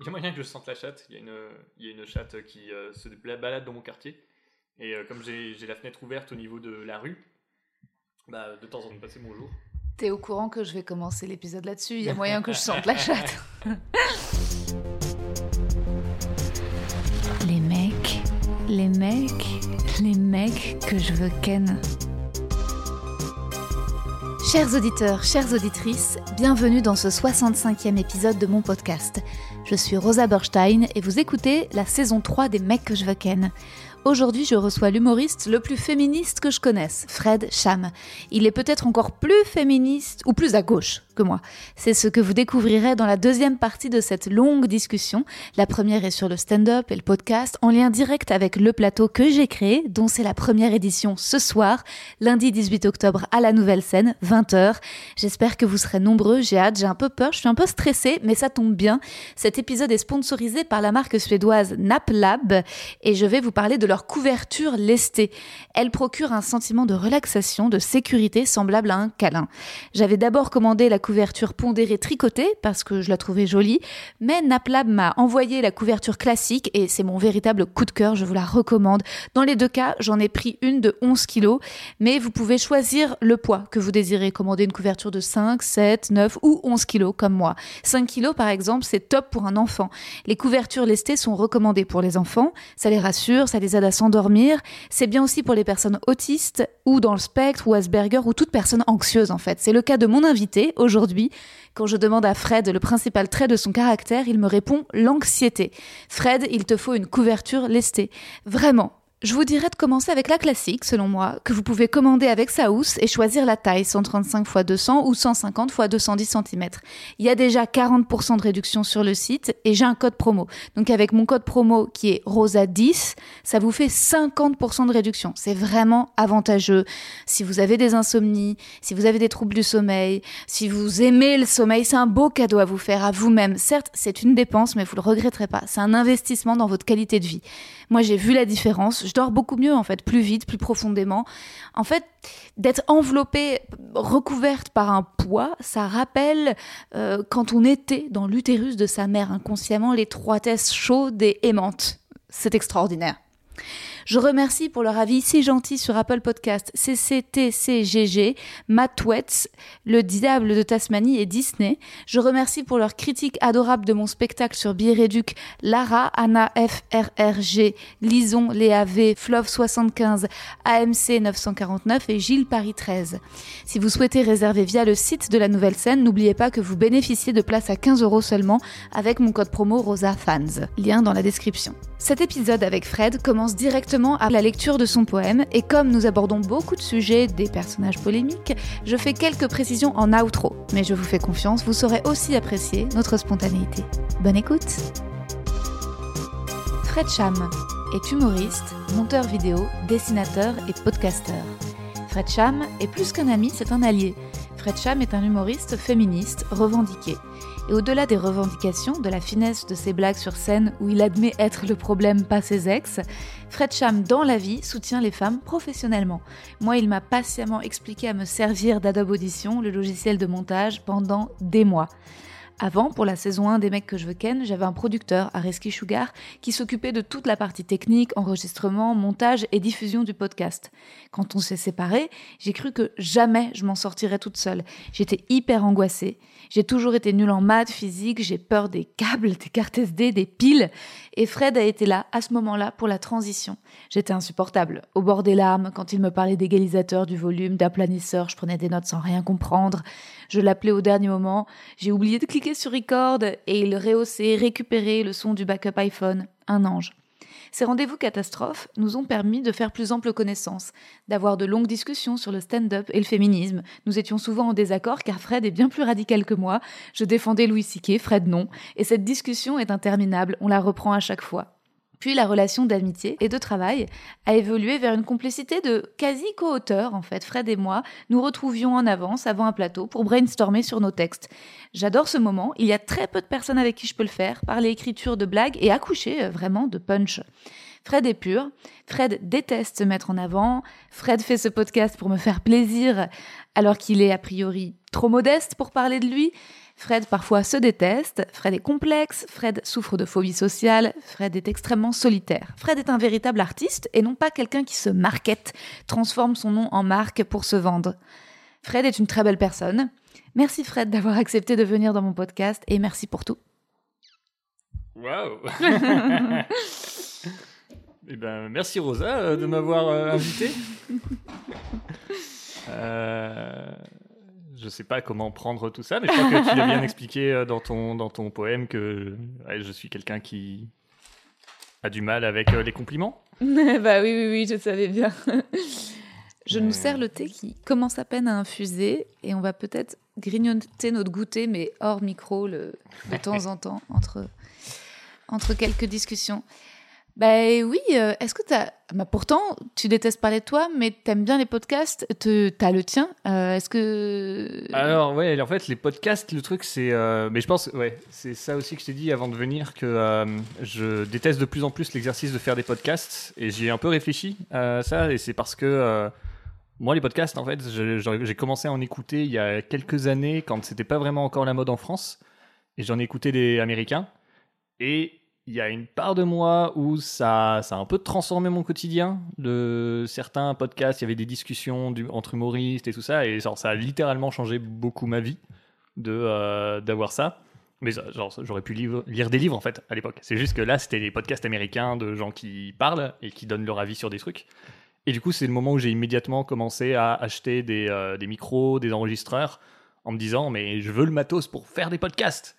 il y a moyen que je sente la chatte. Il y a une, il y a une chatte qui euh, se balade dans mon quartier. Et euh, comme j'ai la fenêtre ouverte au niveau de la rue, bah, de temps en temps, passer bonjour. T'es au courant que je vais commencer l'épisode là-dessus Il y a moyen que je sente la chatte. Les mecs, les mecs, les mecs que je veux ken. Chers auditeurs, chères auditrices, bienvenue dans ce 65e épisode de mon podcast. Je suis Rosa Berstein et vous écoutez la saison 3 des mecs que je veux ken. Aujourd'hui, je reçois l'humoriste le plus féministe que je connaisse, Fred Cham. Il est peut-être encore plus féministe ou plus à gauche moi. C'est ce que vous découvrirez dans la deuxième partie de cette longue discussion. La première est sur le stand-up et le podcast en lien direct avec le plateau que j'ai créé, dont c'est la première édition ce soir, lundi 18 octobre à la nouvelle scène, 20h. J'espère que vous serez nombreux, j'ai hâte, j'ai un peu peur, je suis un peu stressée, mais ça tombe bien. Cet épisode est sponsorisé par la marque suédoise NapLab et je vais vous parler de leur couverture lestée. Elle procure un sentiment de relaxation, de sécurité semblable à un câlin. J'avais d'abord commandé la couverture pondérée tricotée parce que je la trouvais jolie, mais NapLab m'a envoyé la couverture classique et c'est mon véritable coup de cœur, je vous la recommande. Dans les deux cas, j'en ai pris une de 11 kilos, mais vous pouvez choisir le poids que vous désirez. Commander une couverture de 5, 7, 9 ou 11 kilos comme moi. 5 kilos par exemple, c'est top pour un enfant. Les couvertures lestées sont recommandées pour les enfants, ça les rassure, ça les aide à s'endormir. C'est bien aussi pour les personnes autistes ou dans le spectre ou Asperger ou toute personne anxieuse en fait. C'est le cas de mon invité aujourd'hui. Quand je demande à Fred le principal trait de son caractère, il me répond l'anxiété. Fred, il te faut une couverture lestée. Vraiment, je vous dirais de commencer avec la classique, selon moi, que vous pouvez commander avec sa housse et choisir la taille 135 x 200 ou 150 x 210 cm. Il y a déjà 40% de réduction sur le site et j'ai un code promo. Donc avec mon code promo qui est ROSA10, ça vous fait 50% de réduction. C'est vraiment avantageux. Si vous avez des insomnies, si vous avez des troubles du sommeil, si vous aimez le sommeil, c'est un beau cadeau à vous faire à vous-même. Certes, c'est une dépense, mais vous le regretterez pas. C'est un investissement dans votre qualité de vie. Moi, j'ai vu la différence. Je dors beaucoup mieux, en fait, plus vite, plus profondément. En fait, d'être enveloppée, recouverte par un poids, ça rappelle euh, quand on était dans l'utérus de sa mère inconsciemment, l'étroitesse chaude et aimante. C'est extraordinaire. Je remercie pour leur avis si gentil sur Apple Podcast CCTCGG, Matt Wetz, Le Diable de Tasmanie et Disney. Je remercie pour leur critique adorable de mon spectacle sur Biéréduc, Lara, Anna FRRG, Lison, Léa V, Flove 75, AMC 949 et Gilles Paris 13. Si vous souhaitez réserver via le site de la nouvelle scène, n'oubliez pas que vous bénéficiez de places à 15 euros seulement avec mon code promo RosaFans. Lien dans la description. Cet épisode avec Fred commence directement à la lecture de son poème et comme nous abordons beaucoup de sujets, des personnages polémiques, je fais quelques précisions en outro. Mais je vous fais confiance, vous saurez aussi apprécier notre spontanéité. Bonne écoute Fred Cham est humoriste, monteur vidéo, dessinateur et podcasteur. Fred Cham est plus qu'un ami, c'est un allié. Fred Cham est un humoriste féministe revendiqué. Et au-delà des revendications, de la finesse de ses blagues sur scène où il admet être le problème, pas ses ex, Fred Cham, dans la vie, soutient les femmes professionnellement. Moi, il m'a patiemment expliqué à me servir d'Adobe Audition, le logiciel de montage, pendant des mois. Avant, pour la saison 1 des mecs que je veux ken, j'avais un producteur, Areski Sugar, qui s'occupait de toute la partie technique, enregistrement, montage et diffusion du podcast. Quand on s'est séparés, j'ai cru que jamais je m'en sortirais toute seule. J'étais hyper angoissée. J'ai toujours été nulle en maths, physique, j'ai peur des câbles, des cartes SD, des piles. Et Fred a été là, à ce moment-là, pour la transition. J'étais insupportable, au bord des larmes, quand il me parlait d'égalisateur du volume, d'aplanisseur, je prenais des notes sans rien comprendre. Je l'appelais au dernier moment, j'ai oublié de cliquer sur record et il rehaussait, récupérait le son du backup iPhone. Un ange. Ces rendez-vous catastrophes nous ont permis de faire plus ample connaissance, d'avoir de longues discussions sur le stand-up et le féminisme. Nous étions souvent en désaccord car Fred est bien plus radical que moi. Je défendais Louis Siquet, Fred non. Et cette discussion est interminable, on la reprend à chaque fois. Puis la relation d'amitié et de travail a évolué vers une complicité de quasi co-auteurs, en fait. Fred et moi nous retrouvions en avance avant un plateau pour brainstormer sur nos textes. J'adore ce moment, il y a très peu de personnes avec qui je peux le faire, parler écriture de blagues et accoucher euh, vraiment de punch. Fred est pur, Fred déteste se mettre en avant, Fred fait ce podcast pour me faire plaisir alors qu'il est a priori trop modeste pour parler de lui, Fred parfois se déteste, Fred est complexe, Fred souffre de phobie sociale, Fred est extrêmement solitaire. Fred est un véritable artiste et non pas quelqu'un qui se markete, transforme son nom en marque pour se vendre. Fred est une très belle personne. Merci Fred d'avoir accepté de venir dans mon podcast et merci pour tout. Waouh Eh ben, merci Rosa euh, de m'avoir euh, invité. Euh, je sais pas comment prendre tout ça, mais je crois que tu as bien expliqué euh, dans ton, dans ton poème que ouais, je suis quelqu'un qui a du mal avec euh, les compliments. bah oui, oui, oui, je savais bien. je nous sers le thé qui commence à peine à infuser et on va peut-être grignoter notre goûter, mais hors micro, le, de temps en temps, entre, entre quelques discussions. Bah oui, euh, est-ce que t'as... Bah pourtant, tu détestes parler de toi, mais t'aimes bien les podcasts, te- t'as le tien. Euh, est-ce que... Alors ouais, en fait les podcasts, le truc c'est, euh, mais je pense, ouais, c'est ça aussi que je t'ai dit avant de venir que je déteste de plus en plus l'exercice de faire des podcasts et j'y ai un peu réfléchi à ça et c'est parce que moi les podcasts en fait, j'ai commencé à en écouter il y a quelques années quand c'était pas vraiment encore la mode en France et j'en ai écouté des américains et il y a une part de moi où ça, a un peu transformé mon quotidien. De certains podcasts, il y avait des discussions entre humoristes et tout ça, et genre, ça a littéralement changé beaucoup ma vie de euh, d'avoir ça. Mais genre, j'aurais pu lire des livres en fait à l'époque. C'est juste que là, c'était les podcasts américains de gens qui parlent et qui donnent leur avis sur des trucs. Et du coup, c'est le moment où j'ai immédiatement commencé à acheter des, euh, des micros, des enregistreurs, en me disant mais je veux le matos pour faire des podcasts.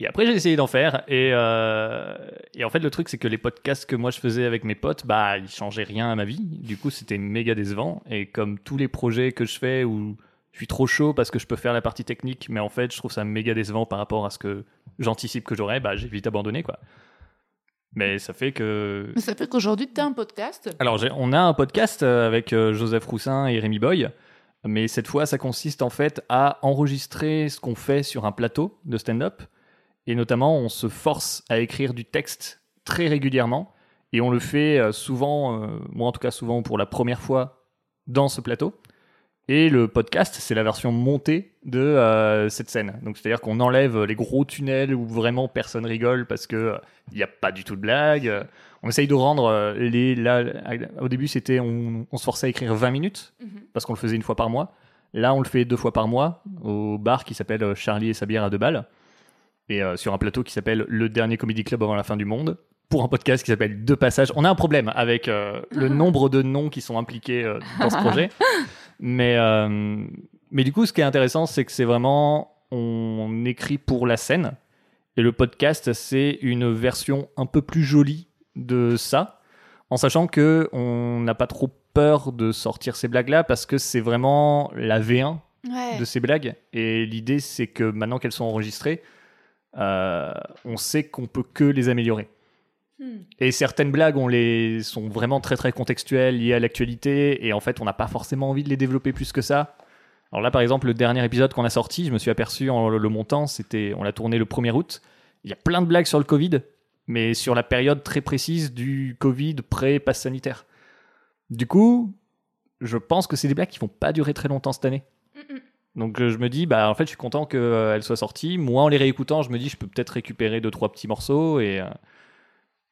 Et après, j'ai essayé d'en faire. Et, euh, et en fait, le truc, c'est que les podcasts que moi je faisais avec mes potes, bah, ils changeaient rien à ma vie. Du coup, c'était méga décevant. Et comme tous les projets que je fais où je suis trop chaud parce que je peux faire la partie technique, mais en fait, je trouve ça méga décevant par rapport à ce que j'anticipe que j'aurais, bah, j'ai vite abandonné, quoi. Mais ça fait que. Mais ça fait qu'aujourd'hui, t'as un podcast? Alors, on a un podcast euh, avec euh, Joseph Roussin et Rémi Boy, mais cette fois, ça consiste en fait à enregistrer ce qu'on fait sur un plateau de stand-up, et notamment, on se force à écrire du texte très régulièrement, et on le fait euh, souvent, euh, moi en tout cas souvent pour la première fois dans ce plateau. Et le podcast, c'est la version montée de euh, cette scène. Donc, c'est-à-dire qu'on enlève les gros tunnels où vraiment personne rigole parce que il n'y a pas du tout de blague. On essaye de rendre euh, les. Là, au début, c'était on, on se forçait à écrire 20 minutes parce qu'on le faisait une fois par mois. Là, on le fait deux fois par mois au bar qui s'appelle euh, Charlie et sa bière à deux balles et euh, sur un plateau qui s'appelle Le dernier Comedy Club avant la fin du monde pour un podcast qui s'appelle Deux passages. On a un problème avec euh, le nombre de noms qui sont impliqués euh, dans ce projet. Mais, euh, mais du coup, ce qui est intéressant, c'est que c'est vraiment, on écrit pour la scène. Et le podcast, c'est une version un peu plus jolie de ça, en sachant que on n'a pas trop peur de sortir ces blagues-là parce que c'est vraiment la V1 Ouais. de ces blagues. Et l'idée, c'est que maintenant qu'elles sont enregistrées, euh, on sait qu'on peut que les améliorer. Hmm. Et certaines blagues, on les sont vraiment très très contextuelles, liées à l'actualité, et en fait, on n'a pas forcément envie de les développer plus que ça. Alors là, par exemple, le dernier épisode qu'on a sorti, je me suis aperçu en le montant, c'était, on l'a tourné le 1er août. Il y a plein de blagues sur le Covid, mais sur la période très précise du Covid pré-pass sanitaire. Du coup, je pense que c'est des blagues qui vont pas durer très longtemps cette année. Donc euh, je me dis, bah en fait, je suis content qu'elle soit sortie. Moi, en les réécoutant, je me dis, je peux peut-être récupérer deux trois petits morceaux et. euh,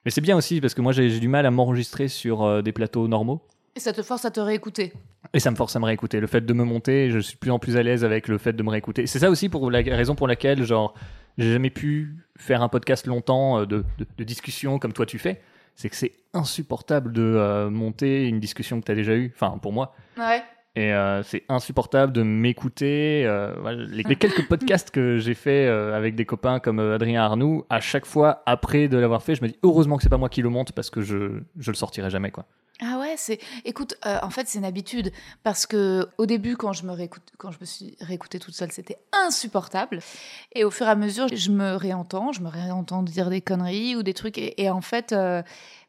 Mais c'est bien aussi parce que moi, j'ai du mal à m'enregistrer sur euh, des plateaux normaux. Et ça te force à te réécouter. Et ça me force à me réécouter. Le fait de me monter, je suis de plus en plus à l'aise avec le fait de me réécouter. C'est ça aussi pour la raison pour laquelle, genre, j'ai jamais pu faire un podcast longtemps euh, de, de, de discussion comme toi tu fais. C'est que c'est insupportable de euh, monter une discussion que tu as déjà eue. Enfin, pour moi. Ouais. Et euh, c'est insupportable de m'écouter. euh, les, les quelques podcasts que j'ai fait euh, avec des copains comme Adrien Arnoux, à chaque fois après de l'avoir fait, je me dis heureusement que c'est pas moi qui le monte parce que je je le sortirai jamais quoi. Ah ouais c'est. Écoute, euh, en fait, c'est une habitude parce que au début, quand je me réécoute, quand je me suis réécoutée toute seule, c'était insupportable. Et au fur et à mesure, je me réentends, je me réentends dire des conneries ou des trucs. Et, en fait, euh,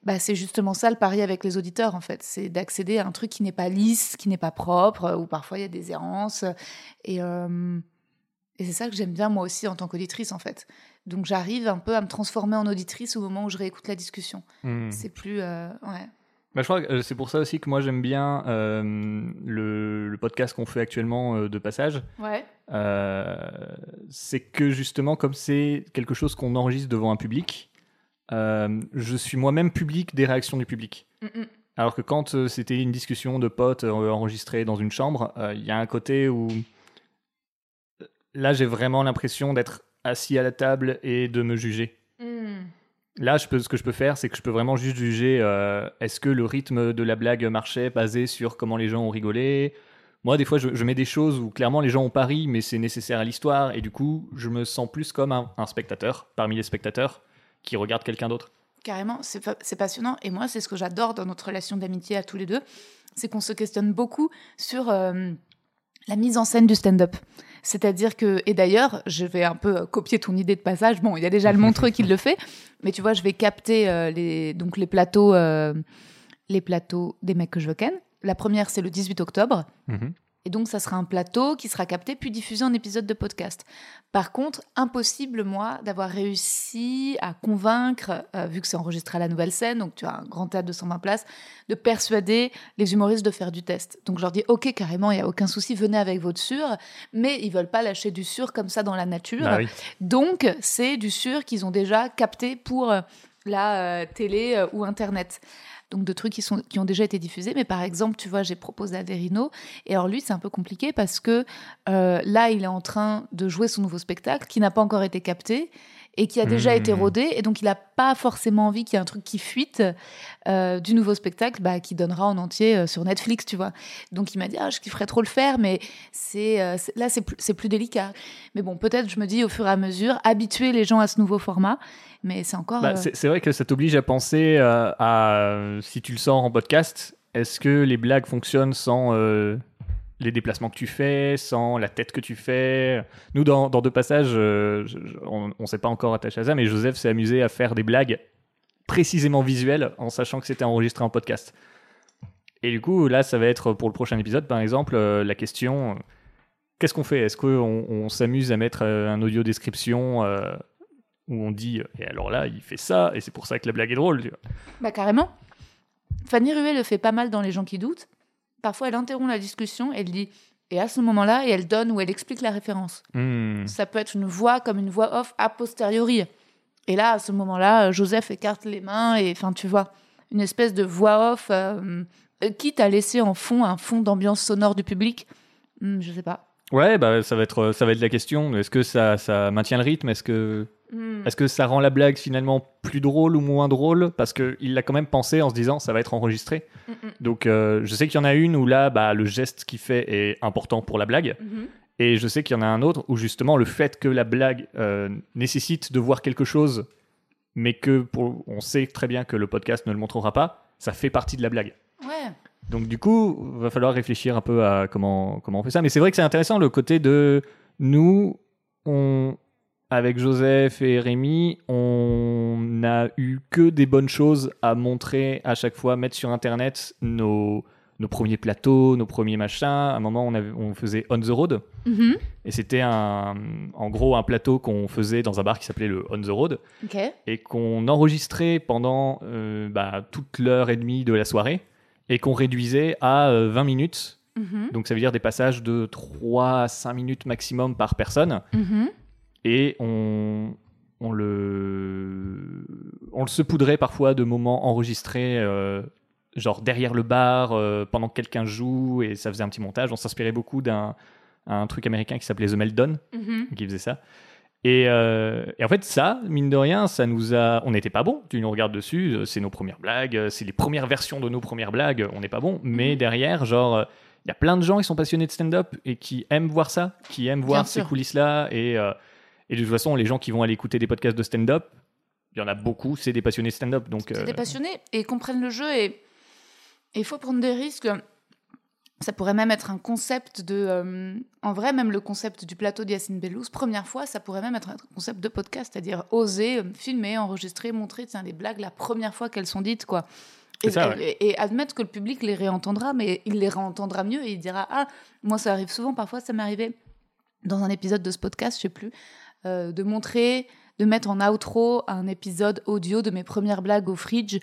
bah, c'est justement ça le pari avec les auditeurs. En fait, c'est d'accéder à un truc qui n'est pas lisse, qui n'est pas propre, où parfois il y a des errances. Et euh, et c'est ça que j'aime bien moi aussi en tant qu'auditrice en fait. Donc j'arrive un peu à me transformer en auditrice au moment où je réécoute la discussion. Hmm. C'est plus ouais. Bah, je crois que euh, c'est pour ça aussi que moi j'aime bien euh, le, podcast qu'on fait actuellement euh, de passage. Ouais. c'est que justement, comme c'est quelque chose qu'on enregistre devant un public, je suis moi-même public des réactions du public. Mm, mm. Alors que quand c'était une discussion de potes enregistrée dans une chambre, il y a un côté où là j'ai vraiment l'impression d'être assis à la table et de me juger. Là, ce que je peux faire, c'est que je peux vraiment juste juger euh, est-ce que le rythme de la blague marchait basé sur comment les gens ont rigolé? Moi, des fois, je, mets des choses où clairement les gens ont pari, mais c'est nécessaire à l'histoire, et du coup, je me sens plus comme un, spectateur parmi les spectateurs qui regarde quelqu'un d'autre. Carrément, c'est passionnant. Et moi, c'est ce que j'adore dans notre relation d'amitié à tous les deux, c'est qu'on se questionne beaucoup sur euh, la mise en scène du stand-up. C'est-à-dire que, et d'ailleurs, je vais un peu copier ton idée de passage. Bon, il y a déjà le Montreux qui le fait, mais tu vois, je vais capter euh, les, donc les plateaux, euh, les plateaux des mecs que je veux. La première, c'est le 18 octobre. Mhm. Et donc, ça sera un plateau qui sera capté puis diffusé en épisode de podcast. Par contre, impossible, moi, d'avoir réussi à convaincre, euh, vu que c'est enregistré à la nouvelle scène, donc tu as un grand théâtre de 120 places, de persuader les humoristes de faire du test. Donc, je leur dis, OK, carrément, il n'y a aucun souci, venez avec votre sur, mais ils veulent pas lâcher du sur comme ça dans la nature. Bah donc, c'est du sur qu'ils ont déjà capté pour euh, la euh, télé ou Internet donc de trucs qui, sont, qui ont déjà été diffusés. Mais par exemple, tu vois, j'ai proposé à Verino, et alors lui, c'est un peu compliqué parce que euh, là, il est en train de jouer son nouveau spectacle qui n'a pas encore été capté et qui a déjà été mmh. rodé. Et donc, il n'a pas forcément envie qu'il y ait un truc qui fuite euh, du nouveau spectacle bah, qui donnera en entier euh, sur Netflix, tu vois. Donc, il m'a dit, ah, je kifferais trop le faire, mais c'est là, c'est plus, plus délicat. Mais bon, peut-être, je me dis, au fur et à mesure, habituer les gens à ce nouveau format mais c'est encore. Bah, euh, c'est vrai que ça t'oblige à penser euh, à si tu le sors en podcast, est-ce que les blagues fonctionnent sans euh, les déplacements que tu fais, sans la tête que tu fais Nous, dans, deux passages, on ne s'est pas encore attaché à ça, mais Joseph s'est amusé à faire des blagues précisément visuelles en sachant que c'était enregistré en podcast. Et du coup, là, ça va être pour le prochain épisode, par exemple, la question qu'est-ce qu'on fait? Est-ce qu'on on, s'amuse à mettre un audio description où on dit et alors là il fait ça et c'est pour ça que la blague est drôle tu vois? bah carrément Fanny Ruet le fait pas mal dans les gens qui doutent parfois elle interrompt la discussion elle dit et à ce moment-là et elle donne ou elle explique la référence. Hmm. ça peut être une voix comme une voix off a posteriori. Et là à ce moment-là Joseph écarte les mains et enfin tu vois une espèce de voix off euh, quitte à laisser en fond un fond d'ambiance sonore du public. Hmm, je sais pas. Ouais bah ça va être ça va être la question. Est-ce que ça ça maintient le rythme? Est-ce que Hmm. Est-ce que ça rend la blague finalement plus drôle ou moins drôle? Parce qu'il l'a quand même pensé en se disant ça va être enregistré. Hmm, hmm. Donc euh, je sais qu'il y en a une où là, bah, le geste qu'il fait est important pour la blague. Et je sais qu'il y en a un autre où justement le fait que la blague euh, nécessite de voir quelque chose, mais que pour, on sait très bien que le podcast ne le montrera pas, ça fait partie de la blague. Ouais. Donc du coup, va falloir réfléchir un peu à comment, comment on fait ça. Mais c'est vrai que c'est intéressant le côté de nous, on, avec Joseph et Rémi, on n'a eu que des bonnes choses à montrer à chaque fois, mettre sur Internet nos, nos premiers plateaux, nos premiers machins. À un moment, on, avait, on faisait On the Road. Mm-hmm. Et c'était en gros un plateau qu'on faisait dans un bar qui s'appelait le On the Road. Et qu'on enregistrait pendant euh, bah, toute l'heure et demie de la soirée. Et qu'on réduisait à 20 euh, minutes. Mm-hmm. Donc ça veut dire des passages de 3 à 5 minutes maximum par personne. Mm-hmm et on, on le, on le saupoudrait parfois de moments enregistrés, euh, genre derrière le bar, euh, pendant que quelqu'un joue, et ça faisait un petit montage. On s'inspirait beaucoup d'un un truc américain qui s'appelait The Meldon, mm-hmm. qui faisait ça. Euh, et, en fait, ça, mine de rien, ça nous a. On n'était pas bon. Tu nous regardes dessus, c'est nos premières blagues, c'est les premières versions de nos premières blagues. On n'est pas bon. Mais mm-hmm. derrière, genre, il y a plein de gens qui sont passionnés de stand-up et qui aiment voir ça, qui aiment voir ces coulisses-là. Et et de toute façon, les gens qui vont aller écouter des podcasts de stand-up, il y en a beaucoup, c'est des passionnés stand-up. Donc, c'est des euh, passionnés et comprennent le jeu et Il faut prendre des risques. Ça pourrait même être un concept de. euh, en vrai, même le concept du plateau d'Yacine Bellous, première fois, ça pourrait même être un concept de podcast, c'est-à-dire oser euh, filmer, enregistrer, montrer tiens, des blagues la première fois qu'elles sont dites, quoi. Et, ça, et- et admettre que le public les réentendra, mais il les réentendra mieux et il dira Ah, moi, ça arrive souvent, parfois, ça m'est arrivé dans un épisode de ce podcast, je sais plus, euh, de montrer, de mettre en outro un épisode audio de mes premières blagues au fridge.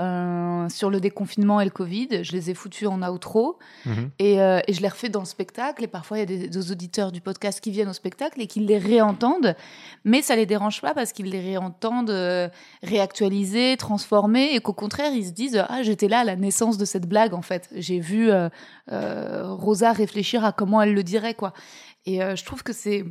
euh, sur le déconfinement et le Covid, je les ai foutus en outro. Mhm. Et, euh, et je les refais dans le spectacle. Et parfois, il y a des, des auditeurs du podcast qui viennent au spectacle et qui les réentendent. Mais ça les dérange pas parce qu'ils les réentendent euh, réactualisés, transformés. Et qu'au contraire, ils se disent Ah, j'étais là à la naissance de cette blague, en fait. J'ai vu Rosa réfléchir à comment elle le dirait, quoi. Et je trouve que c'est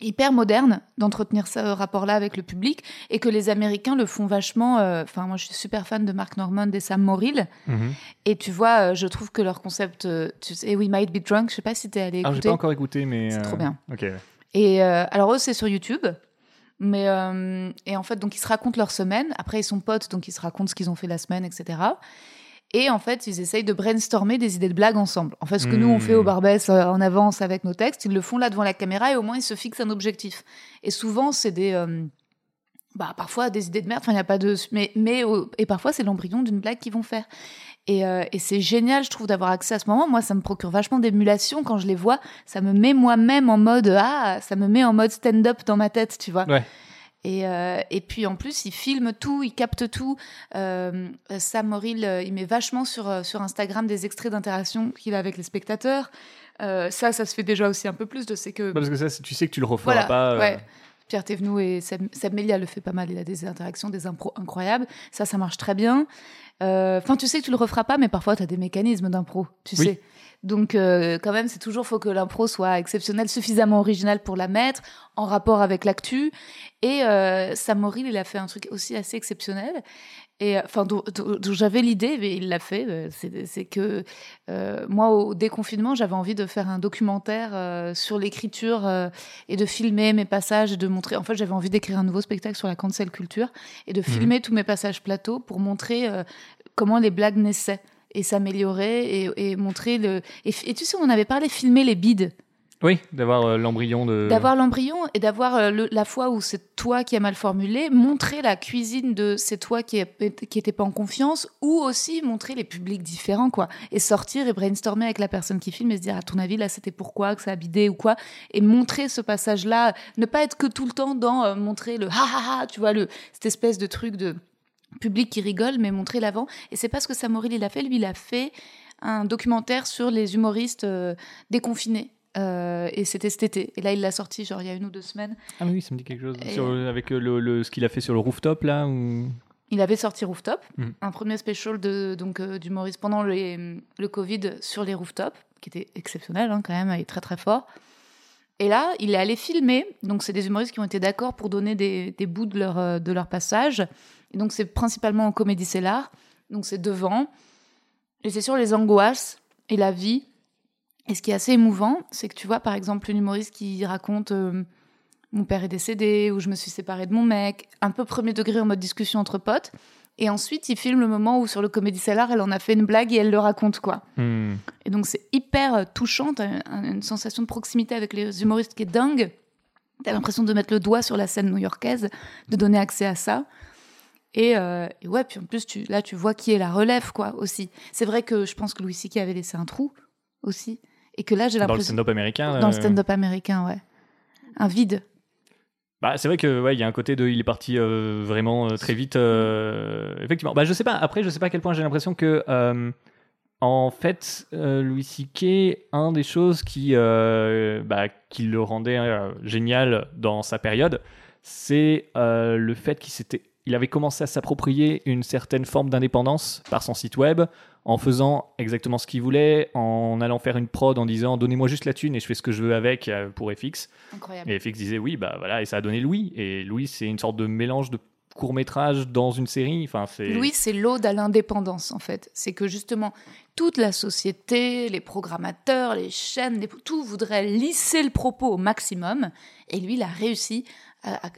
hyper moderne d'entretenir ce rapport-là avec le public et que les Américains le font vachement. euh, Enfin, moi, je suis super fan de Mark Normand et Sam Morrill. Mhm. Et tu vois, euh, je trouve que leur concept, euh, tu sais, We Might Be Drunk, je sais pas si t'es allé Ah, j'ai écouter. pas encore écouté, mais. C'est euh, trop bien. Ok. Et euh, alors eux, c'est sur YouTube. Mais euh, et en fait, donc ils se racontent leur semaine. Après, ils sont potes, donc ils se racontent ce qu'ils ont fait la semaine, etc. Et en fait, ils essayent de brainstormer des idées de blagues ensemble. En fait, ce que nous on fait Hmm. au Barbès euh, en avance avec nos textes, ils le font là devant la caméra et au moins ils se fixent un objectif. Et souvent, c'est des euh, bah, parfois des idées de merde. Enfin, il n'y a pas de mais mais euh, et parfois c'est l'embryon d'une blague qu'ils vont faire. Et, euh, et c'est génial, je trouve, d'avoir accès à ce moment. Moi, ça me procure vachement d'émulation quand je les vois. Ça me met moi-même en mode ah, ça me met en mode stand-up dans ma tête, tu vois. Ouais. Et, euh, et puis en plus, il filme tout, il capte tout. Euh, Sam Morrill, euh, il met vachement sur, euh, sur Instagram des extraits d'interaction qu'il a avec les spectateurs. Euh, ça, ça se fait déjà aussi un peu plus. Je sais que Parce que ça, tu sais que tu le referas voilà, pas. ouais. Pierre Thévenoud et Sam, Sam Melia le fait pas mal. Il a des interactions, des impros incroyables. Ça, ça marche très bien. Enfin, tu sais que tu le referas pas, mais parfois, tu as des mécanismes d'impro, tu Oui. sais. Donc, euh, quand même, c'est toujours faut que l'impro soit exceptionnelle, suffisamment originale pour la mettre, en rapport avec l'actu. Et euh, Sam Morrill, il a fait un truc aussi assez exceptionnel. Et euh, enfin, dont, dont- dont j'avais l'idée, mais il l'a fait. euh, C'est que euh, moi, au déconfinement, j'avais envie de faire un documentaire euh, sur l'écriture et de filmer mes passages et de montrer. En fait, j'avais envie d'écrire un nouveau spectacle sur la cancel culture et de filmer tous mes passages plateaux pour montrer comment les blagues naissaient et s'amélioraient et, et montrer le. Et, tu sais, on en avait parlé, filmer les bides Oui, d'avoir euh, l'embryon de. d'avoir l'embryon et d'avoir euh, la fois où c'est toi qui as mal formulé, montrer la cuisine de c'est toi qui, est- qui était pas en confiance, ou aussi montrer les publics différents, quoi. Et sortir et brainstormer avec la personne qui filme et se dire, à ton avis, là, c'était pourquoi, que ça a bidé ou quoi? Et montrer ce passage-là, ne pas être que tout le temps dans euh, montrer le ha ha ha, tu vois, le, cette espèce de truc de public qui rigole, mais montrer l'avant. Et c'est pas ce que Samoril il a fait. Lui, il a fait un documentaire sur les humoristes euh, déconfinés. Euh, et c'était cet été. Et là, il l'a sorti, genre, il y a une ou deux semaines. Ah oui, ça me dit quelque chose. Sur- avec euh, le, le- ce qu'il a fait sur le rooftop là ou... Il avait sorti Rooftop, Mhm. un premier special de, donc, euh, d'humoriste pendant les- le Covid sur les rooftops, qui était exceptionnel hein, quand même, et très très fort. Et là, il est allé filmer. Donc, c'est des humoristes qui ont été d'accord pour donner des, des bouts de leur, euh, de leur passage. Et donc, c'est principalement en comédie cellar. Donc, c'est devant. Et c'est sur les angoisses et la vie. Et ce qui est assez émouvant, c'est que tu vois, par exemple, une humoriste qui raconte euh, Mon père est décédé, ou je me suis séparée de mon mec, un peu premier degré en mode discussion entre potes. Et ensuite, il filme le moment où, sur le comédie cellar, elle en a fait une blague et elle le raconte, quoi. Hmm. Et donc, c'est hyper euh, touchant. T'as un- une sensation de proximité avec les humoristes qui est dingue. T'as l'impression de mettre le doigt sur la scène new-yorkaise, de donner accès à ça. Et, euh, et ouais, puis en plus, tu, là, tu vois qui est la relève, quoi, aussi. C'est vrai que je pense que Louis C.K. avait laissé un trou, aussi. Et que là, j'ai Dans le l'impression. stand-up américain. Dans le euh, stand-up américain, ouais. Un vide. Bah, c'est vrai que ouais, il y a un côté de il est parti euh, vraiment euh, très vite. euh, effectivement. Bah, je sais pas. Après, je sais pas à quel point j'ai l'impression que en fait, Louis C.K. un des choses qui bah, qui le rendait génial dans sa période, c'est le fait qu'il s'était il avait commencé à s'approprier une certaine forme d'indépendance par son site web en faisant exactement ce qu'il voulait, en allant faire une prod en disant donnez-moi juste la thune et je fais ce que je veux avec euh, pour FX. Incroyable. Et FX disait oui, bah voilà, et ça a donné Louis. Et Louis, c'est une sorte de mélange de court métrage dans une série. Enfin, c'est. Louis, c'est l'ode à l'indépendance, en fait. C'est que justement, toute la société, les programmateurs, les chaînes, les- tout voudrait lisser le propos au maximum. Et lui, il a réussi à, à-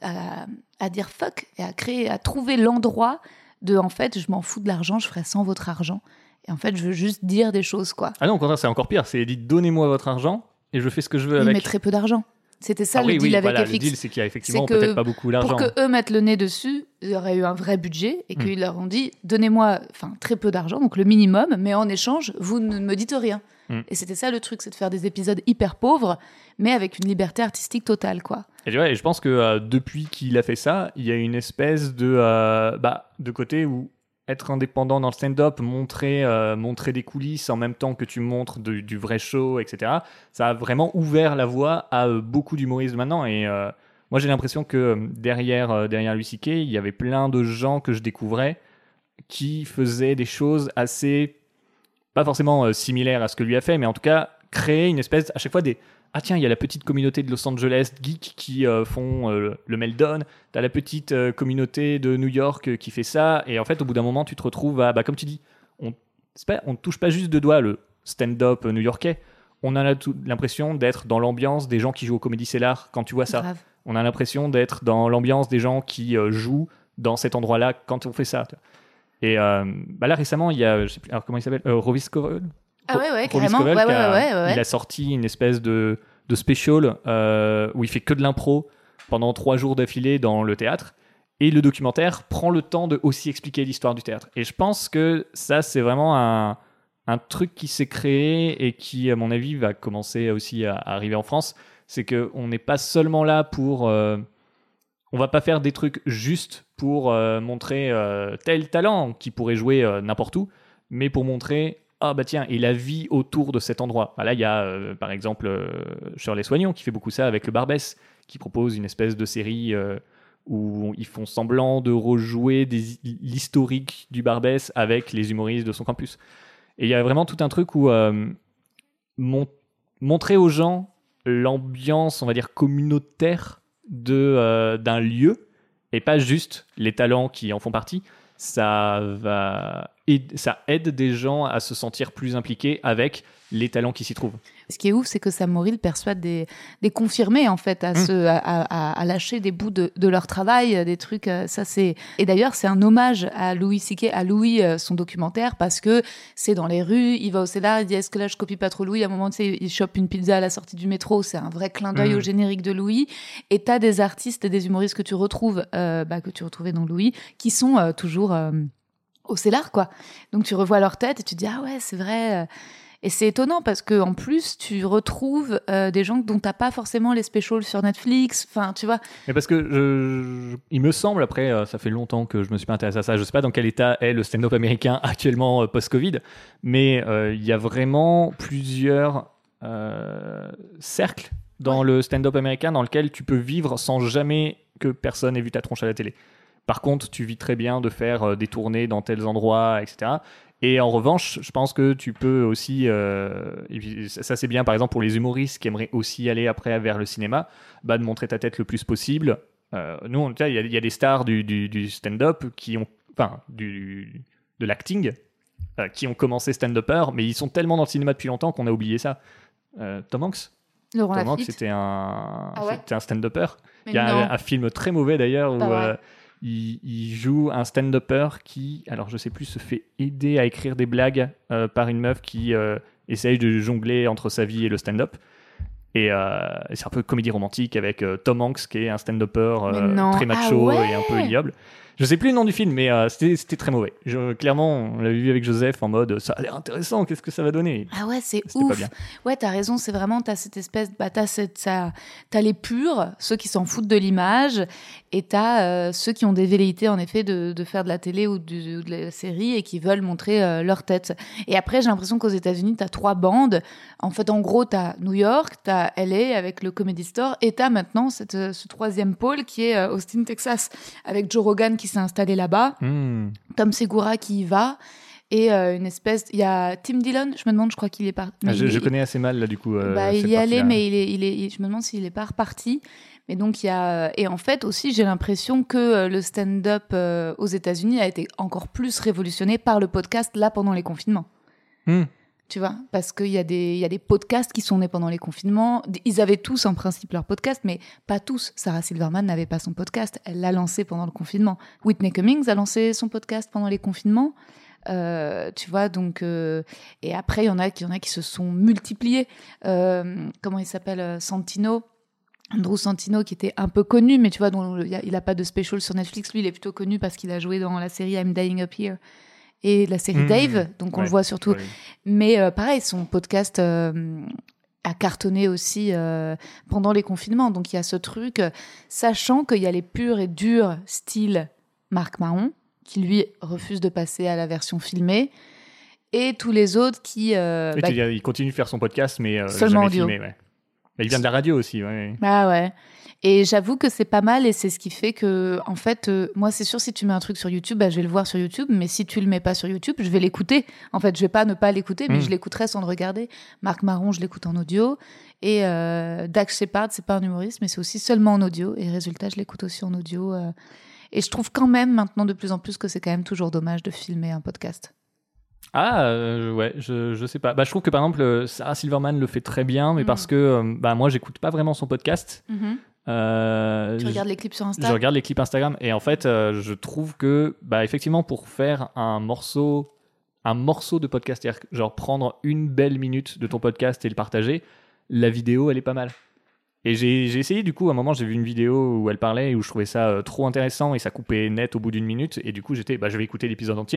à- à dire fuck et à créer, à trouver l'endroit de en fait, je m'en fous de l'argent, je ferai sans votre argent. Et en fait, je veux juste dire des choses, quoi. Ah non, au contraire, c'est encore pire. C'est dit donnez-moi votre argent et je fais ce que je veux avec. met très peu d'argent. C'était ça Ah le oui, deal oui, avec voilà, le FX. deal, c'est qu'il y a effectivement peut-être pas beaucoup Pour d'argent. que eux mettent le nez dessus, il y aurait eu un vrai budget et Hmm. qu'ils leur ont dit donnez-moi enfin très peu d'argent, donc le minimum, mais en échange, vous ne me dites rien. Hmm. Et c'était ça le truc, c'est de faire des épisodes hyper pauvres, mais avec une liberté artistique totale, quoi. Et, et je pense que euh, depuis qu'il a fait ça, il y a une espèce de, euh, bah, de côté où être indépendant dans le stand-up, montrer, euh, montrer des coulisses en même temps que tu montres du vrai show, etc., ça a vraiment ouvert la voie à euh, beaucoup d'humoristes maintenant. Et euh, moi, j'ai l'impression que derrière, derrière C.K., il y avait plein de gens que je découvrais qui faisaient des choses assez, pas forcément similaires à ce que lui a fait, mais en tout cas, créer une espèce, à chaque fois, des ah tiens, il y a la petite communauté de Los Angeles geek qui euh, font euh, le Meldon, t'as la petite euh, communauté de New York euh, qui fait ça, et en fait, au bout d'un moment, tu te retrouves à, bah, comme tu dis, on c'est pas, on ne touche pas juste de doigts le stand-up new-yorkais, on a l'impression d'être dans l'ambiance des gens qui jouent au Comedy Cellar quand tu vois ça. On a l'impression d'être dans l'ambiance des gens qui jouent dans cet endroit-là quand on fait ça. Et bah là, récemment, il y a, je sais plus, alors comment il s'appelle, Rovis Scovel Ah ouais, ouais, carrément. Scovel Ouais, qui ouais, a- ouais, ouais, ouais. Il a sorti une espèce de, de special euh, où il fait que de l'impro pendant trois jours d'affilée dans le théâtre. Et le documentaire prend le temps de aussi expliquer l'histoire du théâtre. Et je pense que ça, c'est vraiment un, un truc qui s'est créé et qui, à mon avis, va commencer aussi à, à arriver en France. C'est qu'on n'est pas seulement là pour. euh, on va pas faire des trucs juste pour euh, montrer euh, tel talent qui pourrait jouer n'importe où, mais pour montrer ah bah tiens et la vie autour de cet endroit. Ah, là il y a euh, par exemple euh, Shirley Soignon qui fait beaucoup ça avec le Barbès, qui propose une espèce de série euh, où ils font semblant de rejouer l'historique du Barbès avec les humoristes de son campus. Et il y a vraiment tout un truc où mon- montrer aux gens l'ambiance, on va dire communautaire de d'un lieu et pas juste les talents qui en font partie. Ça va aid- ça aide des gens à se sentir plus impliqués avec les talents qui s'y trouvent. Ce qui est ouf, c'est que Sam Morrill persuade des, des confirmés en fait à, Mm. se, à, à- à lâcher des bouts de, de leur travail, des trucs. euh, Ça c'est. Et d'ailleurs, c'est un hommage à Louis C.K., à Louis euh, son documentaire parce que c'est dans les rues. Il va au cellar, il dit est-ce que là je copie pas trop Louis? À un moment, tu sais, il chope une pizza à la sortie du métro. C'est un vrai clin d'œil Mm. au générique de Louis. Et t'as des artistes et des humoristes que tu retrouves, euh, bah, que tu retrouvais dans Louis, qui sont euh, toujours euh, au cellar quoi. Donc tu revois leur tête et tu te dis ah ouais c'est vrai. euh, et c'est étonnant parce que en plus, tu retrouves euh, des gens dont t'as pas forcément les specials sur Netflix. Enfin, tu vois. Mais parce que je, je- il me semble, après, euh, ça fait longtemps que je me suis pas intéressé à ça, je sais pas dans quel état est le stand-up américain actuellement euh, post-Covid, mais il y a vraiment plusieurs cercles dans le stand-up américain dans lequel tu peux vivre sans jamais que personne ait vu ta tronche à la télé. Par contre, tu vis très bien de faire euh, des tournées dans tels endroits, etc. Et en revanche, je pense que tu peux aussi, euh, ça c'est bien par exemple pour les humoristes qui aimeraient aussi aller après vers le cinéma, bah, de montrer ta tête le plus possible. Euh, nous, on- il y, a- il y a des stars du, du- du stand-up qui ont, enfin, du, de l'acting, euh, qui ont commencé stand-upper, mais ils sont tellement dans le cinéma depuis longtemps qu'on a oublié ça. Tom Hanks, Laurent Tom Hanks, Lafitte. c'était un, Ah ouais? un stand-upper. Il y a un, un film très mauvais d'ailleurs où. Il, il joue un stand-upper qui, alors je sais plus, se fait aider à écrire des blagues euh, par une meuf qui euh, essaye de jongler entre sa vie et le stand-up. Et, euh, c'est un peu comédie romantique avec Tom Hanks qui est un stand-upper très Ah macho ouais et un peu ignoble. Je sais plus le nom du film, mais euh, c'était très mauvais. Je, clairement, on l'avait vu avec Joseph en mode ça a l'air intéressant, qu'est-ce que ça va donner? Ah ouais, c'est pas ouf. bien. Ouais, t'as raison, c'est vraiment, t'as cette espèce, bah, t'as t'as les purs, ceux qui s'en foutent de l'image, et t'as euh, ceux qui ont des velléités, en effet, de, de faire de la télé ou, du- ou de la série et qui veulent montrer euh, leur tête. Et après, j'ai l'impression qu'aux États-Unis, t'as trois bandes. En fait, en gros, t'as New York, t'as LA avec le Comedy Store, et t'as maintenant cette, euh, ce troisième pôle qui est euh, Austin, Texas, avec Joe Rogan qui s'est installé là-bas. Hmm. Tom Segura qui y va et euh, une espèce il y a Tim Dillon je me demande je crois qu'il est parti Ah, je, je connais assez mal là du coup. euh, bah, il y est allé partie-là. mais il est, il est il- je me demande s'il est pas reparti mais donc il y a et en fait aussi j'ai l'impression que euh, le stand-up euh, aux États-Unis a été encore plus révolutionné par le podcast là pendant les confinements. Hmm. tu vois? Parce qu'il y a des y a des podcasts qui sont nés pendant les confinements. Ils avaient tous en principe leur podcast mais pas tous. Sarah Silverman n'avait pas son podcast. Elle l'a lancé pendant le confinement. Whitney Cummings a lancé son podcast pendant les confinements. Euh, tu vois, donc. euh, et après, il y, en a, qui- y en a qui se sont multipliés. Euh, comment il s'appelle euh, Santino? Andrew Santino, qui était un peu connu, mais tu vois, dont il n'a pas de special sur Netflix. Lui, il est plutôt connu parce qu'il a joué dans la série I'm Dying Up Here et la série Mhm. Dave, donc on le voit surtout. Ouais. Mais euh, pareil, son podcast euh, a cartonné aussi euh, pendant les confinements. Donc il y a ce truc, sachant qu'il y a les purs et durs style Marc Maron, qui lui refuse de passer à la version filmée, et tous les autres qui... euh, bah, il continue de faire son podcast, mais euh, Seulement jamais audio. filmé. Ouais. Mais il vient de la radio aussi. Ouais. Ah ouais. Et j'avoue que c'est pas mal et c'est ce qui fait que, en fait, euh, moi, c'est sûr, si tu mets un truc sur YouTube, bah, je vais le voir sur YouTube, mais si tu le mets pas sur YouTube, je vais l'écouter. En fait, je vais pas ne pas l'écouter, mais Mm. je l'écouterai sans le regarder. Marc Marron, je l'écoute en audio. Et euh, Dax Shepard, c'est pas un humoriste, mais c'est aussi seulement en audio. Et résultat, je l'écoute aussi en audio. euh. Et je trouve quand même maintenant de plus en plus que c'est quand même toujours dommage de filmer un podcast. Ah, euh, ouais, je, je sais pas. Bah, je trouve que par exemple, euh, Sarah Silverman le fait très bien, mais Mm. parce que euh, bah, moi, j'écoute pas vraiment son podcast. Euh, Tu je- regardes les clips sur Insta Je regarde les clips Instagram et en fait, je trouve que, bah, effectivement, pour faire un morceau, un morceau de podcast, genre prendre une belle minute de ton podcast et le partager, la vidéo, elle est pas mal. Et j'ai j'ai essayé, du coup, à un moment, j'ai vu une vidéo où elle parlait et où je trouvais ça euh, trop intéressant et ça coupait net au bout d'une minute. Et du coup, j'étais, bah, je vais écouter l'épisode entier.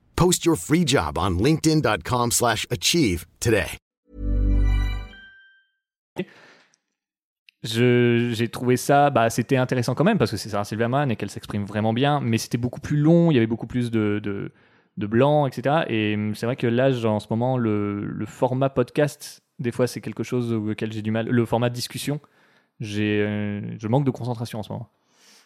Post your free job on linkedin.com/achieve slash achieve today. J'ai trouvé ça, bah, c'était intéressant quand même parce que c'est Sarah Silverman et qu'elle s'exprime vraiment bien, mais c'était beaucoup plus long, il y avait beaucoup plus de, de, de blanc, etc. Et hum, c'est vrai que là, en ce moment, le, le format podcast, des fois, c'est quelque chose auquel j'ai du mal. Le format discussion, j'ai, euh, je manque de concentration en ce moment.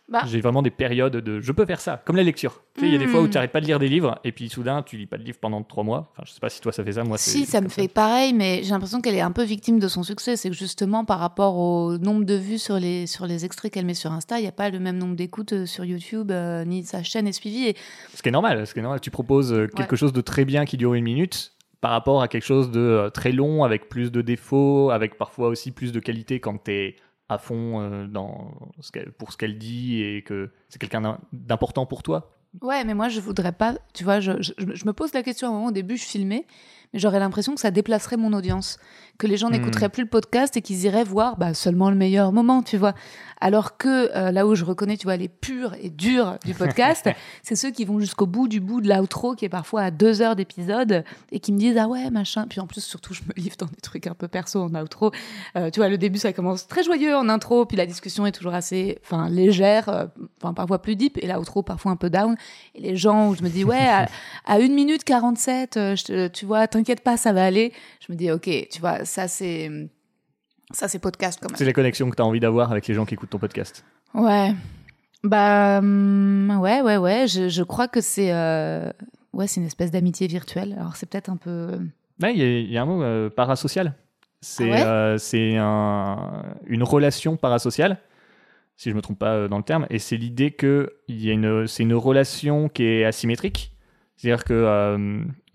Bah. J'ai vraiment des périodes de. Je peux faire ça, comme la lecture. Tu sais, il y a des fois où Mm. tu n'arrêtes pas de lire des livres et puis soudain, tu lis pas de livre pendant trois mois. Enfin, je sais pas si toi ça fait ça, moi. Si, ça me fait pareil, mais j'ai l'impression qu'elle est un peu victime de son succès. C'est que justement, par rapport au nombre de vues sur les, sur les extraits qu'elle met sur Insta, il n'y a pas le même nombre d'écoutes euh, sur YouTube, euh, ni sa chaîne est suivie. Et Ce qui est normal, ce qui est normal. Tu proposes euh, quelque chose de très bien qui dure une minute par rapport à quelque chose de très long, avec plus de défauts, avec parfois aussi plus de qualité quand tu es à fond euh, dans ce pour ce qu'elle dit et que c'est quelqu'un d'im- d'important pour toi? Ouais, mais moi, je voudrais pas. Tu vois, je, me pose la question un moment, au début, je filmais, mais j'aurais l'impression que ça déplacerait mon audience. Que les gens Hmm. n'écouteraient plus le podcast et qu'ils iraient voir bah, seulement le meilleur moment, tu vois. Alors que euh, là où je reconnais, tu vois, les purs et durs du podcast, c'est ceux qui vont jusqu'au bout du bout de l'outro, qui est parfois à deux heures d'épisode, et qui me disent Ah ouais, machin. Puis en plus, surtout, je me livre dans des trucs un peu perso en outro. Euh, tu vois, le début, ça commence très joyeux en intro, puis la discussion est toujours assez enfin, légère, euh, enfin, parfois plus deep, et l'outro, parfois un peu down. Et les gens où je me dis, ouais, à, à 1 minute 47, euh, je tu vois, t'inquiète pas, ça va aller. Je me dis, ok, tu vois, ça c'est. Ça, c'est podcast quand même. C'est la connexion que tu as envie d'avoir avec les gens qui écoutent ton podcast. Ouais. Bah, hum, ouais, ouais, ouais. Je, je crois que c'est. euh, Ouais, c'est une espèce d'amitié virtuelle. Alors, c'est peut-être un peu. Ouais, Il y, a- il y a un mot euh, parasocial. C'est Ah ouais euh, c'est un- une relation parasociale, si je me trompe pas dans le terme, et c'est l'idée que il y a une, c'est une relation qui est asymétrique. C'est-à-dire que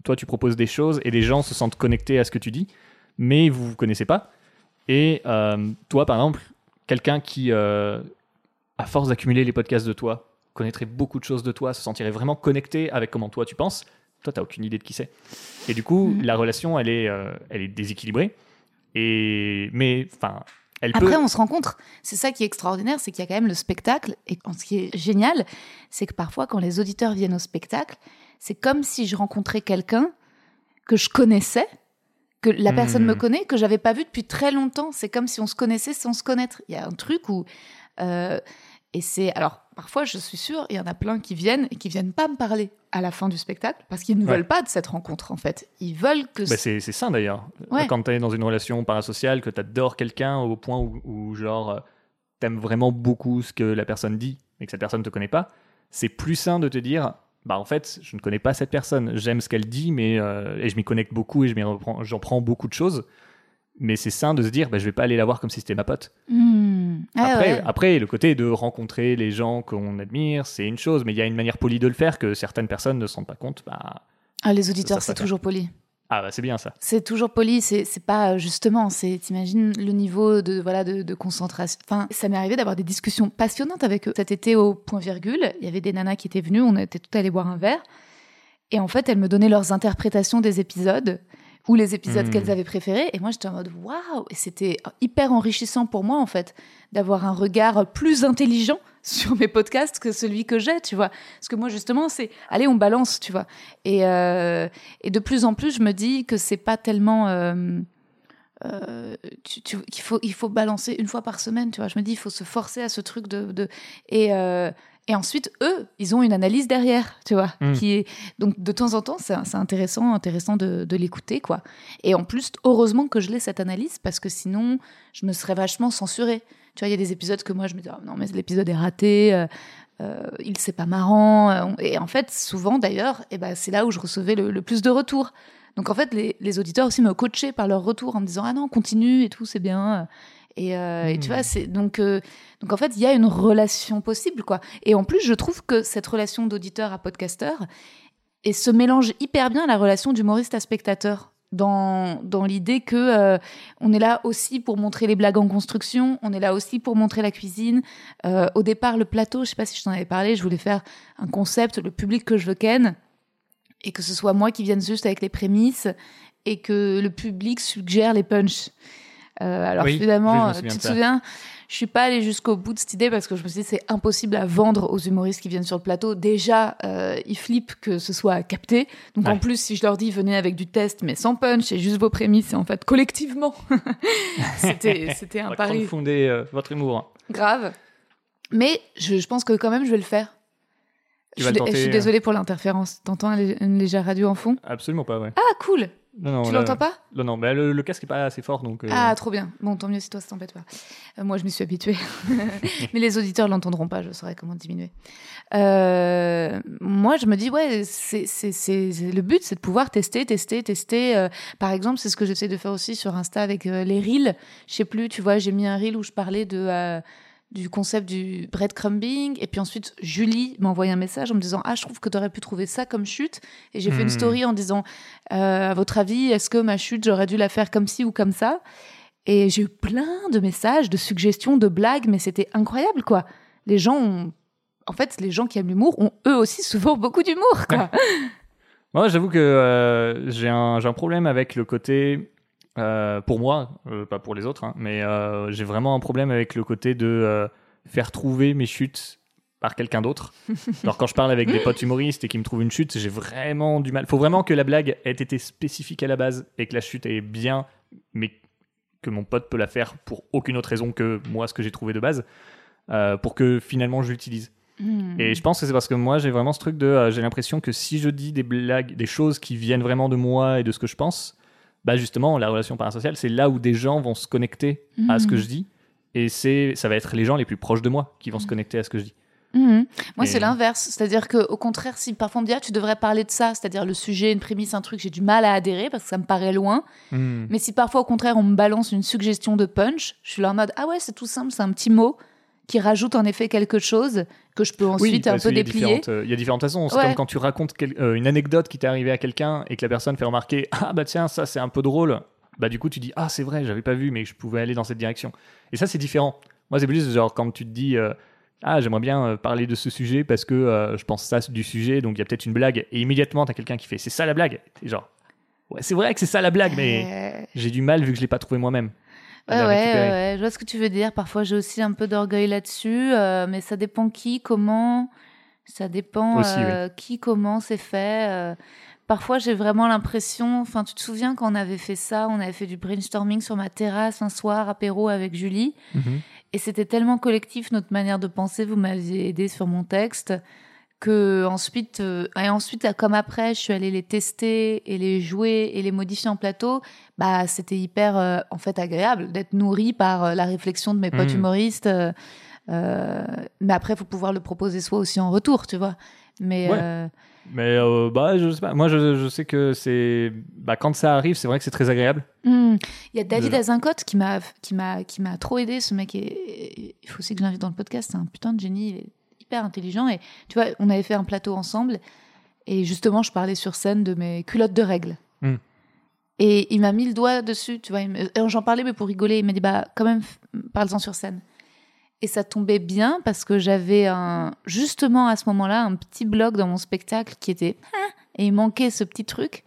toi, tu proposes des choses et les gens se sentent connectés à ce que tu dis, mais vous vous connaissez pas. Et euh, toi, par exemple, quelqu'un qui, euh, à force d'accumuler les podcasts de toi, connaîtrait beaucoup de choses de toi, se sentirait vraiment connecté avec comment toi tu penses. Toi, t'as aucune idée de qui c'est. Et du coup, Mhm. la relation, elle est, euh, elle est déséquilibrée. Et mais, enfin, elle Après, peut. on se rencontre. C'est ça qui est extraordinaire, c'est qu'il y a quand même le spectacle. Et ce qui est génial, c'est que parfois, quand les auditeurs viennent au spectacle, c'est comme si je rencontrais quelqu'un que je connaissais, que la personne Hmm. me connaît, que j'avais pas vu depuis très longtemps. C'est comme si on se connaissait sans se connaître. Il y a un truc où. euh, et c'est. Alors, parfois, je suis sûre, il y en a plein qui viennent et qui viennent pas me parler à la fin du spectacle parce qu'ils ne Ouais. veulent pas de cette rencontre, en fait. Ils veulent que. Bah, c'est sain d'ailleurs. Ouais. Quand tu es dans une relation parasociale, que tu adores quelqu'un au point où, où genre, euh, t'aimes vraiment beaucoup ce que la personne dit, mais que cette personne te connaît pas, c'est plus sain de te dire bah en fait, je ne connais pas cette personne. J'aime ce qu'elle dit, mais euh, et je m'y connecte beaucoup et je reprends, j'en prends beaucoup de choses. Mais c'est sain de se dire, bah, je vais pas aller la voir comme si c'était ma pote. Hmm. Ah après, ouais. après, le côté de rencontrer les gens qu'on admire, c'est une chose, mais il y a une manière polie de le faire que certaines personnes ne se rendent pas compte. Bah, Ah, les auditeurs, c'est toujours poli. Ah bah c'est bien ça. C'est toujours poli, c'est pas euh, justement, c'est t'imagines le niveau de voilà de, de concentration. Enfin, ça m'est arrivé d'avoir des discussions passionnantes avec eux. Cet été au point virgule, il y avait des nanas qui étaient venues, on était toutes allées boire un verre, et en fait elles me donnaient leurs interprétations des épisodes ou les épisodes Mhm. qu'elles avaient préférés, et moi j'étais en mode waouh, et c'était hyper enrichissant pour moi en fait d'avoir un regard plus intelligent sur mes podcasts que celui que j'ai, tu vois. Parce que moi justement c'est allez on balance, tu vois. Et euh, et de plus en plus, je me dis que c'est pas tellement euh, euh, tu- tu- qu'il faut il faut balancer une fois par semaine, tu vois. Je me dis il faut se forcer à ce truc de, de et euh, et ensuite eux, ils ont une analyse derrière, tu vois, Mm. qui est donc de temps en temps c'est intéressant intéressant de, de l'écouter quoi. Et en plus heureusement que je l'ai cette analyse parce que sinon je me serais vachement censurée. Tu vois, il y a des épisodes que moi je me dis Ah, non mais l'épisode est raté. euh, euh, il c'est pas marrant euh, et en fait souvent d'ailleurs et ben c'est là où je recevais le, le plus de retours donc en fait les, les auditeurs aussi me coachaient par leur retour en me disant ah non continue et tout c'est bien et, euh, et tu Hmm. vois c'est donc euh, donc en fait il y a une relation possible quoi et en plus je trouve que cette relation d'auditeur à podcasteur et se mélange hyper bien à la relation d'humoriste à spectateur dans, dans l'idée que euh, on est là aussi pour montrer les blagues en construction, on est là aussi pour montrer la cuisine. Euh, au départ, le plateau, je sais pas si je t'en avais parlé, je voulais faire un concept, le public que je veux ken, et que ce soit moi qui vienne juste avec les prémices, et que le public suggère les punchs. Euh, alors Oui, finalement, me souviens tu te souviens, je suis pas allée jusqu'au bout de cette idée parce que je me suis dit c'est impossible à vendre aux humoristes qui viennent sur le plateau. Déjà, euh, ils flippent que ce soit capté. Donc en plus, si je leur dis venez avec du test mais sans punch et juste vos prémices, et en fait collectivement, c'était un pari confonder euh, votre humour. hein. grave. Mais je, je pense que quand même je vais le faire. Tu je, vas suis, le tenter, je suis euh. désolée pour l'interférence. T'entends une une légère radio en fond? Absolument pas, ouais. Ah cool. Non, non, tu l'entends pas? Non, non, mais le, le casque est pas assez fort, donc. euh, Ah, trop bien. Bon, tant mieux si toi, ça t'embête pas. Euh, moi, je m'y suis habituée. Mais les auditeurs l'entendront pas, je saurais comment diminuer. Euh, moi, je me dis, ouais, c'est, le but, c'est de pouvoir tester, tester, tester. Par exemple, c'est ce que j'essaie de faire aussi sur Insta avec les reels. Je sais plus, tu vois, j'ai mis un reel où je parlais de. Du concept du breadcrumbing et puis ensuite Julie m'a envoyé un message en me disant ah je trouve que tu aurais pu trouver ça comme chute et j'ai fait une Hmm. story en disant euh, à votre avis est-ce que ma chute j'aurais dû la faire comme ci ou comme ça? Et j'ai eu plein de messages, de suggestions, de blagues, mais c'était incroyable, quoi. Les gens ont... En fait, les gens qui aiment l'humour ont eux aussi souvent beaucoup d'humour, quoi. Moi, j'avoue que euh, j'ai un, j'ai un problème avec le côté, euh, pour moi, euh, pas pour les autres, hein, mais euh, j'ai vraiment un problème avec le côté de faire trouver mes chutes par quelqu'un d'autre. Alors quand je parle avec des potes humoristes et qu'ils me trouvent une chute, j'ai vraiment du mal. faut vraiment que la blague ait été spécifique à la base et que la chute est bien, mais que mon pote peut la faire pour aucune autre raison que moi, ce que j'ai trouvé de base, pour que finalement je l'utilise. Hmm. Et je pense que c'est parce que moi, j'ai vraiment ce truc de. j'ai l'impression que si je dis des blagues, des choses qui viennent vraiment de moi et de ce que je pense, bah justement, la relation parasociale, c'est là où des gens vont se connecter à ce que Mhm. je dis. Et c'est, ça va être les gens les plus proches de moi qui vont se connecter à ce que je dis. Mhm. Moi, Et- c'est l'inverse. C'est-à-dire qu'au contraire, si parfois on me dit, ah, tu devrais parler de ça, c'est-à-dire le sujet, une prémisse, un truc, j'ai du mal à adhérer parce que ça me paraît loin. Mais si parfois, au contraire, on me balance une suggestion de punch, je suis là en mode, ah ouais, c'est tout simple, c'est un petit mot qui rajoute en effet quelque chose que je peux ensuite un peu déplier. euh, Il y a différentes façons. C'est Ouais. comme quand tu racontes quel- euh, une anecdote qui t'est arrivée à quelqu'un et que la personne fait remarquer Ah bah tiens, ça c'est un peu drôle. Bah du coup, tu dis Ah c'est vrai, j'avais pas vu, mais je pouvais aller dans cette direction. Et ça, c'est différent. Moi, c'est plus genre quand tu te dis euh, Ah, j'aimerais bien parler de ce sujet parce que euh, je pense ça du sujet, donc il y a peut-être une blague. Et immédiatement, t'as quelqu'un qui fait C'est ça la blague? Et genre Ouais, c'est vrai que c'est ça la blague, mais j'ai du mal vu que je l'ai pas trouvé moi-même. Ouais, ouais, je vois ce que tu veux dire. Parfois, j'ai aussi un peu d'orgueil là-dessus, euh, mais ça dépend qui, comment. Ça dépend Aussi, euh, qui, comment c'est fait. euh. Parfois, j'ai vraiment l'impression. Enfin, tu te souviens quand on avait fait ça On avait fait du brainstorming sur ma terrasse un soir, apéro avec Julie. Mhm. Et c'était tellement collectif notre manière de penser. Vous m'aviez aidé sur mon texte que ensuite, euh, et ensuite, comme après, je suis allée les tester et les jouer et les modifier en plateau. Bah, c'était hyper, euh, en fait, agréable d'être nourri par euh, la réflexion de mes potes Mhm. humoristes. mais après, il faut pouvoir le proposer soi aussi en retour, tu vois. Mais, Ouais. Mais bah, je sais pas. Moi, je, je sais que c'est. Bah, quand ça arrive, c'est vrai que c'est très agréable. Hmm. Il y a David Azincote qui m'a qui m'a qui m'a trop aidé. Ce mec, il faut aussi que je l'invite dans le podcast. C'est un putain de génie. Il est hyper intelligent. Et tu vois, on avait fait un plateau ensemble. Et justement, je parlais sur scène de mes culottes de règles. Hmm. Et il m'a mis le doigt dessus. Tu vois, j'en parlais mais pour rigoler. Il m'a dit bah quand même, parle-en sur scène. Et ça tombait bien parce que j'avais un, justement à ce moment-là un petit blog dans mon spectacle qui était Ah et il manquait ce petit truc.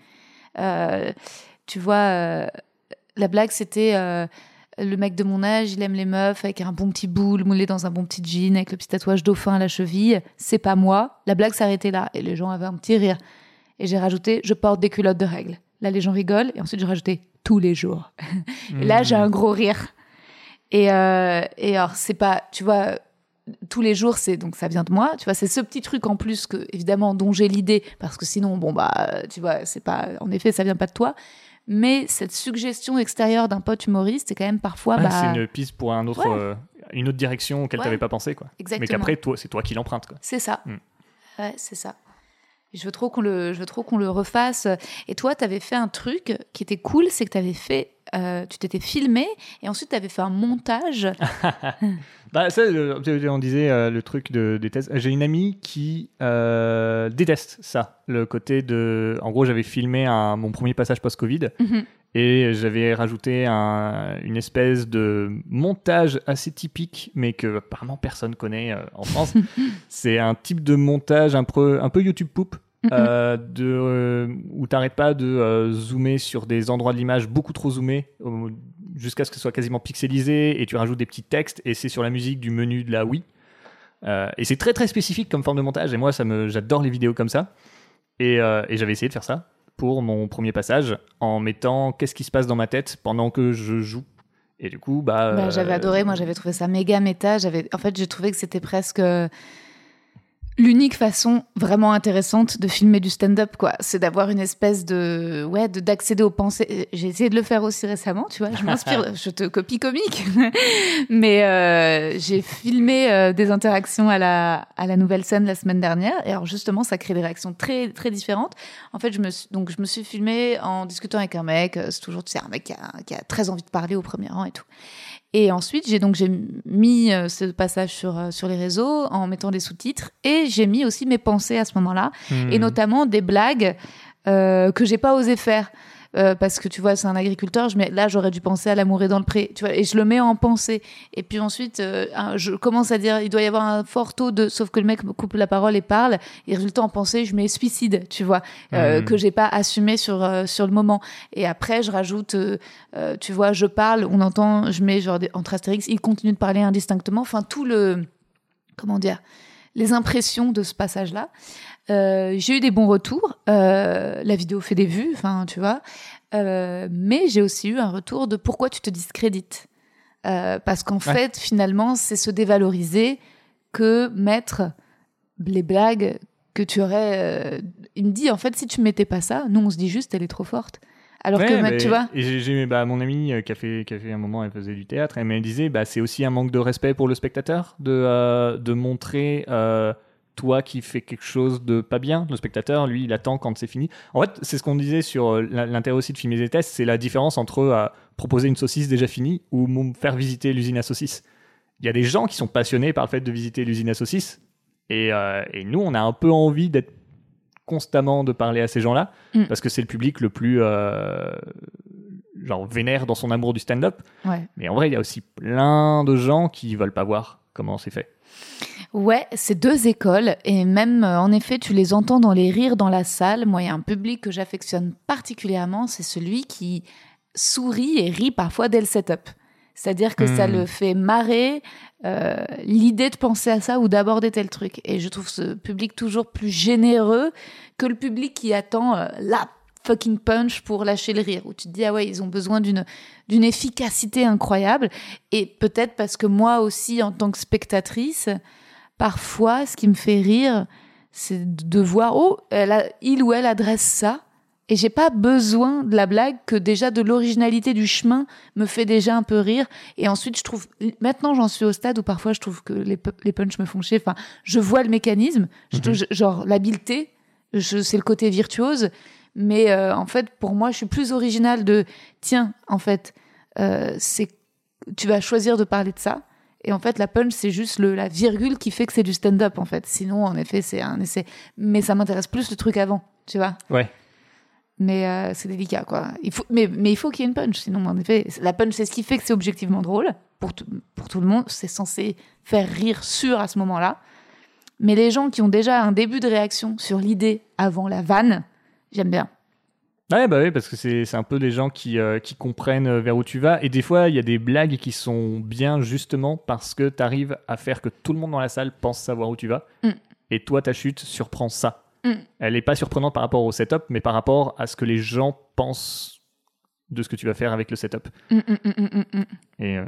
Euh, tu vois, euh, la blague c'était euh, le mec de mon âge, il aime les meufs avec un bon petit boule moulé dans un bon petit jean avec le petit tatouage dauphin à la cheville. C'est pas moi. La blague s'arrêtait là et les gens avaient un petit rire. Et j'ai rajouté je porte des culottes de règles. Là les gens rigolent et ensuite j'ai rajouté tous les jours. Et là, j'ai un gros rire. Et, euh, et alors, c'est pas, tu vois, tous les jours, c'est donc ça vient de moi. Tu vois, c'est ce petit truc en plus que, évidemment, dont j'ai l'idée, parce que sinon, bon, bah, tu vois, c'est pas, en effet, ça vient pas de toi. Mais cette suggestion extérieure d'un pote humoriste, c'est quand même parfois, Ouais, bah, c'est une piste pour un autre, Ouais. euh, une autre direction auquel Ouais. tu n'avais pas pensé. Quoi. Mais exactement. qu'après, toi, c'est toi qui l'empruntes. Quoi. C'est ça. Mm. Ouais, c'est ça. Je veux trop qu'on le, je veux trop qu'on le refasse. Et toi, tu avais fait un truc qui était cool, c'est que tu avais fait, euh, tu t'étais filmé et ensuite tu avais fait un montage. Bah, ça, on disait euh, le truc de, des tests. J'ai une amie qui euh, déteste ça. Le côté de. En gros, j'avais filmé un, mon premier passage post-Covid Mhm. et j'avais rajouté un- une espèce de montage assez typique, mais que apparemment personne connaît en France. C'est un type de montage un peu, un peu YouTube Poop. Euh, de, euh, où t'arrêtes pas de euh, zoomer sur des endroits de l'image beaucoup trop zoomés jusqu'à ce que ce soit quasiment pixelisé et tu rajoutes des petits textes et c'est sur la musique du menu de la Wii. Euh, et c'est très très spécifique comme forme de montage et moi ça me j'adore les vidéos comme ça et, euh, et j'avais essayé de faire ça pour mon premier passage en mettant qu'est-ce qui se passe dans ma tête pendant que je joue? Et du coup bah, Bah, j'avais euh, adoré, moi j'avais trouvé ça méga méta. J'avais, en fait, j'ai trouvé que c'était presque l'unique façon vraiment intéressante de filmer du stand-up, quoi. C'est d'avoir une espèce de, ouais, de d'accéder aux pensées. J'ai essayé de le faire aussi récemment, tu vois. Je m'inspire, je te copie comique, mais euh, j'ai filmé euh, des interactions à la à la nouvelle scène la semaine dernière. Et alors justement, ça crée des réactions très très différentes. En fait, je me suis, donc je me suis filmée en discutant avec un mec. euh, C'est toujours, tu sais, un mec qui a, qui a très envie de parler au premier rang et tout. Et ensuite, j'ai donc j'ai mis euh, ce passage sur euh, sur les réseaux en mettant des sous-titres et j'ai mis aussi mes pensées à ce moment-là hmm. et notamment des blagues euh, que j'ai pas osé faire. Euh, parce que tu vois, c'est un agriculteur. Je mets, là, j'aurais dû penser à l'amour est dans le pré. Tu vois, et je le mets en pensée. Et puis ensuite, euh, je commence à dire, il doit y avoir un fort taux de, sauf que le mec me coupe la parole et parle. Et résultat, en pensée, je mets suicide. Tu vois, euh, Mhm. que j'ai pas assumé sur euh, sur le moment. Et après, je rajoute, euh, tu vois, je parle, on entend, je mets genre des, entre Astérix, il continue de parler indistinctement. Enfin, tout le, comment dire, les impressions de ce passage-là. Euh, j'ai eu des bons retours. Euh, la vidéo fait des vues, enfin, tu vois. Euh, mais j'ai aussi eu un retour de pourquoi tu te discrédites. Parce qu'en Ouais. fait, finalement, c'est se dévaloriser que mettre les blagues que tu aurais. Il me dit, en fait, si tu mettais pas ça, nous, on se dit juste, elle est trop forte. Alors Ouais, que, tu vois. Et j'ai, j'ai- bah, mon amie euh, qui a, fait, qui a fait un moment, elle faisait du théâtre, elle me disait bah, c'est aussi un manque de respect pour le spectateur de, euh, de montrer euh, toi qui fais quelque chose de pas bien. Le spectateur, lui, il attend quand c'est fini. En fait, c'est ce qu'on disait sur euh, l'in- l'intérêt aussi de filmer des tests c'est la différence entre euh, proposer une saucisse déjà finie ou faire visiter l'usine à saucisses. Il y a des gens qui sont passionnés par le fait de visiter l'usine à saucisses. Et, euh, et nous, on a un peu envie d'être constamment de parler à ces gens-là Mm. parce que c'est le public le plus euh, genre vénère dans son amour du stand-up. Ouais. Mais en vrai, il y a aussi plein de gens qui veulent pas voir comment c'est fait. Ouais, c'est deux écoles et même euh, en effet, tu les entends dans les rires dans la salle. Moi, il y a un public que j'affectionne particulièrement, c'est celui qui sourit et rit parfois dès le setup. C'est-à-dire que ça Hmm. le fait marrer euh, l'idée de penser à ça ou d'aborder tel truc. Et je trouve ce public toujours plus généreux que le public qui attend euh, la fucking punch pour lâcher le rire. Où tu te dis ah ouais, ils ont besoin d'une d'une efficacité incroyable. Et peut-être parce que moi aussi, en tant que spectatrice, parfois, ce qui me fait rire, c'est de voir, oh, elle a- il ou elle adresse ça. Et j'ai pas besoin de la blague que déjà de l'originalité du chemin me fait déjà un peu rire. Et ensuite, je trouve, maintenant j'en suis au stade où parfois je trouve que les, les punchs me font chier. Enfin, je vois le mécanisme, je je- genre l'habileté. C'est le côté virtuose. Mais euh, en fait, pour moi, je suis plus originale de tiens, en fait, euh, c'est tu vas choisir de parler de ça. Et en fait, la punch, c'est juste le, la virgule qui fait que c'est du stand-up, en fait. Sinon, en effet, c'est un essai. Mais ça m'intéresse plus le truc avant, tu vois. Ouais. Mais euh, c'est délicat, quoi. Il faut, mais, mais il faut qu'il y ait une punch. Sinon, en effet, la punch, c'est ce qui fait que c'est objectivement drôle pour, tout- pour tout le monde. C'est censé faire rire sûr à ce moment-là. Mais les gens qui ont déjà un début de réaction sur l'idée avant la vanne, j'aime bien. Ouais, bah oui, parce que c'est un peu des gens qui, euh, qui comprennent euh, vers où tu vas. Et des fois, il y a des blagues qui sont bien justement parce que tu arrives à faire que tout le monde dans la salle pense savoir où tu vas. Mm. Et toi, ta chute surprend ça. Mm. Elle n'est pas surprenante par rapport au setup, mais par rapport à ce que les gens pensent de ce que tu vas faire avec le setup. Hum, hum. Et euh,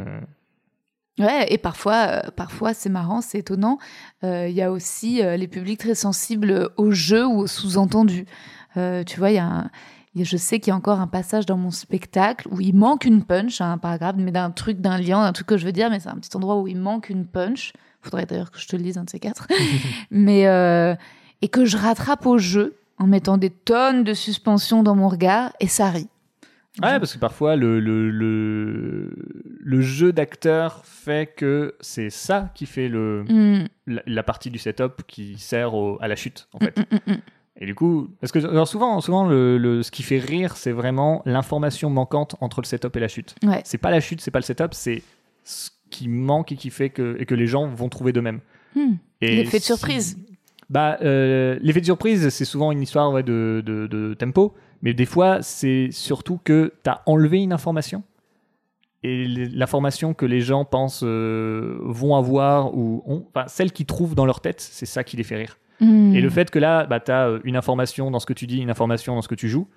Ouais, et parfois, euh, parfois c'est marrant, c'est étonnant. Il y a aussi les publics très sensibles au jeu ou au sous-entendu. Euh, tu vois, il y a un- je sais qu'il y a encore un passage dans mon spectacle où il manque une punch, un paragraphe, mais d'un truc, d'un lien, d'un truc que je veux dire, mais c'est un petit endroit où il manque une punch. Faudrait d'ailleurs que je te le dise, un de ces quatre. mais euh, et que je rattrape au jeu en mettant des tonnes de suspension dans mon regard et ça rit. Ouais, parce que parfois, le, le, le, le jeu d'acteur fait que c'est ça qui fait le, Hum, la, la partie du setup qui sert au- à la chute, en fait. hum, hum, hum. Et du coup, parce que alors souvent, souvent le, le- ce qui fait rire, c'est vraiment l'information manquante entre le setup et la chute. Ouais. C'est pas la chute, c'est pas le setup, c'est ce qui manque et qui fait que, et que les gens vont trouver d'eux-mêmes. Et L'effet de si- surprise. Bah, euh, l'effet de surprise, c'est souvent une histoire ouais, de, de, de tempo, mais des fois, c'est surtout que tu as enlevé une information. Et l'information que les gens pensent euh, vont avoir, ou ont, enfin, celle qu'ils trouvent dans leur tête, c'est ça qui les fait rire. Hum. Et le fait que là, bah, tu as une information dans ce que tu dis, une information dans ce que tu joues,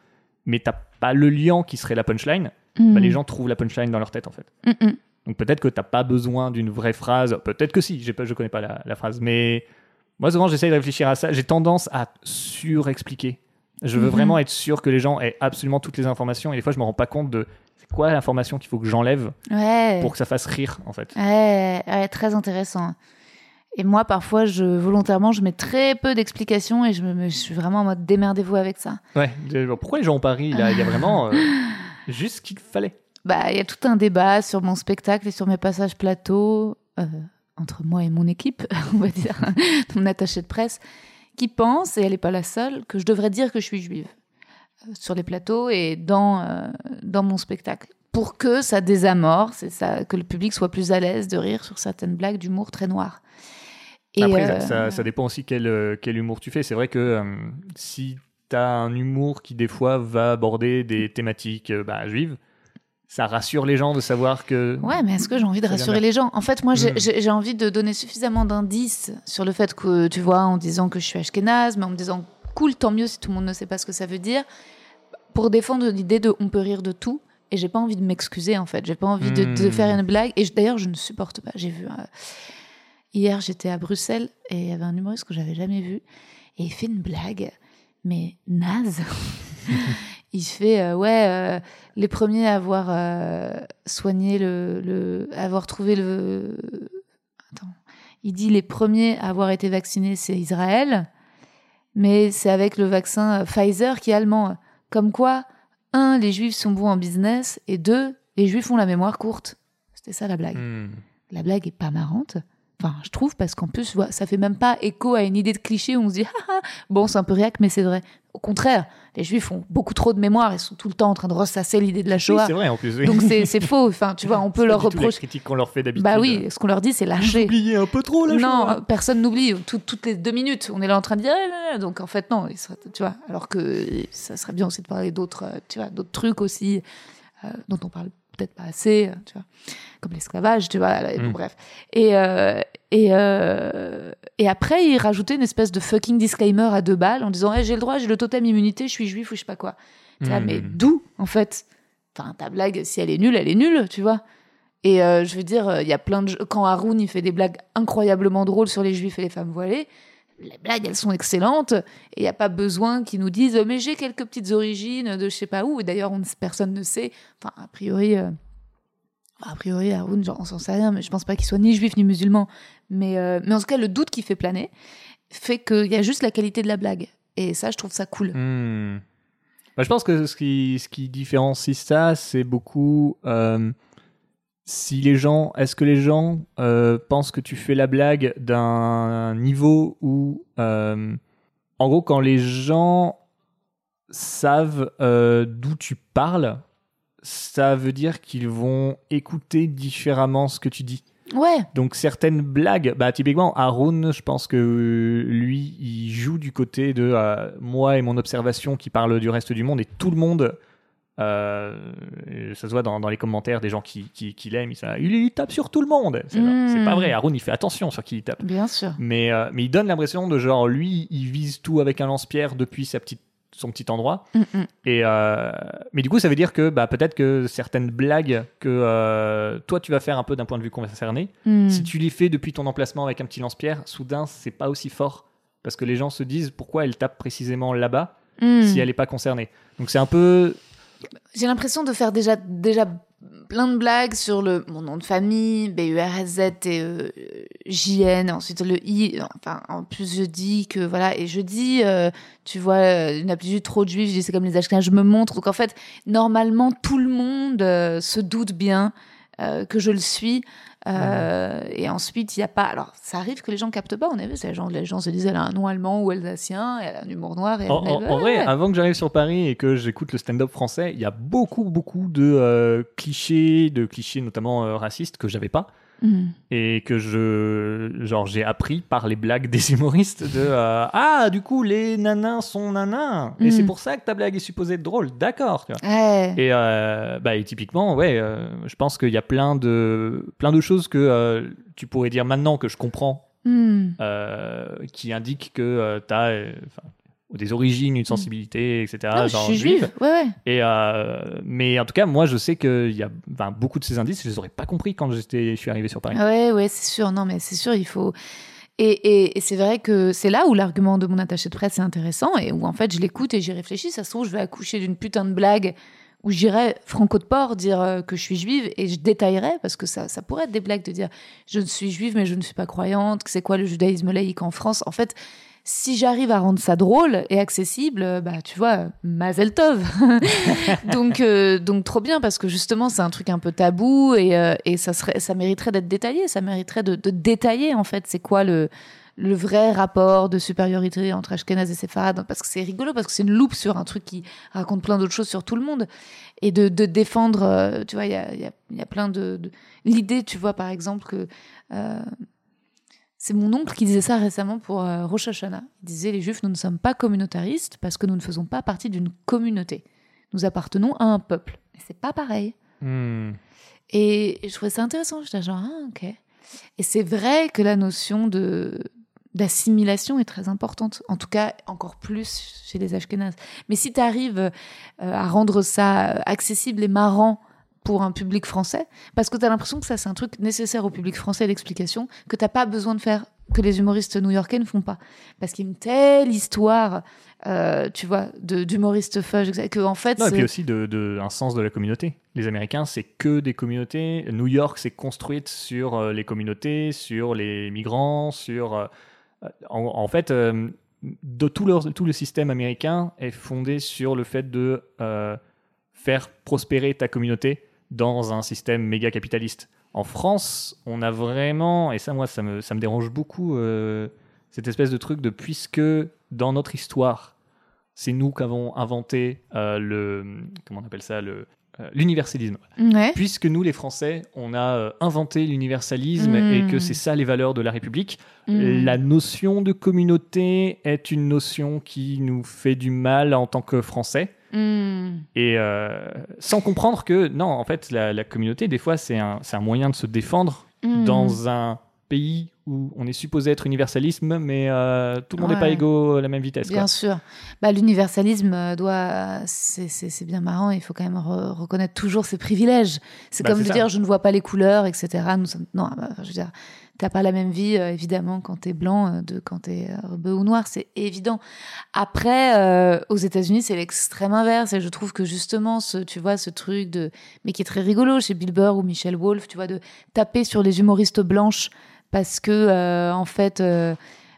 mais t'as pas le lien qui serait la punchline, bah, Hum. les gens trouvent la punchline dans leur tête en fait. Hum. Donc peut-être que t'as pas besoin d'une vraie phrase, peut-être que si, pas, je connais pas la, la phrase, mais moi souvent j'essaye de réfléchir à ça, j'ai tendance à surexpliquer. Je veux vraiment être sûr que les gens aient absolument toutes les informations et des fois je me rends pas compte de c'est quoi l'information qu'il faut que j'enlève Ouais. pour que ça fasse rire en fait. Ouais, ouais, très intéressant. Et moi, parfois, je volontairement, je mets très peu d'explications et je, me, je suis vraiment en mode démerdez-vous avec ça. Ouais, pourquoi les gens ont Paris Il y a vraiment euh, juste ce qu'il fallait. Bah, il y a tout un débat sur mon spectacle et sur mes passages plateau euh, entre moi et mon équipe, on va dire, mon attaché de presse, qui pense, et elle n'est pas la seule, que je devrais dire que je suis juive euh, sur les plateaux et dans, dans mon spectacle. Pour que ça désamorce et ça, que le public soit plus à l'aise de rire sur certaines blagues d'humour très noir. Et, Après, euh, ça, ça- ça dépend aussi quel, euh, quel humour tu fais. C'est vrai que euh, si tu as un humour qui, des fois, va aborder des thématiques bah, juives, ça rassure les gens de savoir que. Ouais, mais est-ce que j'ai envie de rassurer les gens? En fait, moi, j'ai Hmm. j'ai- envie de donner suffisamment d'indices sur le fait que, tu vois, en disant que je suis ashkénaze, mais en me disant cool, tant mieux si tout le monde ne sait pas ce que ça veut dire, pour défendre l'idée de on peut rire de tout. Et j'ai pas envie de m'excuser, en fait. J'ai pas envie de, de Hmm. faire une blague. Et d'ailleurs, je ne supporte pas. J'ai vu. euh, Hier, j'étais à Bruxelles et il y avait un humoriste que j'avais jamais vu. Et il fait une blague, mais naze. il fait euh, ouais euh, les premiers à avoir euh, soigné le, le avoir trouvé le attends il dit les premiers à avoir été vaccinés c'est Israël mais c'est avec le vaccin euh, Pfizer qui est allemand comme quoi un les juifs sont bons en business et deux les juifs ont la mémoire courte c'était ça la blague Hmm. la blague est pas marrante. Enfin, je trouve, parce qu'en plus, ça fait même pas écho à une idée de cliché où on se dit, ah, ah, bon, c'est un peu réac, mais c'est vrai. Au contraire, les juifs ont beaucoup trop de mémoire, ils sont tout le temps en train de ressasser l'idée de la Oui, Shoah. c'est vrai en plus. oui. Donc c'est faux. Enfin, tu vois, on peut leur reprocher. critique qu'on leur fait d'habitude. Bah oui, ce qu'on leur dit, c'est lâcher. Oubliez un peu trop la Non, Shoah. personne n'oublie. Tout- Toutes les deux minutes, on est là en train de dire. Ah, là, là. Donc en fait, non. tu vois, alors que ça serait bien aussi de parler d'autres, euh, tu vois, d'autres trucs aussi euh, dont on parle peut-être pas assez, euh, tu vois, comme l'esclavage, tu vois. bon, Mm. bref. Et euh, et euh, et après, il rajoutait une espèce de fucking disclaimer à deux balles en disant, Eh, j'ai le droit, j'ai le totem immunité, je suis juif ou je sais pas quoi. Là, Mm. mais d'où en fait? Enfin, ta blague, si elle est nulle, elle est nulle, tu vois. Et euh, je veux dire, il y a plein de... Quand Haroun, il fait des blagues incroyablement drôles sur les juifs et les femmes voilées, les blagues, elles sont excellentes. Et il n'y a pas besoin qu'ils nous disent, mais j'ai quelques petites origines de je sais pas où. Et d'ailleurs, on- personne ne sait. Enfin, a priori... euh, a priori, Haroun, on s'en sait rien, mais je pense pas qu'il soit ni juif ni musulman. Mais, euh, mais en tout cas, le doute qui fait planer fait qu'il y a juste la qualité de la blague. Et ça, je trouve ça cool. Hmm. Bah, je pense que ce qui, ce qui différencie ça, c'est beaucoup euh, si les gens, est-ce que les gens euh, pensent que tu fais la blague d'un niveau où, euh, en gros, quand les gens savent euh, d'où tu parles, ça veut dire qu'ils vont écouter différemment ce que tu dis. Ouais. Donc certaines blagues, bah typiquement Haroun, je pense que lui, il joue du côté de moi et mon observation qui parle du reste du monde et tout le monde. Euh, ça se voit dans, dans les commentaires des gens qui, qui, qui l'aiment. Il, tape sur tout le monde. C'est Mm. c'est pas vrai. Haroun, il fait attention sur qui il tape. Bien sûr. Mais, euh, mais il donne l'impression de genre, lui, il vise tout avec un lance-pierre depuis sa petite, son petit endroit. Mm, mm. Et euh, mais du coup, ça veut dire que bah, peut-être que certaines blagues que toi tu vas faire un peu d'un point de vue concerné, Mm. si tu les fais depuis ton emplacement avec un petit lance-pierre, soudain c'est pas aussi fort parce que les gens se disent pourquoi elle tape précisément là-bas Mm. si elle n'est pas concernée? Donc c'est un peu J'ai l'impression de faire déjà, déjà plein de blagues sur le, mon nom de famille, B-U-R-S-Z et euh, J-N, ensuite le I. Enfin, en plus, je dis que, voilà, et je dis, euh, tu vois, euh, une aptitude trop de juif, je dis c'est comme les Ashkenazes, je me montre. Donc en fait, normalement, tout le monde euh, se doute bien que je le suis. Euh, Et ensuite, il n'y a pas. Alors, ça arrive que les gens captent pas. On a vu, les gens, les gens se disent elle a un nom allemand ou alsacien, elle a un humour noir. Et En, elle- en- en vrai, avant que j'arrive sur Paris et que j'écoute le stand-up français, il y a beaucoup, beaucoup de euh, clichés, de clichés notamment euh, racistes que j'avais pas Mm. et que je, genre, j'ai appris par les blagues des humoristes de euh, ah du coup les nanins sont nanins et c'est pour ça que ta blague est supposée être drôle, d'accord. Ouais. Et, euh, bah, et typiquement, ouais, euh, je pense qu'il y a plein de, plein de choses que tu pourrais dire maintenant que je comprends Mm. qui indiquent que tu as des origines, une sensibilité, etc. Non, je suis juive. Ouais, ouais. Et euh, mais en tout cas, moi, je sais qu'il y a beaucoup de ces indices, je les aurais pas compris quand j'étais, je suis arrivé sur Paris. Ouais, ouais, c'est sûr. Non, mais c'est sûr, il faut. Et, et, et c'est vrai que c'est là où l'argument de mon attaché de presse est intéressant et où en fait je l'écoute et j'y réfléchis. Ça se trouve, je vais accoucher d'une putain de blague où j'irai franco de port dire euh, que je suis juive et je détaillerai parce que ça, ça pourrait être des blagues de dire je ne suis juive mais je ne suis pas croyante, que c'est quoi le judaïsme laïque en France? En fait, si j'arrive à rendre ça drôle et accessible, euh, bah tu vois, Mazel Tov. donc euh, donc trop bien parce que justement c'est un truc un peu tabou et, euh, et ça serait ça mériterait d'être détaillé, ça mériterait de, détailler en fait c'est quoi le le vrai rapport de supériorité entre Ashkenaz et Séfarad. Parce que c'est rigolo parce que c'est une loupe sur un truc qui raconte plein d'autres choses sur tout le monde. Et de, de défendre tu vois il y a, y, a, y a plein de, l'idée tu vois par exemple que c'est mon oncle qui disait ça récemment pour euh, Rosh Hashanah. Il disait les Juifs, nous ne sommes pas communautaristes parce que nous ne faisons pas partie d'une communauté. Nous appartenons à un peuple. Et c'est pas pareil. Hmm. Et je trouvais ça intéressant. J'étais genre, ah, ok. Et c'est vrai que la notion de d'assimilation est très importante. En tout cas, encore plus chez les Ashkénazes. Mais si tu arrives euh, à rendre ça accessible et marrant pour un public français, parce que tu as l'impression que ça, c'est un truc nécessaire au public français, l'explication, que t'as pas besoin de faire, que les humoristes new-yorkais ne font pas. Parce qu'il y a une telle histoire, euh, tu vois, d'humoristes fudge, que en fait, Non, et puis aussi de, de- un sens de la communauté. Les Américains, c'est que des communautés. New York, c'est construite sur euh, les communautés, sur les migrants, sur. euh, en, en fait, euh, de tout, leur- tout le système américain est fondé sur le fait de faire prospérer ta communauté dans un système méga capitaliste. En France, on a vraiment, et ça, moi, ça me, ça me dérange beaucoup, euh, cette espèce de truc de puisque dans notre histoire, c'est nous qui avons inventé euh, le comment on appelle ça le euh, l'universalisme. Ouais. Puisque nous les Français, on a inventé l'universalisme Mm. et que c'est ça les valeurs de la République, Mm. la notion de communauté est une notion qui nous fait du mal en tant que Français. Mm. Et euh, sans comprendre que non, en fait, la, la communauté, des fois, c'est un, un moyen de se défendre Mm. dans un pays où on est supposé être universalisme, mais euh, tout le monde n'est pas égaux à la même vitesse. Bien quoi. sûr. Bah, L'universalisme euh, doit. C'est bien marrant, il faut quand même re- reconnaître toujours ses privilèges. C'est Bah, comme de ça. dire je ne vois pas les couleurs, etc. Nous sommes... Non, bah, je veux dire, t'as pas la même vie, euh, évidemment, quand t'es blanc, euh, de quand t'es euh, bleu ou noir, c'est évident. Après, euh, aux États-Unis, c'est l'extrême inverse, et je trouve que justement, ce, tu vois, ce truc de. Mais qui est très rigolo chez Bill Burr ou Michel Wolf, tu vois, de taper sur les humoristes blanches parce que, euh, en fait. euh,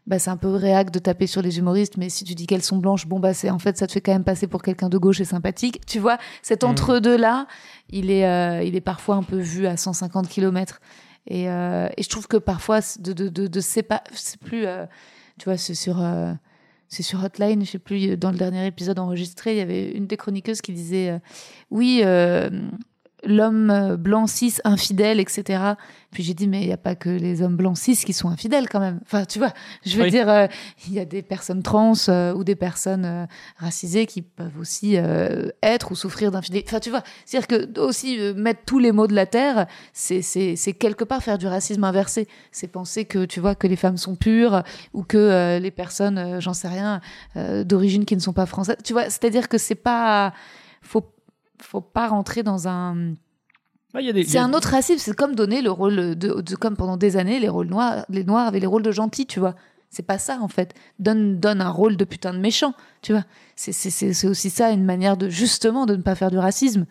bah, c'est un peu réac de taper sur les humoristes, mais si tu dis qu'elles sont blanches, bon, bah, c'est en fait, ça te fait quand même passer pour quelqu'un de gauche et sympathique. Tu vois, cet Mhm. entre-deux-là, il, est, euh, il est parfois un peu vu à 150 km. Et, euh, et je trouve que parfois, de, de, de, de c'est plus. euh, tu vois, c'est sur. euh, c'est sur Hotline, je sais plus, dans le dernier épisode enregistré, il y avait une des chroniqueuses qui disait Oui, l'homme euh, blanc cis infidèle, etc. Puis j'ai dit Mais il n'y a pas que les hommes blancs cis qui sont infidèles quand même. Enfin, tu vois, je veux Oui. dire, euh, il y a des personnes trans euh, ou des personnes euh, racisées qui peuvent aussi être ou souffrir d'infidélité. Enfin, tu vois, c'est-à-dire que aussi mettre tous les mots de la terre, c'est quelque part faire du racisme inversé. C'est penser que tu vois que les femmes sont pures ou que les personnes, j'en sais rien, d'origine qui ne sont pas françaises. Tu vois, c'est-à-dire que c'est pas faut faut pas rentrer dans un des- c'est a- un autre racisme. C'est comme donner le rôle de, de- comme pendant des années les rôles noirs, les noirs avaient les rôles de gentils, tu vois. C'est pas ça en fait. Donne donne un rôle de putain de méchant, tu vois. C'est c'est c'est c'est aussi ça une manière de justement de ne pas faire du racisme.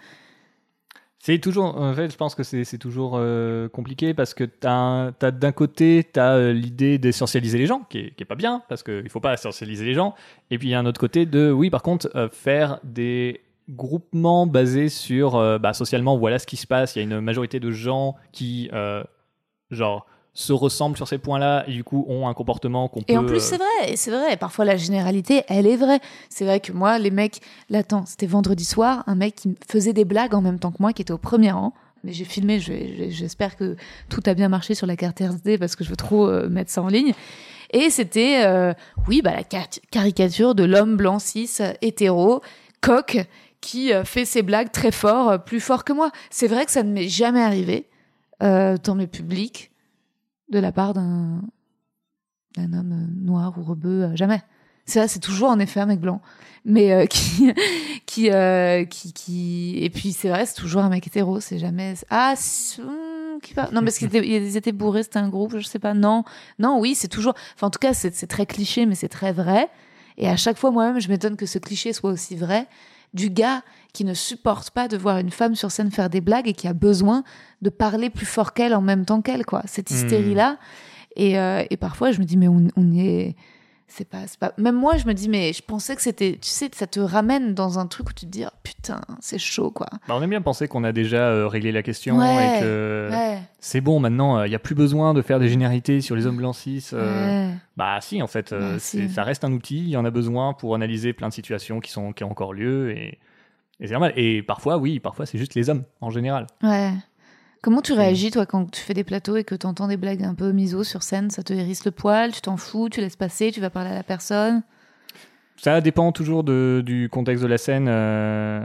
C'est toujours, en fait, je pense que c'est c'est toujours euh, compliqué parce que t'as d'un côté, t'as euh, l'idée d'essentialiser les gens, qui est, qui est pas bien, parce qu'il faut pas essentialiser les gens. Et puis il y a un autre côté de, oui, par contre, euh, faire des groupements basés sur, euh, bah, socialement, voilà ce qui se passe. Il y a une majorité de gens qui, euh, genre, se ressemblent sur ces points-là et du coup ont un comportement qu'on peut. Et en plus, c'est vrai, et c'est vrai. Parfois, la généralité, elle est vraie. C'est vrai que moi, les mecs, là, attends, c'était vendredi soir, un mec qui me faisait des blagues en même temps que moi, qui était au premier rang. Mais j'ai filmé, j'espère que tout a bien marché sur la carte RSD parce que je veux trop euh, mettre ça en ligne. Et c'était, oui, bah, la car- caricature de l'homme blanc cis hétéro, coq, qui euh, fait ses blagues très fort, euh, plus fort que moi. C'est vrai que ça ne m'est jamais arrivé euh, dans mes publics de la part d'un d'un homme euh, noir ou rebeu, jamais. Ça, c'est toujours en effet un mec blanc, mais euh, qui, qui, qui, et puis c'est vrai, c'est toujours un mec hétéro, c'est jamais. Ah, hum, qui va Non, parce qu'ils étaient, étaient bourrés, c'était un groupe, je sais pas. Non, non, oui, c'est toujours. Enfin, en tout cas, c'est très cliché, mais c'est très vrai. Et à chaque fois, moi-même, je m'étonne que ce cliché soit aussi vrai du gars qui ne supporte pas de voir une femme sur scène faire des blagues et qui a besoin de parler plus fort qu'elle en même temps qu'elle, quoi. Cette Hmm. hystérie-là. Et, euh, et parfois, je me dis, mais on, on y est. C'est pas, pas. Même moi, je me dis, mais je pensais que c'était. Tu sais, ça te ramène dans un truc où tu te dis, oh, putain, c'est chaud, quoi. bah, on aime bien penser qu'on a déjà euh, réglé la question Ouais, et que Ouais. c'est bon maintenant, il n'y a plus besoin de faire des généralités sur les hommes blancs cis. euh, ouais. Bah si, en fait, euh, Bah, si. ça reste un outil, il y en a besoin pour analyser plein de situations qui, sont, qui ont encore lieu, et, et c'est normal. Et parfois, oui, parfois c'est juste les hommes, en général. Ouais. Comment tu réagis, toi, quand tu fais des plateaux et que tu entends des blagues un peu miso sur scène? Ça te hérisse le poil Tu t'en fous Tu laisses passer Tu vas parler à la personne? Ça dépend toujours de, du contexte de la scène, euh,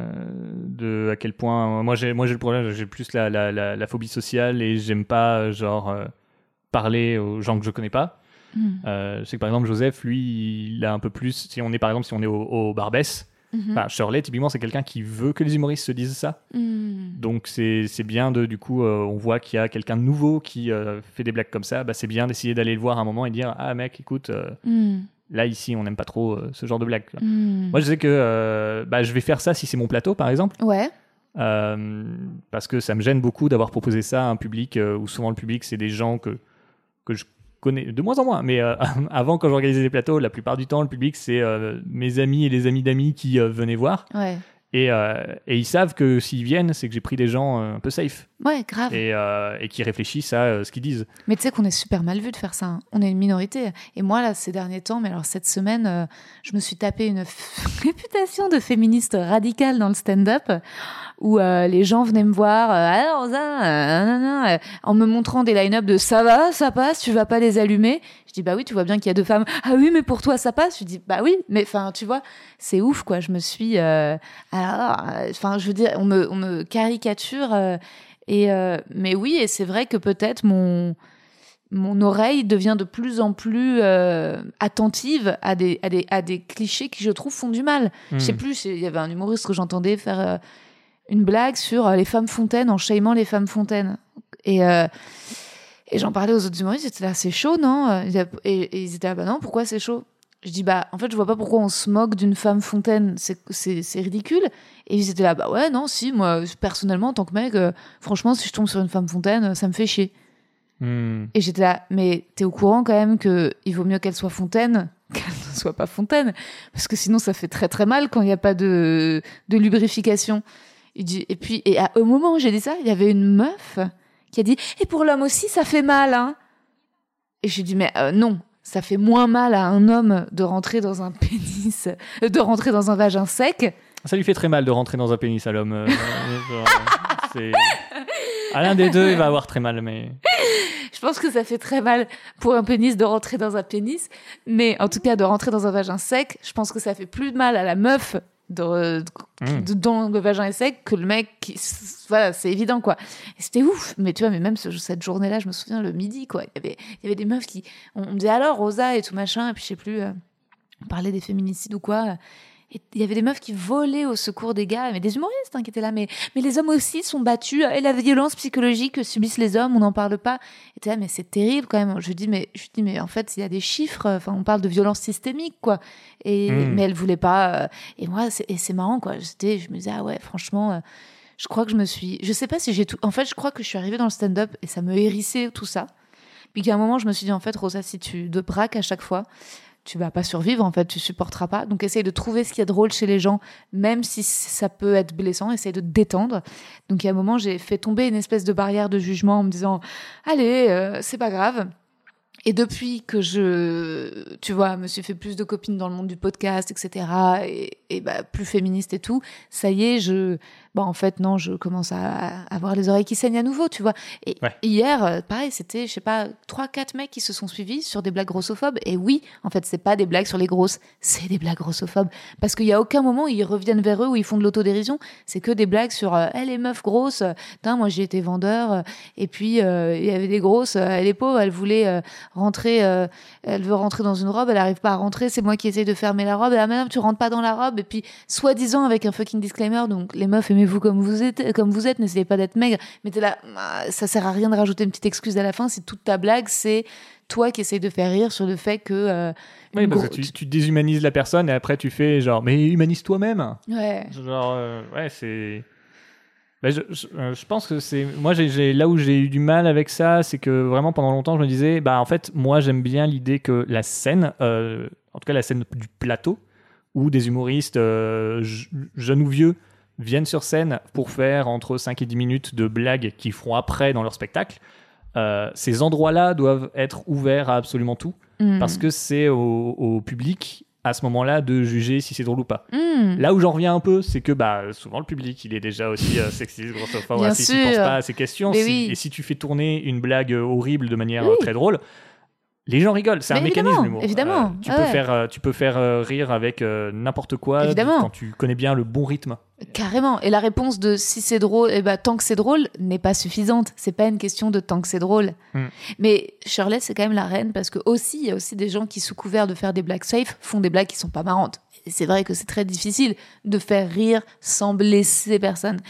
de à quel point... Moi, j'ai moi j'ai le problème, j'ai plus la, la, la, la phobie sociale, et j'aime pas, genre, euh, parler aux gens que je connais pas. Hmm. Euh, je sais que par exemple, Joseph, lui, il a un peu plus... Si on est, par exemple, si on est au, au Barbès, Enfin, Shirley, typiquement, c'est quelqu'un qui veut que les humoristes se disent ça. Hmm. Donc c'est bien de du coup euh, on voit qu'il y a quelqu'un de nouveau qui euh, fait des blagues comme ça, bah, c'est bien d'essayer d'aller le voir un moment et dire ah mec écoute euh, Hmm. là ici on n'aime pas trop ce genre de blague. Hmm. Moi je sais que bah, je vais faire ça si c'est mon plateau par exemple Ouais. parce que ça me gêne beaucoup d'avoir proposé ça à un public où souvent le public c'est des gens que que je de moins en moins mais euh, avant quand j'organisais des plateaux la plupart du temps le public c'est euh, mes amis et les amis d'amis qui euh, venaient voir. Et, euh, et ils savent que s'ils viennent c'est que j'ai pris des gens euh, un peu safe Ouais, grave. et, euh, et qui réfléchissent à euh, ce qu'ils disent. Mais tu sais qu'on est super mal vu de faire ça. hein. On est une minorité. Et moi, là, ces derniers temps, mais alors cette semaine, je me suis tapé une réputation de féministe radicale dans le stand-up où les gens venaient me voir alors ça, en me montrant des line-up de ça va, ça passe, tu vas pas les allumer. Je dis bah oui, tu vois bien qu'il y a deux femmes. Ah oui, mais pour toi ça passe. Je dis bah oui, mais enfin tu vois, c'est ouf quoi. Je me suis, euh, alors, euh, enfin je veux dire, on me, on me caricature. euh, et euh, mais oui, et c'est vrai que peut-être mon mon oreille devient de plus en plus euh, attentive à des, à, des, à des clichés qui, je trouve, font du mal. Je sais Hmm. plus, il y avait un humoriste que j'entendais faire euh, une blague sur euh, les femmes fontaines en shaimant les femmes fontaines. Et, et j'en parlais aux autres humoristes, j'étais là, c'est chaud, non? Et, et ils étaient là, bah non, pourquoi c'est chaud? Je dis, bah en fait, je vois pas pourquoi on se moque d'une femme fontaine, c'est- c'est c'est ridicule. Et ils étaient là, bah ouais, non, si, moi, personnellement, en tant que mec, euh, franchement, si je tombe sur une femme fontaine, euh, ça me fait chier. Hmm. Et j'étais là, mais t'es au courant quand même que il vaut mieux qu'elle soit fontaine qu'elle ne soit pas fontaine, parce que sinon ça fait très très mal quand il n'y a pas de, de lubrification. Il dit, et puis, et à, au moment où j'ai dit ça, il y avait une meuf qui a dit, et pour l'homme aussi ça fait mal, hein. Et j'ai dit, mais euh, non, ça fait moins mal à un homme de rentrer dans un pénis, euh, de rentrer dans un vagin sec. Ça lui fait très mal de rentrer dans un pénis à l'homme. euh, c'est- à l'un des deux, il va avoir très mal, mais. Je pense que ça fait très mal pour un pénis de rentrer dans un pénis, mais en tout cas de rentrer dans un vagin sec, je pense que ça fait plus de mal à la meuf de, Mm. dont le vagin est sec que le mec qui voilà c'est évident quoi c'était ouf mais tu vois mais même ce- cette journée là je me souviens le midi quoi il y avait il y avait des meufs qui on, on me disait alors Rosa et tout machin et puis je sais plus euh, on parlait des féminicides ou quoi et il y avait des meufs qui volaient au secours des gars, mais des humoristes hein, qui étaient là. Mais, mais les hommes aussi sont battus. Et la violence psychologique que subissent les hommes, on n'en parle pas. Et là, mais c'est terrible quand même. Je dis, mais, je dis, mais en fait, il y a des chiffres. Enfin, on parle de violence systémique, quoi. Et, Mm. Mais elle voulait pas. euh, et moi, c'est, marrant, quoi. J'étais, je me disais, ah ouais, franchement, euh, je crois que je me suis. Je sais pas si j'ai tout. En fait, je crois que je suis arrivée dans le stand-up et ça me hérissait tout ça. Puis qu'à un moment, je me suis dit, en fait, Rosa, si tu te braques à chaque fois, tu vas pas survivre, en fait, tu supporteras pas. Donc, essaye de trouver ce qu'il y a de drôle chez les gens, même si ça peut être blessant, essaye de te détendre. Donc, il y a un moment, j'ai fait tomber une espèce de barrière de jugement en me disant, allez, euh, c'est pas grave. Et depuis que je, tu vois, me suis fait plus de copines dans le monde du podcast, etc., et, et bah, plus féministe et tout, ça y est, je, bah, en fait, non, je commence à, avoir les oreilles qui saignent à nouveau, tu vois. Et Ouais. hier, euh, pareil, c'était, je sais pas, trois, quatre mecs qui se sont suivis sur des blagues grossophobes. Et oui, en fait, c'est pas des blagues sur les grosses, c'est des blagues grossophobes. Parce qu'il y a aucun moment où ils reviennent vers eux, où ils font de l'autodérision. C'est que des blagues sur, euh, Eh, les meufs grosses, euh, putain, moi j'ai été vendeur, euh, et puis euh, il y avait des grosses, euh, elle est pauvre, elle voulait euh, rentrer, euh, elle veut rentrer dans une robe, elle arrive pas à rentrer, c'est moi qui essaye de fermer la robe, et là maintenant tu rentres pas dans la robe, et puis soi-disant avec un fucking disclaimer, donc les meufs aimez-vous comme vous êtes, comme vous êtes, n'essayez pas d'être maigre, mais t'es là, ah, ça sert à rien de rajouter une petite excuse à la fin si toute ta blague c'est toi qui essayes de faire rire sur le fait que euh, Oui, parce que tu déshumanises la personne et après tu fais genre, mais humanise toi-même. ouais Genre, euh, ouais, c'est. Bah, je, je- euh, je pense que c'est. Moi, j'ai- là où j'ai eu du mal avec ça, c'est que vraiment pendant longtemps, je me disais, bah en fait, moi, j'aime bien l'idée que la scène, euh, en tout cas la scène du plateau, où des humoristes, euh, je- jeunes ou vieux, viennent sur scène pour faire entre 5 et 10 minutes de blagues qu'ils feront après dans leur spectacle. Euh, ces endroits-là doivent être ouverts à absolument tout, Mm. parce que c'est au, au public à ce moment-là de juger si c'est drôle ou pas. Mm. Là où j'en reviens un peu, c'est que bah, souvent le public, il est déjà aussi euh, sexiste, grossophobe, raciste, il pense pas à ces questions. Si- oui. Et si tu fais tourner une blague euh, horrible de manière Oui. euh, très drôle, les gens rigolent. C'est un mécanisme, évidemment, l'humour. évidemment. Euh, tu, Ah peux ouais. faire, tu peux faire rire avec n'importe quoi Évidemment. quand tu connais bien le bon rythme. Carrément. Et la réponse de si c'est drôle, eh ben, tant que c'est drôle, n'est pas suffisante. C'est pas une question de tant que c'est drôle. Hmm. Mais Shirley, c'est quand même la reine parce que aussi, il y a aussi des gens qui, sous couvert de faire des blagues safe, font des blagues qui sont pas marrantes. Et c'est vrai que c'est très difficile de faire rire sans blesser personne.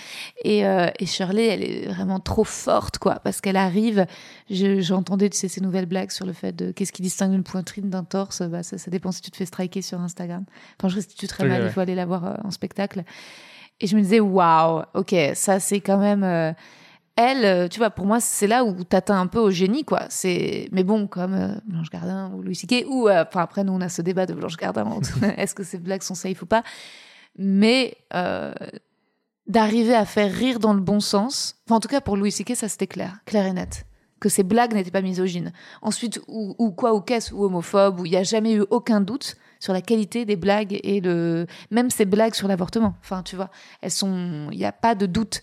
Et, euh, et Shirley, elle est vraiment trop forte, quoi, parce qu'elle arrive. je- J'entendais, tu sais, ces nouvelles blagues sur le fait de qu'est-ce qui distingue une poitrine d'un torse. Bah, ça, ça dépend si tu te fais striker sur Instagram. Enfin, je restitue très Ok, mal, ouais. il faut aller la voir euh, en spectacle. Et je me disais, waouh, ok, ça c'est quand même. euh, elle, euh, tu vois, pour moi, c'est là où t'atteins un peu au génie, quoi. C'est, mais bon, comme euh, Blanche Gardin ou Louis C.K. ou enfin après nous on a ce débat de Blanche Gardin, est-ce que ces blagues sont safe ou pas? Mais d'arriver à faire rire dans le bon sens. Enfin, en tout cas pour Louis C.K. ça c'était clair, clair et net, que ces blagues n'étaient pas misogynes. Ensuite, ou, ou quoi, ou qu'est-ce, ou homophobe, où il n'y a jamais eu aucun doute sur la qualité des blagues et le même ces blagues sur l'avortement. Enfin, tu vois, elles sont, il n'y a pas de doute.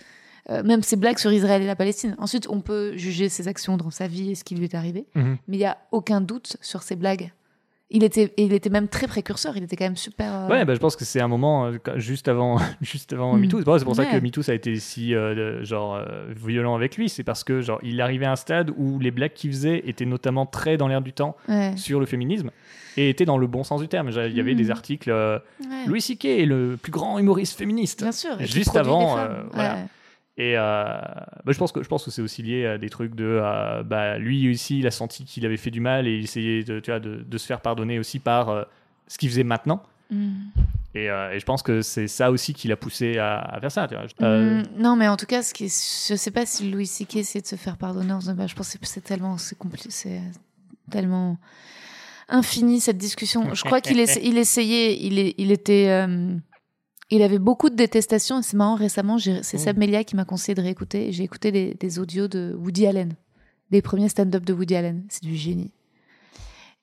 Euh, même ces blagues sur Israël et la Palestine. Ensuite, on peut juger ses actions dans sa vie et ce qui lui est arrivé, Mhm. mais il n'y a aucun doute sur ces blagues. Il était, il était même très précurseur. Il était quand même super. euh, Ouais, bah, je pense que c'est un moment euh, juste avant, juste avant Mm. MeToo. C'est pour ça que MeToo ça a été si euh, genre violent avec lui. C'est parce que genre il arrivait à un stade où les blagues qu'il faisait étaient notamment très dans l'air du temps ouais. sur le féminisme et étaient dans le bon sens du terme. Il y avait des articles. euh, Ouais. Louis C.K. est le plus grand humoriste féministe. Bien sûr. Juste avant, voilà. Et euh, bah, je pense que je pense que c'est aussi lié à des trucs de euh, bah, lui aussi il a senti qu'il avait fait du mal et il essayait de, tu vois, de, de se faire pardonner aussi par euh, ce qu'il faisait maintenant. Mm. Et, euh, et je pense que c'est ça aussi qui l'a poussé à, à faire ça. Tu vois. Euh, Mm, non, mais en tout cas, ce qui est- je sais pas si Louis C.K. essayait de se faire pardonner. en bah, je pense que c'est tellement, c'est tellement infini cette discussion. Je crois qu'il essa- il essayait, il, était, euh, il avait beaucoup de détestation. C'est marrant. Récemment, c'est Mm. Seb Melia qui m'a conseillé de réécouter. J'ai écouté des, des audios de Woody Allen, des premiers stand-up de Woody Allen. C'est du génie.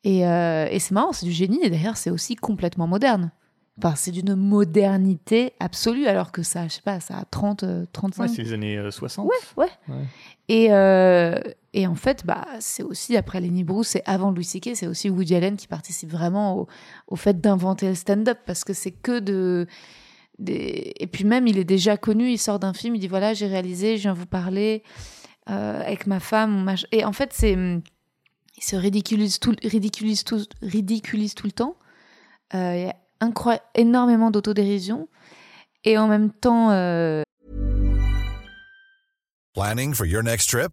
Et, euh, et c'est marrant, c'est du génie. Et d'ailleurs, c'est aussi complètement moderne. Enfin, c'est d'une modernité absolue, alors que ça, je sais pas, ça a 30, euh, 35. ouais, c'est les années euh, 60. Ouais, ouais. Ouais. Et, euh, et en fait, bah, c'est aussi, après Lenny Bruce et avant Louis C.K., c'est aussi Woody Allen qui participe vraiment au, au fait d'inventer le stand-up parce que c'est que de. Et puis même, il est déjà connu, il sort d'un film, il dit voilà, j'ai réalisé, je viens vous parler euh, avec ma femme. Et en fait, c'est. Il se ridiculise tout, ridiculise tout, ridiculise tout le temps. Euh, il y a énormément d'autodérision. Et en même temps, euh, Planning for your next trip?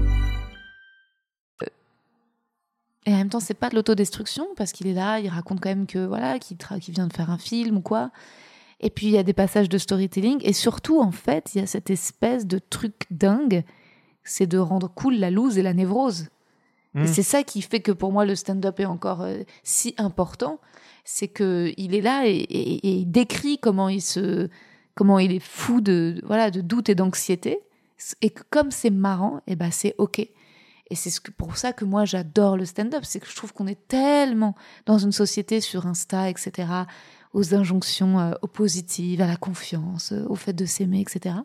Et en même temps, c'est pas de l'autodestruction parce qu'il est là, il raconte quand même que voilà, qu'il tra- qu'il vient de faire un film ou quoi. Et puis il y a des passages de storytelling et surtout en fait, il y a cette espèce de truc dingue, c'est de rendre cool la loose et la névrose. Et c'est ça qui fait que pour moi le stand-up est encore euh, si important, c'est que il est là et, et- et il décrit comment il se comment il est fou de voilà de doute et d'anxiété et que comme c'est marrant, et ben c'est ok. Et c'est ce pour ça que moi j'adore le stand-up, c'est que je trouve qu'on est tellement dans une société sur Insta, etc., aux injonctions euh, au positif, à la confiance, euh, au fait de s'aimer, etc.,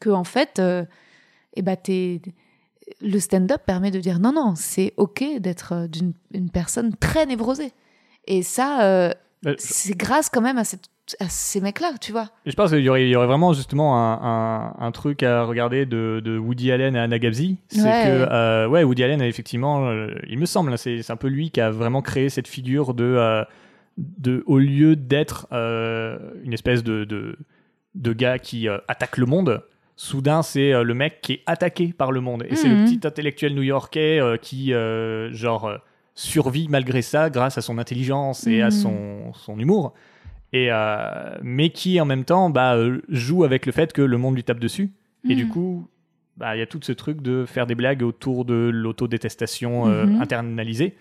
que en fait, euh, eh ben, t'es- le stand-up permet de dire non, non, c'est ok d'être euh, d'une une personne très névrosée. Et ça, c'est grâce quand même à, cette- à ces mecs-là, tu vois. Et Je pense qu'il y aurait, il y aurait vraiment justement un, un- un truc à regarder de, de Woody Allen à Anna Gabzi. C'est Ouais. que euh, ouais, Woody Allen, effectivement, euh, il me semble, hein, c'est un peu lui qui a vraiment créé cette figure de, euh, de au lieu d'être une espèce de, de, de gars qui attaque le monde, soudain c'est le mec qui est attaqué par le monde. Et c'est le Mhm. petit intellectuel new-yorkais qui, genre, survit malgré ça grâce à son intelligence et à Mhm. son, son humour et euh, mais qui en même temps bah, euh, joue avec le fait que le monde lui tape dessus et du Mhm. coup bah, il y a tout ce truc de faire des blagues autour de l'autodétestation euh, Mhm. internalisée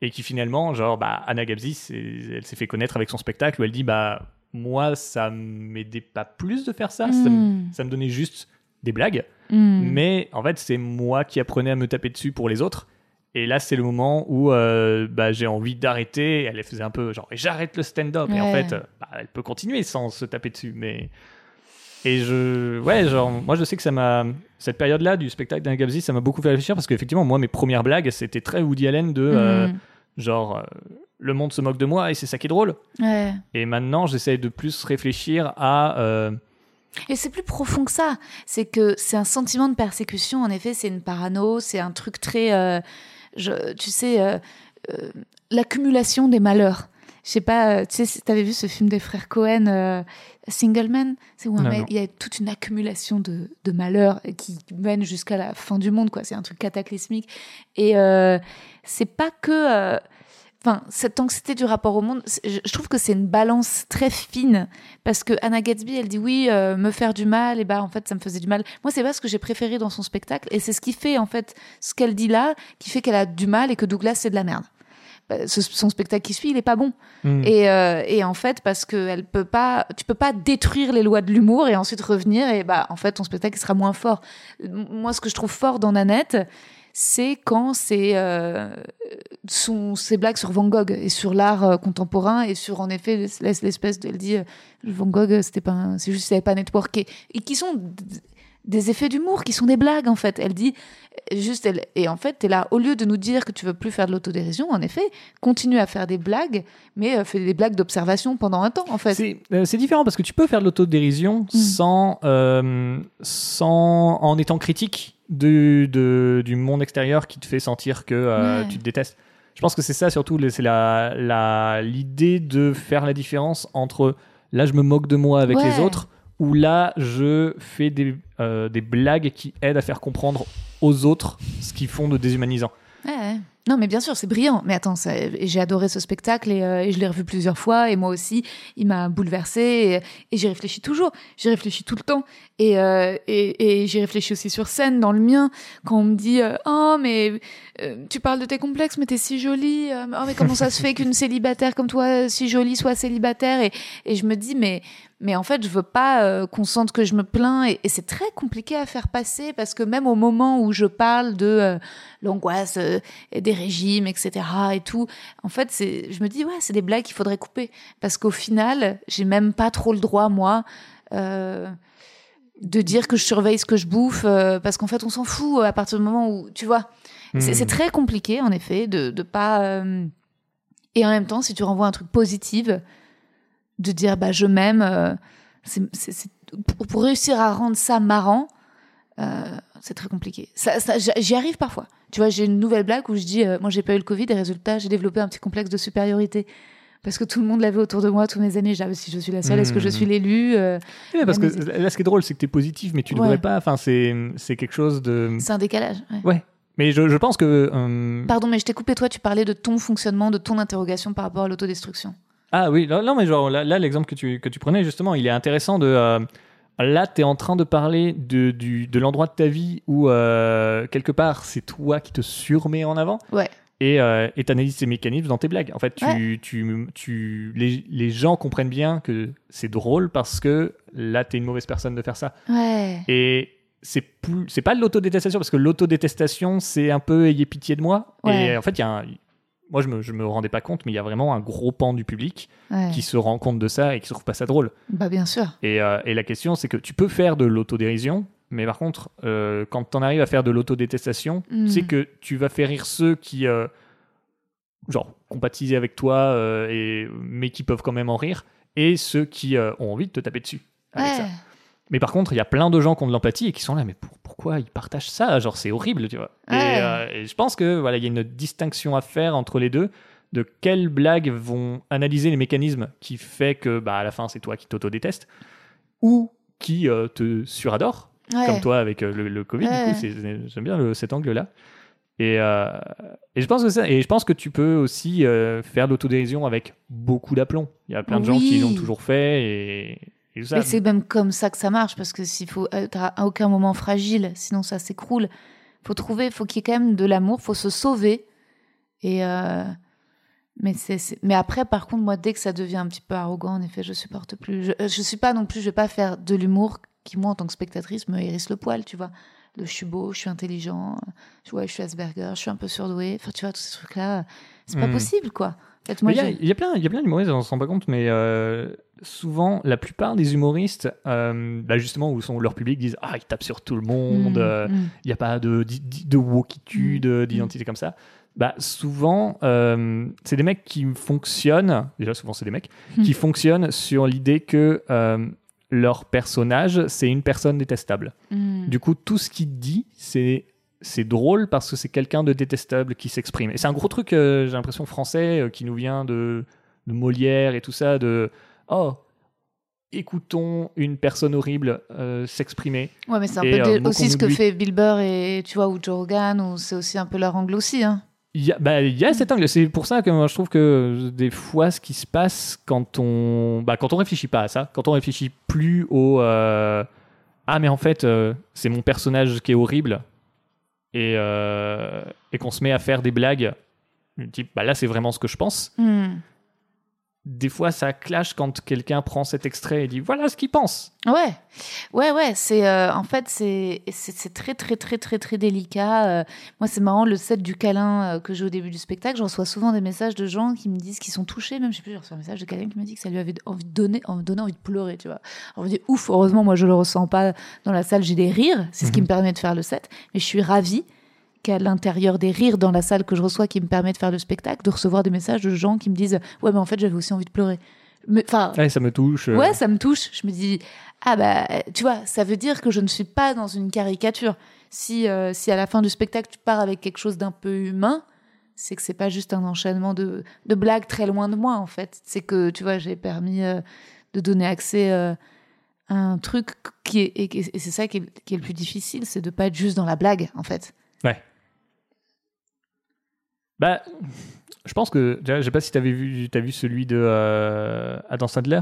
et qui finalement genre bah, Anna Gabzi elle s'est fait connaître avec son spectacle où elle dit bah moi ça m'aidait pas plus de faire ça ça, me, ça me donnait juste des blagues Mm. mais en fait c'est moi qui apprenais à me taper dessus pour les autres et là c'est le moment où euh, bah, j'ai envie d'arrêter elle faisait un peu genre j'arrête le stand-up et en fait euh, bah, elle peut continuer sans se taper dessus mais et je ouais genre moi je sais que ça m'a cette période là du spectacle d'Anna Gabzi ça m'a beaucoup fait réfléchir parce qu'effectivement moi mes premières blagues c'était très Woody Allen de euh, Mm. genre euh, le monde se moque de moi et c'est ça qui est drôle Ouais. et maintenant j'essaie de plus réfléchir à Et c'est plus profond que ça. C'est que c'est un sentiment de persécution. En effet, c'est une parano. C'est un truc très, euh, je- tu sais, euh, euh, l'accumulation des malheurs. Je sais pas, euh, tu sais, si t'avais vu ce film des frères Cohen, euh, Single Man, c'est où il y a toute une accumulation de, de malheurs qui mène jusqu'à la fin du monde, quoi. C'est un truc cataclysmique. Et c'est pas que. Enfin, cette anxiété du rapport au monde, je trouve que c'est une balance très fine parce que Anna Gatsby, elle dit oui, euh, me faire du mal, et bah en fait ça me faisait du mal. Moi, c'est pas ce que j'ai préféré dans son spectacle, et c'est ce qui fait en fait ce qu'elle dit là, qui fait qu'elle a du mal et que Douglas c'est de la merde. Bah, ce- son spectacle qui suit, il est pas bon. hmm. Et, euh, et en fait, parce que elle peut pas, tu peux pas détruire les lois de l'humour et ensuite revenir et bah en fait ton spectacle sera moins fort. Moi, ce que je trouve fort dans Nanette, c'est quand euh, son ses blagues sur Van Gogh et sur l'art euh, contemporain et sur en effet l'es- l'espèce de, elle dit euh, Van Gogh c'était pas, c'est juste savait pas networker et qui sont des effets d'humour qui sont des blagues en fait. Elle dit juste, elle- et en fait, es là, au lieu de nous dire que tu veux plus faire de l'autodérision, en effet, continue à faire des blagues, mais euh, fais des blagues d'observation pendant un temps, en fait. C'est euh, différent parce que tu peux faire de l'autodérision sans, euh, sans en étant critique du, de- du monde extérieur qui te fait sentir que euh, Ouais. tu te détestes. Je pense que c'est ça surtout, c'est la- la- l'idée de faire la différence entre là je me moque de moi avec Ouais. les autres ou là je fais des, euh, des blagues qui aident à faire comprendre aux autres ce qu'ils font de déshumanisant. Ouais. Non, mais bien sûr, c'est brillant. Mais attends, j'ai adoré ce spectacle et, euh, et je l'ai revu plusieurs fois. Et moi aussi, il m'a bouleversée. Et, j'y réfléchis toujours. J'y réfléchis tout le temps. Et, euh, et, j'y réfléchis aussi sur scène, dans le mien, quand on me dit euh, Oh, mais tu parles de tes complexes, mais t'es si jolie. Oh, mais comment ça se fait qu'une célibataire comme toi, si jolie, soit célibataire et, je me dis Mais mais en fait, je veux pas qu'on sente que je me plains et, c'est très compliqué à faire passer parce que même au moment où je parle de l'angoisse et des régimes, etc. et tout, en fait, c'est, je me dis ouais, c'est des blagues qu'il faudrait couper parce qu'au final, j'ai même pas trop le droit moi. euh, de dire que je surveille ce que je bouffe euh, parce qu'en fait on s'en fout à partir du moment où tu vois c'est, Hmm. c'est très compliqué en effet de de pas euh, et en même temps si tu renvoies un truc positif de dire bah je m'aime c'est, pour, pour réussir à rendre ça marrant euh, c'est très compliqué ça, ça- j'y- arrive parfois tu vois j'ai une nouvelle blague où je dis euh, moi j'ai pas eu le covid et résultat j'ai développé un petit complexe de supériorité parce que tout le monde l'avait autour de moi tous mes amis j'avais si je suis la seule est-ce que je Mhm. suis l'élu Euh, Ouais, parce que là, ce qui est drôle, c'est que tu es positif, mais tu devrais Ouais. pas. Enfin, c'est c'est quelque chose de. c'est un décalage ouais. Ouais. Mais je, je pense que. euh, Pardon, mais je t'ai coupé, toi, tu parlais de ton fonctionnement, de ton interrogation par rapport à l'autodestruction. Ah oui, non, non, mais genre là, là, l'exemple que tu, que tu prenais, justement, il est intéressant de. euh, Là, tu es en train de parler de, du, de l'endroit de ta vie où, euh, quelque part, c'est toi qui te surmets en avant. Ouais. Et euh, et t'analyses ces mécanismes dans tes blagues. En fait, tu, Ouais. tu, tu, les, les gens comprennent bien que c'est drôle parce que là, tu es une mauvaise personne de faire ça. Ouais. Et c'est plus, c'est pas de l'autodétestation parce que l'autodétestation, c'est un peu ayez pitié de moi. Ouais. Et en fait, il y a un- moi, je me, je me rendais pas compte, mais il y a vraiment un gros pan du public ouais. qui se rend compte de ça et qui trouve pas ça drôle. Bah, bien sûr. Et, euh, et la question, c'est que tu peux faire de l'autodérision, mais par contre, euh, quand tu en arrives à faire de l'autodétestation, Mm. c'est que tu vas faire rire ceux qui, euh, genre, compatiser avec toi, euh, et, mais qui peuvent quand même en rire, et ceux qui ont envie de te taper dessus. Avec ça. Mais par contre, il y a plein de gens qui ont de l'empathie et qui sont là, mais pour- pourquoi ils partagent ça? Genre, c'est horrible, tu vois. Et, euh, et je pense que voilà, il y a une distinction à faire entre les deux de quelles blagues vont analyser les mécanismes qui fait que bah, à la fin c'est toi qui t'auto-détestes ou qui euh, te suradore Ouais. comme toi avec euh, le, le Covid Ouais. du coup c'est- j'aime bien le- cet angle là et, et je pense que ça et je pense que tu peux aussi faire de l'autodérision avec beaucoup d'aplomb il y a plein de gens qui l'ont toujours fait et, Mais c'est même comme ça que ça marche, parce que s'il faut être à aucun moment fragile, sinon ça s'écroule. Faut trouver, faut qu'il y ait quand même de l'amour, faut se sauver. Et euh, mais c'est, mais après, par contre, moi, dès que ça devient un petit peu arrogant, en effet, je supporte plus. Je, je suis pas non plus, je vais pas faire de l'humour qui, moi, en tant que spectatrice, me hérisse le poil, tu vois. Le je suis beau, je suis intelligent, je, ouais, je suis Asperger, je suis un peu surdoué. Enfin, tu vois, tous ces trucs-là, c'est pas Hmm. possible, quoi. En fait, moi, Mais il y a- j'ai- il y, a plein, il y a plein d'humoristes, on s'en rend pas compte, mais euh, souvent, la plupart des humoristes, euh, bah, justement, où sont, leur public disent Ah, ils tapent sur tout le monde, Hmm, euh, hmm. il n'y a pas de, de, de wokitude, Mm. d'identité comme ça. Bah, souvent, euh, c'est des mecs qui fonctionnent, déjà souvent c'est des mecs, Mm. qui fonctionnent sur l'idée que leur personnage, c'est une personne détestable. Du coup, tout ce qu'il dit, c'est c'est drôle parce que c'est quelqu'un de détestable qui s'exprime. Et c'est un gros truc, euh, j'ai l'impression, français, euh, qui nous vient de, de Molière et tout ça, de oh, écoutons une personne horrible euh, s'exprimer. Ouais, mais c'est un Et, peu euh, aussi ce que fait Bill Burr et tu vois ou Joe Rogan ou c'est aussi un peu leur angle aussi hein. Il y a, bah, il y a cet angle. C'est pour ça que moi, je trouve que des fois, ce qui se passe quand on, bah, quand on réfléchit pas à ça, quand on réfléchit plus au euh, ah mais en fait euh, c'est mon personnage qui est horrible et euh, et qu'on se met à faire des blagues type bah là c'est vraiment ce que je pense. Hmm. Des fois, ça clash quand quelqu'un prend cet extrait et dit voilà ce qu'il pense. Ouais, ouais, ouais. C'est euh, en fait c'est c'est c'est très très très très très délicat. Euh, moi c'est marrant le set du câlin euh, que j'ai au début du spectacle. Je reçois souvent des messages de gens qui me disent qu'ils sont touchés. Même je sais plus, j'ai reçu un message de quelqu'un qui me dit que ça lui avait envie de donner, envie de donner envie de pleurer. Tu vois. Alors je me dis ouf. Heureusement moi je le ressens pas dans la salle. J'ai des rires. C'est ce qui Mhm. me permet de faire le set. Mais je suis ravie qu'à l'intérieur des rires dans la salle que je reçois qui me permet de faire le spectacle, de recevoir des messages de gens qui me disent Ouais, mais en fait, j'avais aussi envie de pleurer. Enfin, Ouais, ça me touche. euh, Ouais, ça me touche. Je me dis, ah bah, tu vois, ça veut dire que je ne suis pas dans une caricature. Si, euh, si à la fin du spectacle, tu pars avec quelque chose d'un peu humain, c'est que c'est pas juste un enchaînement de, de blagues très loin de moi, en fait. C'est que, tu vois, j'ai permis euh, de donner accès à un truc qui est. Et, c'est ça qui est, qui est le plus difficile, c'est de pas être juste dans la blague, en fait. Bah, je pense que. Je sais pas si t'avais vu, t'as vu celui de euh, Adam Sandler?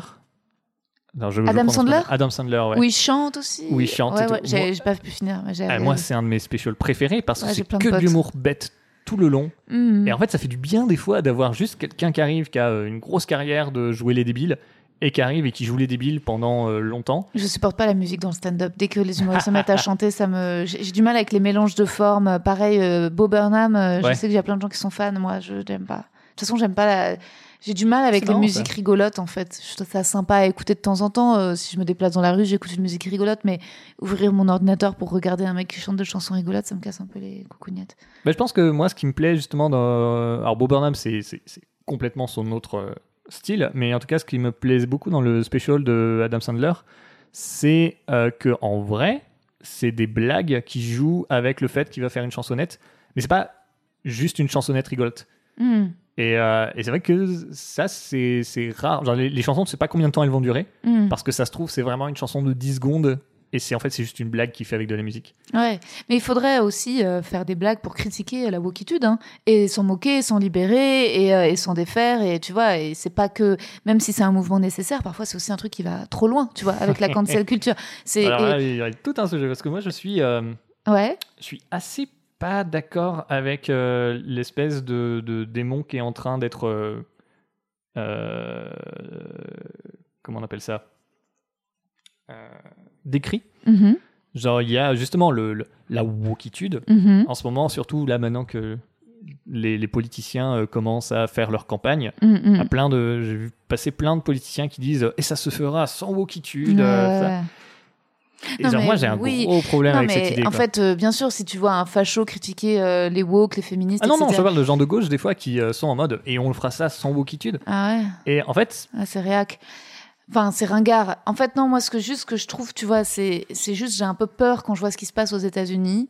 Non, je- je Adam Sandler. Adam Sandler, ouais. Où il chante aussi. Où il chante Ouais, ouais, j'ai pas pu finir. mais Ah, moi, c'est un de mes specials préférés parce que c'est que de l'humour bête tout le long. Mhm. Et en fait, ça fait du bien des fois d'avoir juste quelqu'un qui arrive, qui a euh, une grosse carrière de jouer les débiles, et qui arrive et qui joue les débiles pendant euh, longtemps. Je supporte pas la musique dans le stand-up. Dès que les humoristes se mettent à chanter, ça me, j'ai du mal avec les mélanges de formes. Pareil, euh, Bo Burnham, euh, Ouais. je sais qu'il y a plein de gens qui sont fans. Moi, je n'aime pas. De toute façon, j'aime pas la. J'ai du mal avec les marrant, musiques ça. rigolotes, en fait. Je trouve ça sympa à écouter de temps en temps. Euh, si je me déplace dans la rue, j'écoute une musique rigolote, mais ouvrir mon ordinateur pour regarder un mec qui chante des chansons rigolotes, ça me casse un peu les coucougnettes. Bah, je pense que moi, ce qui me plaît justement dans. Alors, Bob Burnham, c'est complètement son autre euh, style, mais en tout cas, ce qui me plaît beaucoup dans le special de Adam Sandler, c'est euh, que en vrai, c'est des blagues qui jouent avec le fait qu'il va faire une chansonnette, mais c'est pas juste une chansonnette rigolote. Hmm, Et, euh, et c'est vrai que ça, c'est rare. Genre, les, les chansons, tu sais pas combien de temps elles vont durer, hmm. parce que ça se trouve, c'est vraiment une chanson de 10 secondes, et c'est en fait, c'est juste une blague qui fait avec de la musique. Ouais, mais il faudrait aussi euh, faire des blagues pour critiquer la wokitude, hein, et s'en moquer, s'en libérer, et, euh, et s'en défaire, et tu vois, et c'est pas que, même si c'est un mouvement nécessaire, parfois c'est aussi un truc qui va trop loin, tu vois, avec la cancel culture. C'est, et- il y a tout un sujet, parce que moi, je suis. euh, ouais, je suis assez pas d'accord avec l'espèce de, de démon qui est en train d'être. comment on appelle ça? Euh, Décrit. mhm, Genre, il y a justement le, le- la wokitude. mhm, En ce moment, surtout là maintenant que les, les politiciens euh, commencent à faire leur campagne, plein de, j'ai vu passer plein de politiciens qui disent et ça se fera sans wokitude. Euh, ça. Et Non, genre, mais moi, j'ai un oui. gros problème Non, avec mais cette idée. en quoi. fait, euh, bien sûr, si tu vois un facho critiquer euh, les woke, les féministes, Ah non, non, je parle de gens de gauche des fois qui euh, sont en mode et on le fera ça sans wokitude. Ah ouais. Et en fait, Ah, c'est réac. Enfin, c'est ringard. En fait, non, moi, ce que juste que je trouve, tu vois, c'est, c'est juste, j'ai un peu peur quand je vois ce qui se passe aux États-Unis,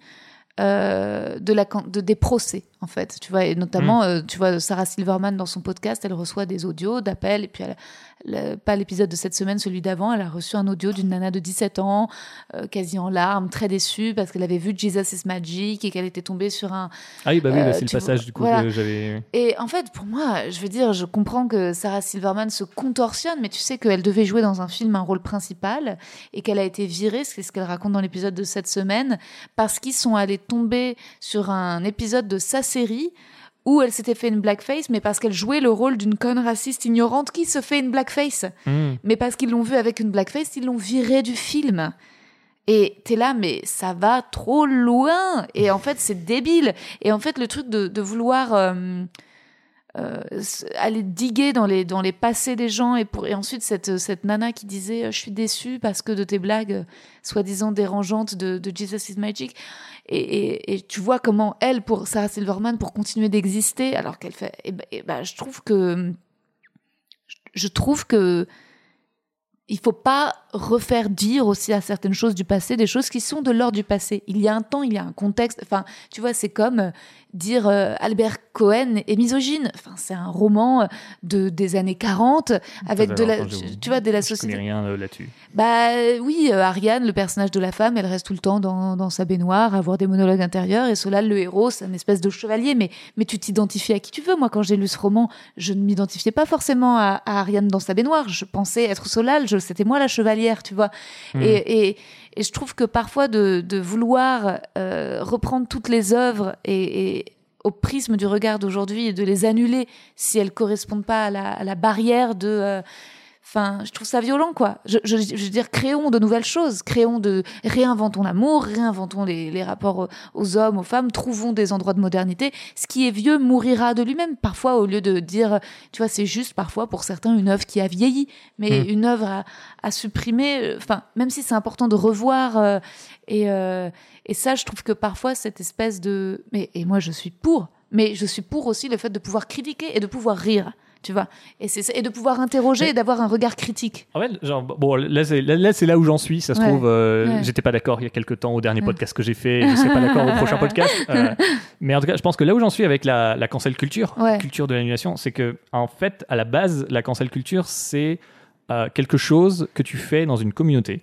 euh, de la, de, des procès, en fait. Tu vois, et notamment, euh, tu vois, Sarah Silverman, dans son podcast, elle reçoit des audios d'appels, et puis elle, le- pas l'épisode de cette semaine, celui d'avant, elle a reçu un audio d'une nana de 17 ans, euh, quasi en larmes, très déçue, parce qu'elle avait vu Jesus is Magic, et qu'elle était tombée sur un, ah oui, bah oui, Euh, bah, c'est le passage vois, du coup voilà. que j'avais. et en fait, pour moi, je veux dire, je comprends que Sarah Silverman se contorsionne, mais tu sais qu'elle devait jouer dans un film un rôle principal et qu'elle a été virée, c'est ce qu'elle raconte dans l'épisode de cette semaine, parce qu'ils sont allés tomber sur un épisode de sa série où elle s'était fait une blackface, mais parce qu'elle jouait le rôle d'une conne raciste ignorante qui se fait une blackface. Hmm. Mais parce qu'ils l'ont vue avec une blackface, ils l'ont virée du film. Et t'es là, mais ça va trop loin. Et en fait, c'est débile. Et en fait, le truc de, de vouloir euh, euh, aller diguer dans les, dans les passés des gens, et, pour, et ensuite cette, cette nana qui disait euh, Je suis déçue parce que de tes blagues euh, soi-disant dérangeantes de, Jesus is Magic. Et, et- tu vois comment elle, pour Sarah Silverman, pour continuer d'exister, alors qu'elle fait. Et ben, et ben, je trouve que. Je trouve que il faut pas refaire dire aussi à certaines choses du passé des choses qui sont de l'ordre du passé. Il y a un temps, il y a un contexte. Enfin, tu vois, c'est comme euh, dire euh, Albert Cohen est misogyne. Enfin, c'est un roman euh, de des années 40 avec de la, tu, tu vois, de la Je société. rien euh, là-dessus. Bah oui, euh, Ariane, le personnage de la femme, elle reste tout le temps dans, dans sa baignoire, à avoir des monologues intérieurs, et Solal, le héros, c'est une espèce de chevalier, mais, mais tu t'identifies à qui tu veux. Moi, quand j'ai lu ce roman, je ne m'identifiais pas forcément à, à Ariane dans sa baignoire, je pensais être Solal, je- c'était moi la tu vois. Hmm. Et, et, et je trouve que parfois de, de vouloir euh, reprendre toutes les œuvres et, et au prisme du regard d'aujourd'hui et de les annuler si elles correspondent pas à la, à la barrière de... euh, Enfin, je trouve ça violent, quoi. Je, je, je veux dire, créons de nouvelles choses, créons de, réinventons l'amour, réinventons les, les rapports aux hommes, aux femmes, trouvons des endroits de modernité. Ce qui est vieux mourira de lui-même. Parfois, au lieu de dire, tu vois, c'est juste parfois pour certains une œuvre qui a vieilli, mais Mm. une œuvre à, à supprimer. euh, Enfin, même si c'est important de revoir euh, et euh, et ça, je trouve que parfois cette espèce de, mais et moi je suis pour, mais je suis pour aussi le fait de pouvoir critiquer et de pouvoir rire. Tu vois, et, de pouvoir interroger Mais- et d'avoir un regard critique. En fait, genre, bon, là, c'est là, où j'en suis. Ça se Ouais. trouve, euh, Ouais. j'étais pas d'accord il y a quelques temps au dernier podcast que j'ai fait. Je serai pas d'accord au prochain podcast. Euh, mais en tout cas, je pense que là où j'en suis avec la, la cancel culture, Ouais. culture de l'annulation, c'est que, en fait, à la base, la cancel culture, c'est euh, quelque chose que tu fais dans une communauté.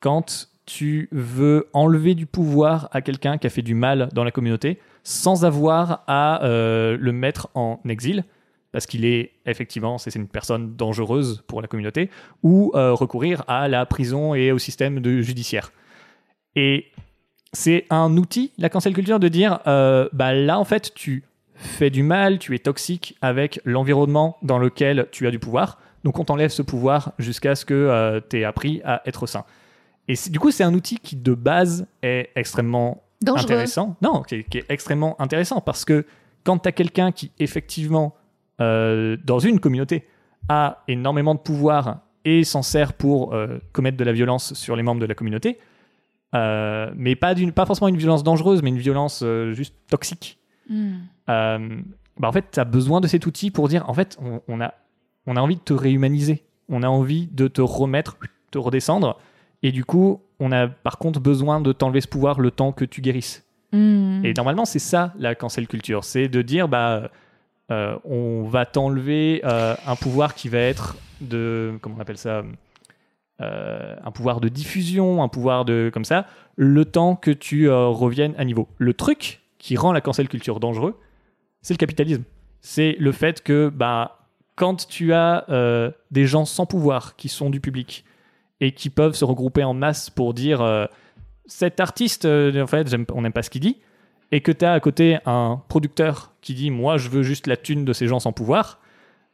Quand tu veux enlever du pouvoir à quelqu'un qui a fait du mal dans la communauté sans avoir à euh, le mettre en exil parce qu'il est effectivement c'est une personne dangereuse pour la communauté ou euh, recourir à la prison et au système de judiciaire et c'est un outil la cancel culture de dire euh, bah là en fait tu fais du mal tu es toxique avec l'environnement dans lequel tu as du pouvoir donc on t'enlève ce pouvoir jusqu'à ce que tu aies appris à être sain et du coup c'est un outil qui de base est extrêmement Dangereux. intéressant. Non, qui est, qui est extrêmement intéressant parce que quand tu as quelqu'un qui, effectivement, euh, dans une communauté, a énormément de pouvoir et s'en sert pour euh, commettre de la violence sur les membres de la communauté, euh, mais pas, d'une, pas forcément une violence dangereuse, mais une violence juste toxique, Hmm. bah en fait, tu as besoin de cet outil pour dire, en fait, on, on a, on a envie de te réhumaniser, on a envie de te remettre, te redescendre, et du coup, on a par contre besoin de t'enlever ce pouvoir le temps que tu guérisses. Hmm. Et normalement, c'est ça la cancel culture, c'est de dire bah on va t'enlever euh, un pouvoir qui va être de comment on appelle ça euh, un pouvoir de diffusion, un pouvoir de comme ça, le temps que tu euh, reviennes à niveau. Le truc qui rend la cancel culture dangereux, c'est le capitalisme. C'est le fait que bah quand tu as euh, des gens sans pouvoir qui sont du public et qui peuvent se regrouper en masse pour dire euh, cet artiste, euh, en fait, on n'aime pas ce qu'il dit, et que tu as à côté un producteur qui dit moi je veux juste la thune de ces gens sans pouvoir,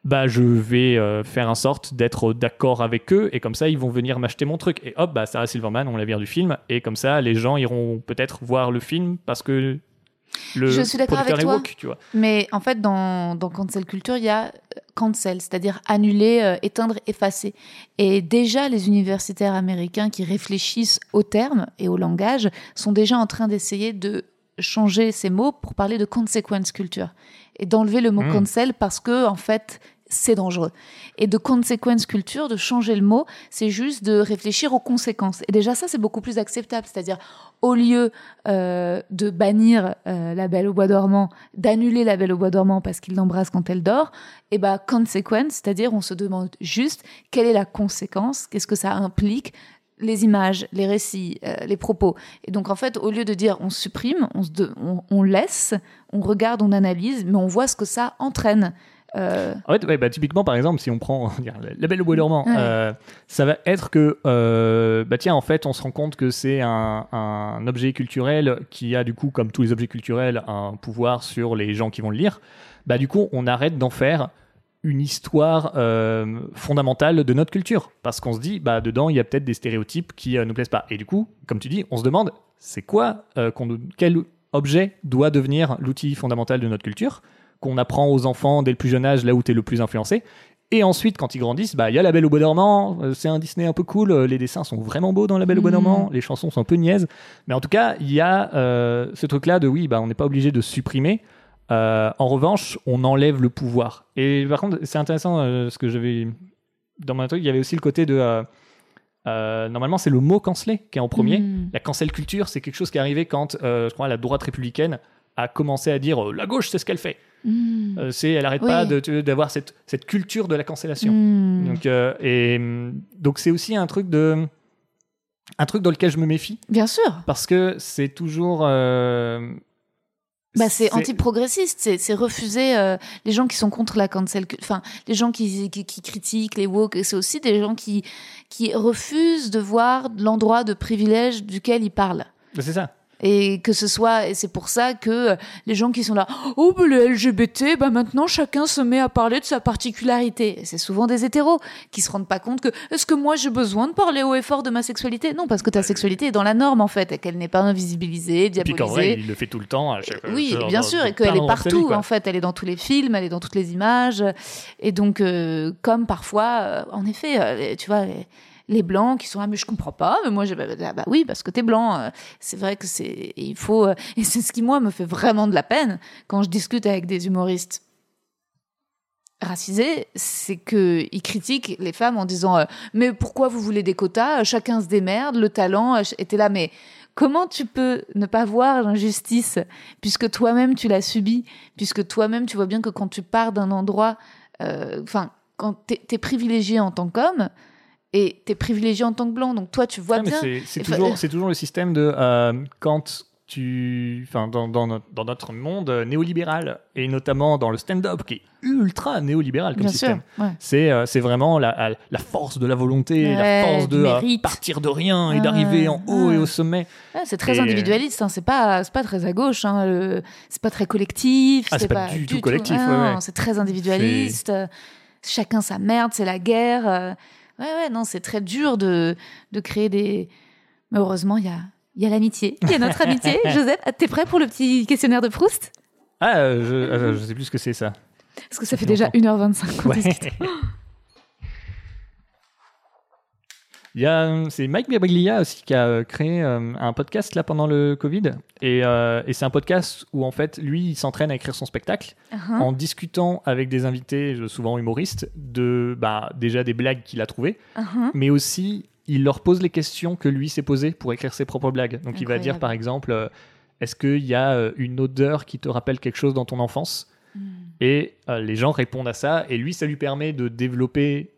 bah je vais euh, faire en sorte d'être d'accord avec eux et comme ça ils vont venir m'acheter mon truc et hop bah Sarah Silverman on la vire du film et comme ça les gens iront peut-être voir le film parce que le Je suis d'accord avec toi. woke, tu vois. Mais en fait, dans, dans cancel culture, il y a euh, cancel, c'est-à-dire annuler, euh, éteindre, effacer. Et déjà, les universitaires américains qui réfléchissent aux termes et au langage sont déjà en train d'essayer de changer ces mots pour parler de consequence culture et d'enlever le mot Mm. cancel parce que en fait c'est dangereux. Et de consequence culture de changer le mot c'est juste de réfléchir aux conséquences. Et déjà ça c'est beaucoup plus acceptable. C'est-à-dire au lieu euh, de bannir euh, la belle au bois dormant d'annuler la belle au bois dormant parce qu'il l'embrasse quand elle dort et ben consequence c'est-à-dire on se demande juste quelle est la conséquence qu'est-ce que ça implique les images, les récits, euh, les propos. Et donc, en fait, au lieu de dire on supprime, on, se de- on, on laisse, on regarde, on analyse, mais on voit ce que ça entraîne. Euh, En fait, ouais, bah, typiquement, par exemple, si on prend la belle au bois dormant, Ouais. euh, ça va être que, bah tiens, en fait, on se rend compte que c'est un, un objet culturel qui a, du coup, comme tous les objets culturels, un pouvoir sur les gens qui vont le lire. Bah, du coup, on arrête d'en faire une histoire euh, fondamentale de notre culture. Parce qu'on se dit, bah, dedans, il y a peut-être des stéréotypes qui euh, nous plaisent pas. Et du coup, comme tu dis, on se demande, c'est quoi, euh, quel objet doit devenir l'outil fondamental de notre culture qu'on apprend aux enfants dès le plus jeune âge, là où tu es le plus influencé. Et ensuite, quand ils grandissent, bah, il y a La Belle au Bois dormant, c'est un Disney un peu cool, les dessins sont vraiment beaux dans La Belle au Bois Mhm. dormant, les chansons sont un peu niaises. Mais en tout cas, il y a ce truc-là de oui, bah, on n'est pas obligé de supprimer. Euh, en revanche, on enlève le pouvoir. Et par contre, c'est intéressant euh, ce que j'avais dans mon truc, il y avait aussi le côté de. euh, euh, normalement, c'est le mot cancelé qui est en premier. Mm. La cancel culture, c'est quelque chose qui est arrivé quand, je crois, la droite républicaine a commencé à dire la gauche, c'est ce qu'elle fait. mm, Euh, c'est, elle arrête Oui. pas d'avoir cette, cette culture de la cancellation. mm. Donc, et donc c'est aussi un truc de, un truc dans lequel je me méfie Bien sûr. parce que c'est toujours. Bah, c'est anti-progressiste, c'est c'est refuser euh, les gens qui sont contre la cancel, enfin les gens qui, qui, qui critiquent les woke, c'est aussi des gens qui qui refusent de voir l'endroit de privilège duquel ils parlent. C'est ça. Et que ce soit, et c'est pour ça que euh, les gens qui sont là, oh, bah, le LGBT, bah, maintenant, chacun se met à parler de sa particularité. C'est souvent des hétéros qui se rendent pas compte que, est-ce que moi, j'ai besoin de parler haut et fort de ma sexualité? Non, parce que ta sexualité est dans la norme, en fait, et qu'elle n'est pas invisibilisée, Et puis qu'en diabolisée. vrai, il le fait tout le temps. À chaque, Oui, genre, bien dans- sûr, et qu'elle est partout, en fait. Elle est dans tous les films, elle est dans toutes les images. Et donc, euh, comme parfois, euh, en effet, euh, tu vois, les, blancs qui sont là, mais je comprends pas, mais moi, j'ai, bah, bah, bah oui, parce que t'es blanc. euh, C'est vrai que c'est, il faut, euh, et c'est ce qui, moi, me fait vraiment de la peine quand je discute avec des humoristes racisés, c'est que ils critiquent les femmes en disant euh, mais pourquoi vous voulez des quotas Chacun se démerde, le talent était là, mais comment tu peux ne pas voir l'injustice puisque toi-même tu l'as subi, puisque toi-même tu vois bien que quand tu pars d'un endroit, enfin quand t'es es privilégié en tant qu'homme et t'es privilégié en tant que blanc, donc toi tu vois mais bien. c'est- toujours, toujours le système de euh, quand tu, enfin, dans, dans, notre, dans notre monde euh, néolibéral et notamment dans le stand-up qui est ultra néolibéral comme Bien système. ouais. C'est euh, vraiment la, la force de la volonté, Ouais, la force de euh, partir de rien et d'arriver en haut et au sommet. C'est très Et- individualiste, hein. c'est pas c'est pas très à gauche, hein. le- c'est pas très collectif, Ah, c'est pas du tout collectif, Ah, ouais, c'est très individualiste. Chacun sa merde, c'est la guerre. Ouais ouais, non, c'est très dur de de créer des. Mais heureusement, il y a y a l'amitié, il y a notre amitié. Joseph, t'es prêt pour le petit questionnaire de Proust? Ah, euh, je, euh, je sais plus ce que c'est ça. Parce que ça fait fait déjà longtemps. 1h25 qu'on Ouais. discute. Il y a, c'est Mike Birbiglia aussi qui a euh, créé euh, un podcast là pendant le Covid. Et, euh, et c'est un podcast où en fait, lui, il s'entraîne à écrire son spectacle Uh-huh. en discutant avec des invités, souvent humoristes, de bah, déjà des blagues qu'il a trouvées, Uh-huh. mais aussi il leur pose les questions que lui s'est posées pour écrire ses propres blagues. Donc il va dire par exemple, euh, est-ce qu'il y a une odeur qui te rappelle quelque chose dans ton enfance? Hmm. Et euh, les gens répondent à ça, et lui, ça lui permet de développer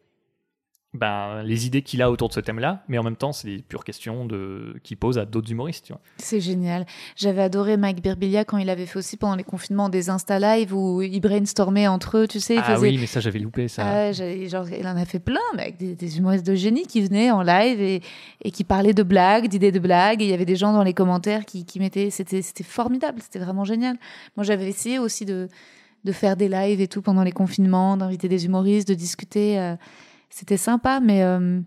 ben, les idées qu'il a autour de ce thème-là, mais en même temps, c'est des pures questions de... qu'il pose à d'autres humoristes. C'est génial. J'avais adoré Mike Birbiglia quand il avait fait aussi pendant les confinements des Insta Live où ils brainstormaient entre eux, tu sais. Ils Ah faisaient- oui, mais ça, j'avais loupé ça. Ah genre, il en a fait plein, mais avec des, des humoristes de génie qui venaient en live et, et qui parlaient de blagues, d'idées de blagues. Et il y avait des gens dans les commentaires qui, qui mettaient. C'était c'était formidable, c'était vraiment génial. Moi, j'avais essayé aussi de, de faire des lives et tout pendant les confinements, d'inviter des humoristes, de discuter. C'était sympa, mais, euh,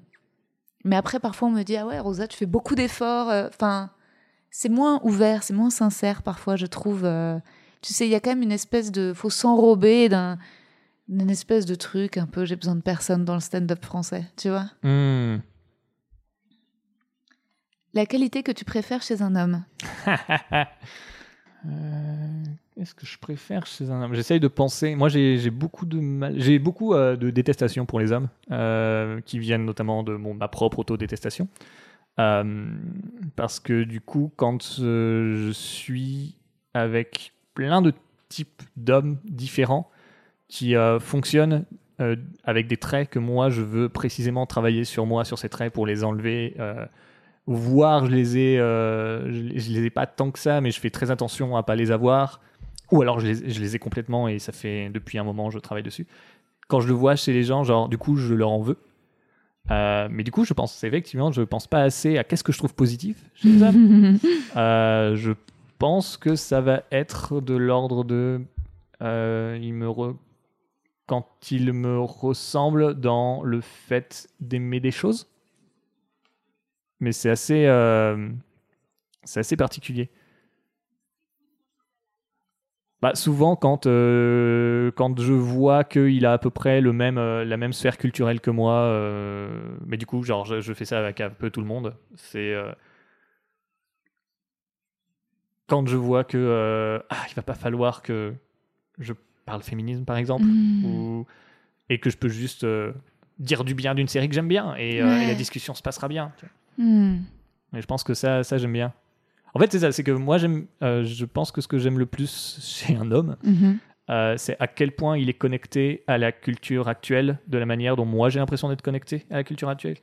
mais après, parfois, on me dit Ah ouais, Rosa, tu fais beaucoup d'efforts. euh, Enfin, c'est moins ouvert, c'est moins sincère parfois, je trouve. euh. tu sais, il y a quand même une espèce de. faut s'enrober d'un une espèce de truc un peu j'ai besoin de personne dans le stand-up français, tu vois. Hmm. La qualité que tu préfères chez un homme? Euh, Qu'est-ce que je préfère chez un homme? J'essaye de penser. Moi, j'ai beaucoup de mal. J'ai beaucoup euh, de détestation pour les hommes, euh, qui viennent notamment de mon, ma propre autodétestation. Euh, parce que du coup, quand euh, je suis avec plein de types d'hommes différents qui fonctionnent avec des traits que moi je veux précisément travailler sur moi, sur ces traits pour les enlever. voire je les ai, je les ai pas tant que ça, mais je fais très attention à pas les avoir. Ou alors je les, je les ai complètement et ça fait depuis un moment je travaille dessus. Quand je le vois chez les gens, genre du coup je leur en veux. Euh, mais du coup je pense, c'est effectivement, je pense pas assez à qu'est-ce que je trouve positif chez les hommes. Euh, je pense que ça va être de l'ordre de, euh, il me re- quand il me ressemble dans le fait d'aimer des choses mais c'est assez, c'est assez particulier. Bah, souvent, quand, euh, quand je vois qu'il a à peu près le même, euh, la même sphère culturelle que moi, euh, mais du coup, genre, je, je fais ça avec un peu tout le monde, c'est. quand je vois que. ah, il va pas falloir que je parle féminisme, par exemple, Mm. ou, et que je peux juste dire du bien d'une série que j'aime bien, et, Ouais. et la discussion se passera bien. Hmm. Et je pense que ça, ça j'aime bien. En fait, c'est ça, c'est que moi, j'aime, euh, je pense que ce que j'aime le plus chez un homme, Mhm. euh, c'est à quel point il est connecté à la culture actuelle, de la manière dont moi j'ai l'impression d'être connecté à la culture actuelle.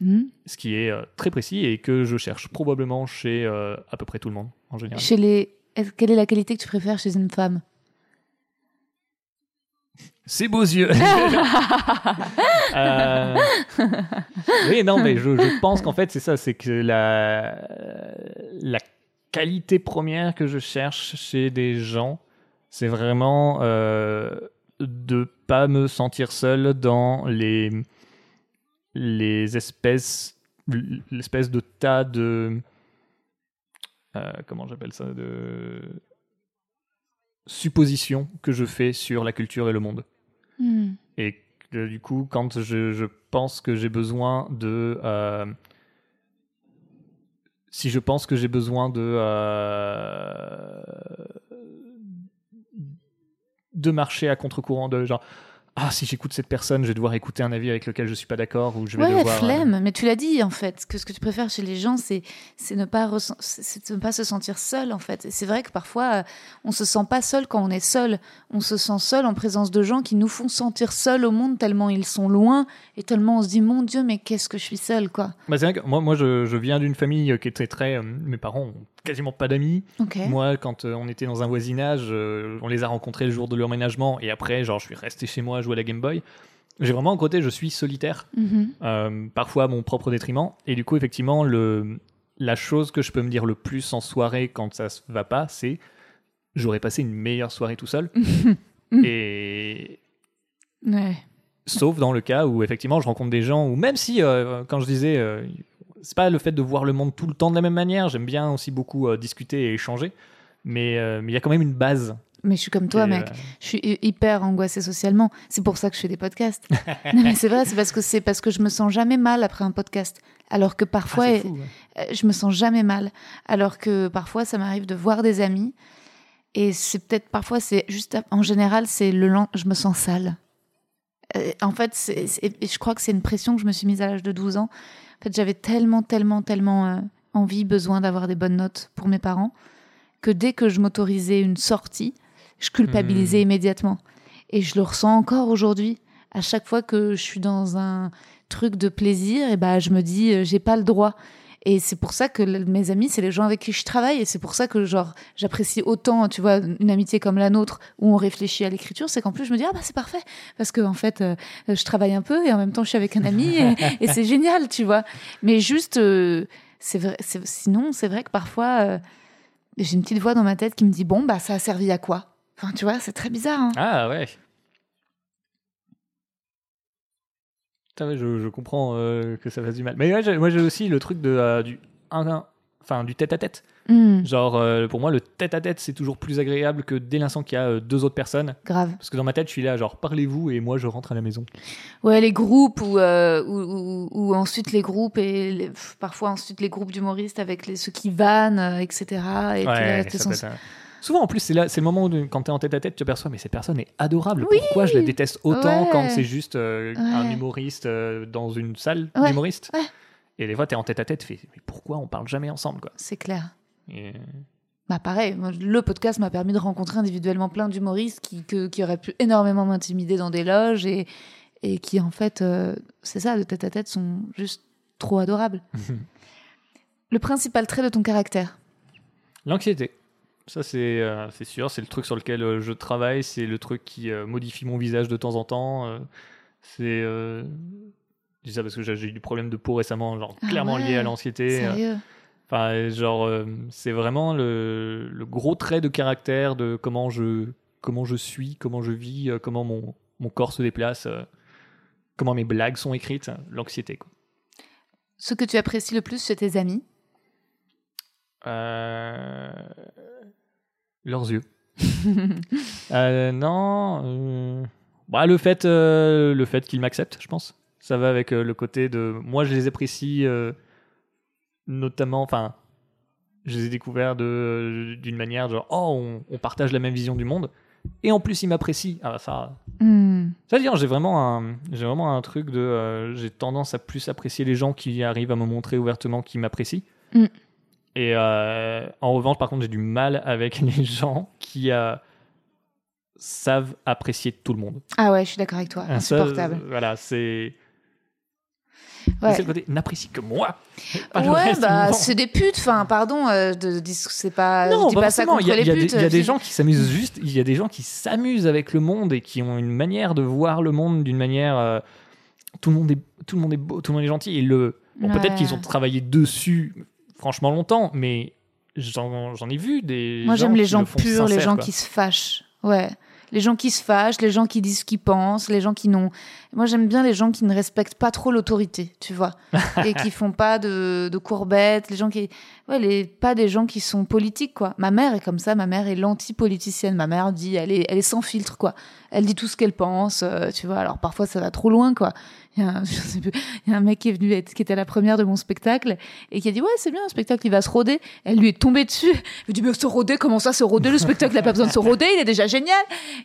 Hmm. Ce qui est euh, très précis et que je cherche probablement chez à peu près tout le monde en général. Chez les. Quelle est la qualité que tu préfères chez une femme? Ses beaux yeux. Euh, Oui, non, mais je, je pense qu'en fait, c'est ça, c'est que la, la qualité première que je cherche chez des gens, c'est vraiment euh, de pas me sentir seul dans les les espèces l'espèce de tas de euh, comment j'appelle ça de suppositions que je fais sur la culture et le monde. Hmm. Et du coup, quand je, je pense que j'ai besoin de... euh, si je pense que j'ai besoin de... euh, de marcher à contre-courant, de genre... Ah, si j'écoute cette personne, je vais devoir écouter un avis avec lequel je suis pas d'accord ou je vais Ouais, devoir... euh, flemme. Mais tu l'as dit, en fait, que ce que tu préfères chez les gens, c'est c'est ne, pas c'est ne pas se sentir seul, en fait. Et c'est vrai que parfois, euh, on se sent pas seul quand on est seul. On se sent seul en présence de gens qui nous font sentir seul au monde tellement ils sont loin et tellement on se dit, mon Dieu, mais qu'est-ce que je suis seul, quoi. Bah, c'est vrai que moi, moi je, je viens d'une famille qui était très... euh, mes parents ont quasiment pas d'amis. Moi, quand euh, on était dans un voisinage, euh, on les a rencontrés le jour de leur ménagement et après, genre, je suis resté chez moi à jouer à la Game Boy. J'ai vraiment un côté, je suis solitaire, Mhm. euh, parfois à mon propre détriment. Et du coup, effectivement, le, la chose que je peux me dire le plus en soirée quand ça va pas, c'est j'aurais passé une meilleure soirée tout seul. et Ouais. sauf dans le cas où effectivement je rencontre des gens ou même si quand je disais c'est pas le fait de voir le monde tout le temps de la même manière j'aime bien aussi beaucoup euh, discuter et échanger mais euh, mais il y a quand même une base Mais je suis comme toi, Et, mec. euh, Je suis hy- hyper angoissée socialement. C'est pour ça que je fais des podcasts. non, mais c'est vrai, c'est parce que c'est parce que je me sens jamais mal après un podcast. Alors que ah, parfois, c'est fou, ouais. Je me sens jamais mal. Alors que parfois, ça m'arrive de voir des amis. Et c'est peut-être parfois, c'est juste, en général, c'est le je me sens sale. Euh, en fait, je crois que c'est une pression que je me suis mise à l'âge de 12 ans. En fait, j'avais tellement, tellement, tellement euh, envie, besoin d'avoir des bonnes notes pour mes parents, que dès que je m'autorisais une sortie, je culpabilisais Hmm. immédiatement. Et je le ressens encore aujourd'hui. À chaque fois que je suis dans un truc de plaisir, et ben, je me dis, euh, j'ai pas le droit. Et c'est pour ça que mes amis, c'est les gens avec qui je travaille. Et c'est pour ça que, genre, j'apprécie autant, tu vois, une amitié comme la nôtre, où on réfléchit à l'écriture. C'est qu'en plus, je me dis, ah bah, c'est parfait. Parce que, en fait, euh, je travaille un peu et en même temps, je suis avec un ami et, et c'est génial, tu vois. Mais juste, euh, c'est vrai, sinon, c'est vrai que parfois, euh, j'ai une petite voix dans ma tête qui me dit, bon, bah, ça a servi à quoi? Enfin, tu vois, c'est très bizarre. hein. ah ouais Putain, je, je comprends euh, que ça fasse du mal mais ouais, moi j'ai aussi le truc de euh, du enfin du tête à tête genre euh, pour moi le tête à tête c'est toujours plus agréable que dès l'instant qu'il y a euh, deux autres personnes grave. parce que dans ma tête je suis là genre parlez-vous et moi je rentre à la maison Ouais, les groupes ou ou, ou- ou ensuite les groupes et les- parfois ensuite les groupes d'humoristes avec les, ceux qui vannent, etc. Et là, Ouais, t'es ça Souvent, en plus, c'est là, c'est le moment où, quand t'es en tête à tête, tu aperçois, mais cette personne est adorable. Pourquoi je la déteste autant Ouais. quand c'est juste euh, un humoriste euh, dans une salle Ouais. d'humoristes Ouais. Et des fois, t'es en tête à tête, tu fais, mais pourquoi on parle jamais ensemble, quoi? C'est clair. Et- Bah pareil, moi, le podcast m'a permis de rencontrer individuellement plein d'humoristes qui, que- qui auraient pu énormément m'intimider dans des loges et, et qui en fait, euh, c'est ça, de tête à tête, sont juste trop adorables. le principal trait de ton caractère? L'anxiété. Ça, c'est euh, c'est sûr, c'est le truc sur lequel euh, je travaille, c'est le truc qui euh, modifie mon visage de temps en temps. c'est. Je dis ça parce que j'ai eu du problème de peau récemment, genre Ah clairement lié à l'anxiété. Sérieux Enfin, genre, c'est vraiment le, le gros trait de caractère de comment je, comment je suis, comment je vis, comment mon, mon corps se déplace, comment mes blagues sont écrites, l'anxiété. quoi. Ce que tu apprécies le plus chez tes amis? Euh, Leurs yeux. Euh, non. euh, bah, le fait, euh, le fait qu'ils m'acceptent, je pense. Ça va avec le côté de. Moi, je les apprécie notamment. Enfin, je les ai découverts d'une manière genre, oh, on, on partage la même vision du monde. Et en plus, ils m'apprécient. Ah, bah, ça. Hmm. Ça veut dire, j'ai vraiment un, vraiment un truc de, j'ai tendance à plus apprécier les gens qui arrivent à me montrer ouvertement qu'ils m'apprécient. Mm. Et euh, en revanche, par contre, j'ai du mal avec les gens qui euh, savent apprécier tout le monde. Ah ouais, je suis d'accord avec toi. Ça, Insupportable. euh, voilà, c'est. Ouais. C'est le côté n'apprécie que moi. ouais, bah c'est des putes. Enfin, pardon, euh, de, de- c'est pas. Non, je dis pas pas ça contre Il y a, les il y a des- putes. il y a des je- gens qui s'amusent juste. Il y a des gens qui s'amusent avec le monde et qui ont une manière de voir le monde d'une manière. euh, tout le monde est tout le monde est beau, tout le monde est gentil. Et le bon, peut-être qu'ils ont travaillé dessus franchement longtemps, mais j'en ai vu des. Moi, j'aime les gens le purs, les gens quoi. qui se fâchent. Ouais. Les gens qui se fâchent, les gens qui disent ce qu'ils pensent, les gens qui n'ont. Moi, j'aime bien les gens qui ne respectent pas trop l'autorité, tu vois, et qui font pas de, de courbettes. Les gens qui, ouais, les pas des gens qui sont politiques, quoi. Ma mère est comme ça. Ma mère est l'anti-politicienne. Ma mère dit, elle est, elle est sans filtre, quoi. Elle dit tout ce qu'elle pense, euh, tu vois. Alors parfois, ça va trop loin, quoi. Il y, a un, je sais plus, il y a un mec qui est venu, être- qui était à la première de mon spectacle et qui a dit ouais c'est bien un spectacle il va se roder. Elle lui est tombée dessus. Elle lui dit mais se roder comment ça se roder le spectacle il a pas besoin de se roder il est déjà génial.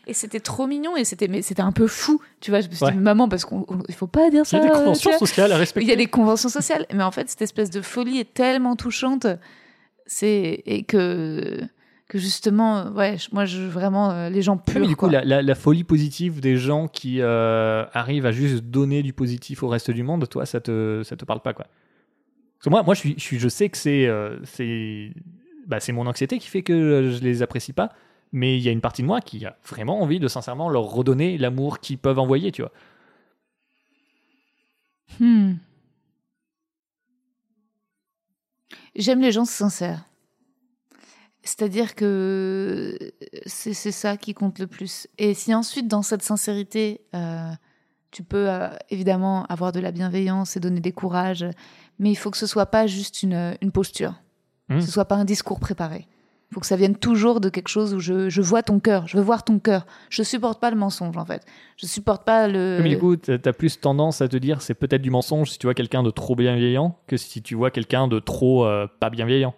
Et c'était trop mignon et c'était mais c'était un peu fou tu vois. Je me suis Ouais. dit maman parce qu'on on- il faut pas dire Il y ça. a des conventions sociales à Il respecter. y a des conventions sociales mais en fait cette espèce de folie est tellement touchante c'est et que que justement ouais je- moi je vraiment euh, les gens Ouais, purs mais du coup, quoi. la, la- la folie positive des gens qui euh, arrivent à juste donner du positif au reste du monde, toi, ça te, ça te parle pas, quoi. Parce que moi, moi je, suis, je, suis- je sais que c'est euh, c'est bah, mon anxiété qui fait que je les apprécie pas, mais il y a une partie de moi qui a vraiment envie de sincèrement leur redonner l'amour qu'ils peuvent envoyer, tu vois. Hmm. J'aime les gens sincères. C'est-à-dire que c'est c'est ça qui compte le plus. Et si ensuite, dans cette sincérité, euh, tu peux euh, évidemment avoir de la bienveillance et donner des courages, mais il faut que ce soit pas juste une, une posture. Hmm. Que ce soit pas un discours préparé. Il faut que ça vienne toujours de quelque chose où je, je vois ton cœur, je veux voir ton cœur. Je supporte pas le mensonge, en fait. Je supporte pas le... Mais du coup, t'as as plus tendance à te dire c'est peut-être du mensonge si tu vois quelqu'un de trop bienveillant que si tu vois quelqu'un de trop euh, pas bienveillant.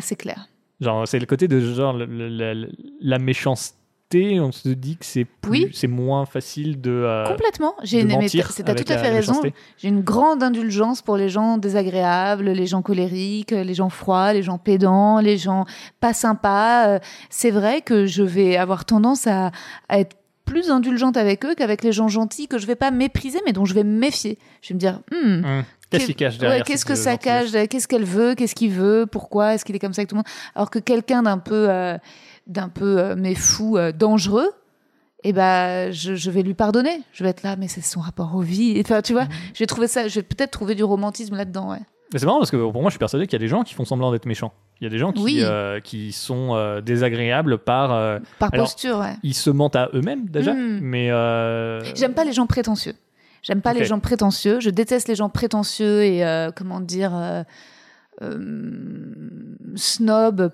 C'est clair. Genre, c'est le côté de genre le- le- la, la méchanceté, on se dit que c'est plus, Oui. c'est moins facile de. euh, Complètement. J'ai une, avec tout à fait raison. J'ai une grande indulgence pour les gens désagréables, les gens colériques, les gens froids, les gens pédants, les gens pas sympas. Euh, C'est vrai que je vais avoir tendance à, à être plus indulgente avec eux qu'avec les gens gentils que je vais pas mépriser, mais dont je vais me méfier. Je vais me dire, Hmm, Hum, Qu'est-ce qu'est- qui cache ouais, derrière Qu'est-ce que ça gentillesse cache Qu'est-ce qu'elle veut Qu'est-ce qu'il veut Pourquoi Est-ce qu'il est comme ça avec tout le monde? Alors que quelqu'un d'un peu, euh, d'un peu, euh, mais fou, euh, dangereux, eh ben, je, je vais lui pardonner. Je vais être là, mais c'est son rapport aux vies. Enfin, tu vois, Mhm. je vais trouver ça. Je vais peut-être trouver du romantisme là-dedans. Ouais. Mais c'est marrant parce que pour moi, je suis persuadé qu'il y a des gens qui font semblant d'être méchants. Il y a des gens qui, Oui. euh, qui sont euh, désagréables par. euh, Par Alors, posture, ouais. ils se mentent à eux-mêmes déjà, Mm. mais. euh, J'aime pas les gens prétentieux. J'aime pas les gens prétentieux. Je déteste les gens prétentieux et euh, comment dire euh, euh, snob.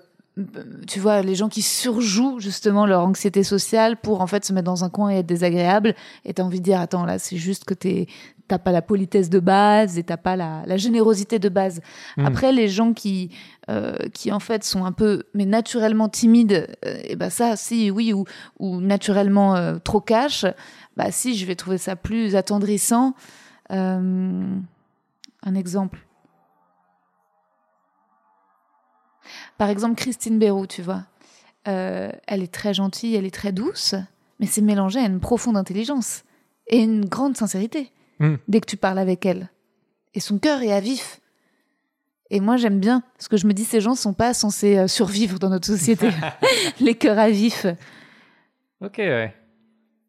Tu vois, les gens qui surjouent justement leur anxiété sociale pour en fait se mettre dans un coin et être désagréable. Et t'as envie de dire, attends, là, c'est juste que t'es t'as pas la politesse de base et t'as pas la, la générosité de base. Mm. Après, les gens qui euh, qui en fait sont un peu mais naturellement timides, euh, et ben ça, si oui ou ou naturellement euh, trop cash, bah si, je vais trouver ça plus attendrissant. Euh, un exemple. Par exemple, Christine Béroux, tu vois. Euh, elle est très gentille, elle est très douce, mais c'est mélangé à une profonde intelligence et une grande sincérité Mm. dès que tu parles avec elle. Et son cœur est à vif. Et moi, j'aime bien, parce que je me dis, ces gens sont pas censés euh, survivre dans notre société. Les cœurs à vif. Ok, ouais.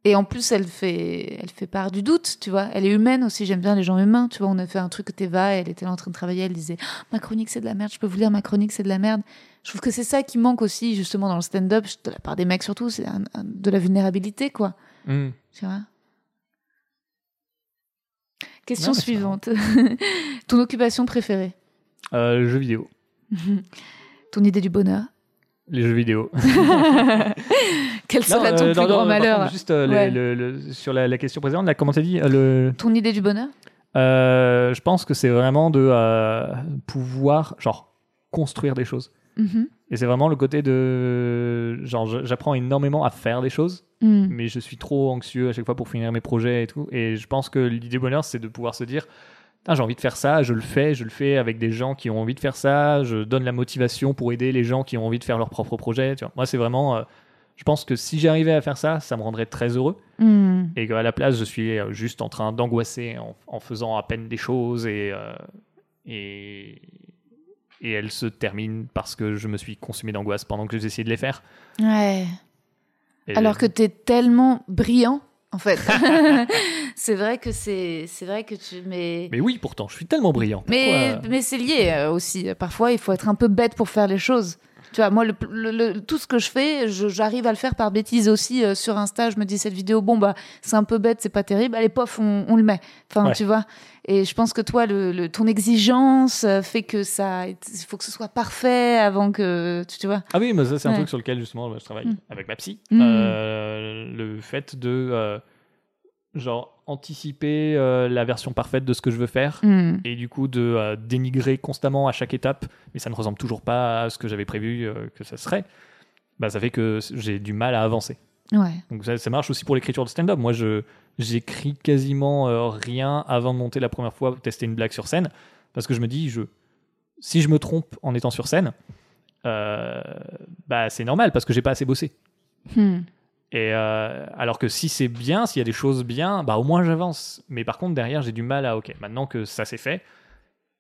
Et en plus, elle fait, elle fait part du doute, tu vois. Elle est humaine aussi, j'aime bien les gens humains, tu vois. On a fait un truc que Teva, elle était là en train de travailler, elle disait Ah, Ma chronique, c'est de la merde, je peux vous lire ma chronique, c'est de la merde. Je trouve que c'est ça qui manque aussi, justement, dans le stand-up, de la part des mecs surtout, c'est de la vulnérabilité, quoi. Mm. Tu vois? Question Non, suivante. Ton occupation préférée? Euh, le jeu vidéo. Ton idée du bonheur? Les jeux vidéo. Quel Non, serait ton euh, plus non, grand malheur contre, Juste euh, le- Ouais. le- le- sur la, la question précédente, là, comment t'as dit euh, le, Ton idée du bonheur euh, Je pense que c'est vraiment de euh, pouvoir, genre, construire des choses. Mhm. Et c'est vraiment le côté de. Genre, j'apprends énormément à faire des choses, Mm. mais je suis trop anxieux à chaque fois pour finir mes projets et tout. Et je pense que l'idée bonheur, c'est de pouvoir se dire j'ai envie de faire ça, je le fais, je le fais avec des gens qui ont envie de faire ça, je donne la motivation pour aider les gens qui ont envie de faire leur propre projet. Tu vois. Moi, c'est vraiment. euh, je pense que si j'arrivais à faire ça, ça me rendrait très heureux. Mm. Et qu'à la place, je suis euh, juste en train d'angoisser en, en faisant à peine des choses et, euh, et, et elles se terminent parce que je me suis consumé d'angoisse pendant que j'essayais de les faire. Ouais. Et- Alors que t'es tellement brillant en fait. c'est vrai que c'est, c'est vrai que tu, mais. Mais oui, pourtant, je suis tellement brillant. Mais, Pourquoi- mais c'est lié euh, aussi. Parfois, il faut être un peu bête pour faire les choses. Tu vois, moi, le, le- le- tout ce que je fais, j'arrive à le faire par bêtise aussi euh, sur Insta. Je me dis, cette vidéo, bon, bah, c'est un peu bête, c'est pas terrible. Allez, pof, on, on le met. Enfin, Ouais. tu vois. Et je pense que toi, le, le- ton exigence euh, fait que ça. Il faut que ce soit parfait avant que. Tu, tu vois. Ah oui, mais ça, c'est un truc sur lequel, justement, je travaille Mm. avec ma psy. Mm. Euh, le fait de, euh, genre, anticiper euh, la version parfaite de ce que je veux faire. Hmm. Et du coup, de dénigrer constamment à chaque étape, mais ça ne ressemble toujours pas à ce que j'avais prévu que ça serait, bah, ça fait que j'ai du mal à avancer. Ouais. Donc ça, ça marche aussi pour l'écriture de stand-up. Moi, je j'écris quasiment euh, rien avant de monter la première fois, tester une blague sur scène, parce que je me dis, je, si je me trompe en étant sur scène, euh, bah c'est normal parce que j'ai pas assez bossé. Hmm. Et euh, alors que si c'est bien, s'il y a des choses bien, bah au moins j'avance. Mais par contre derrière, j'ai du mal à ok, maintenant que ça c'est fait,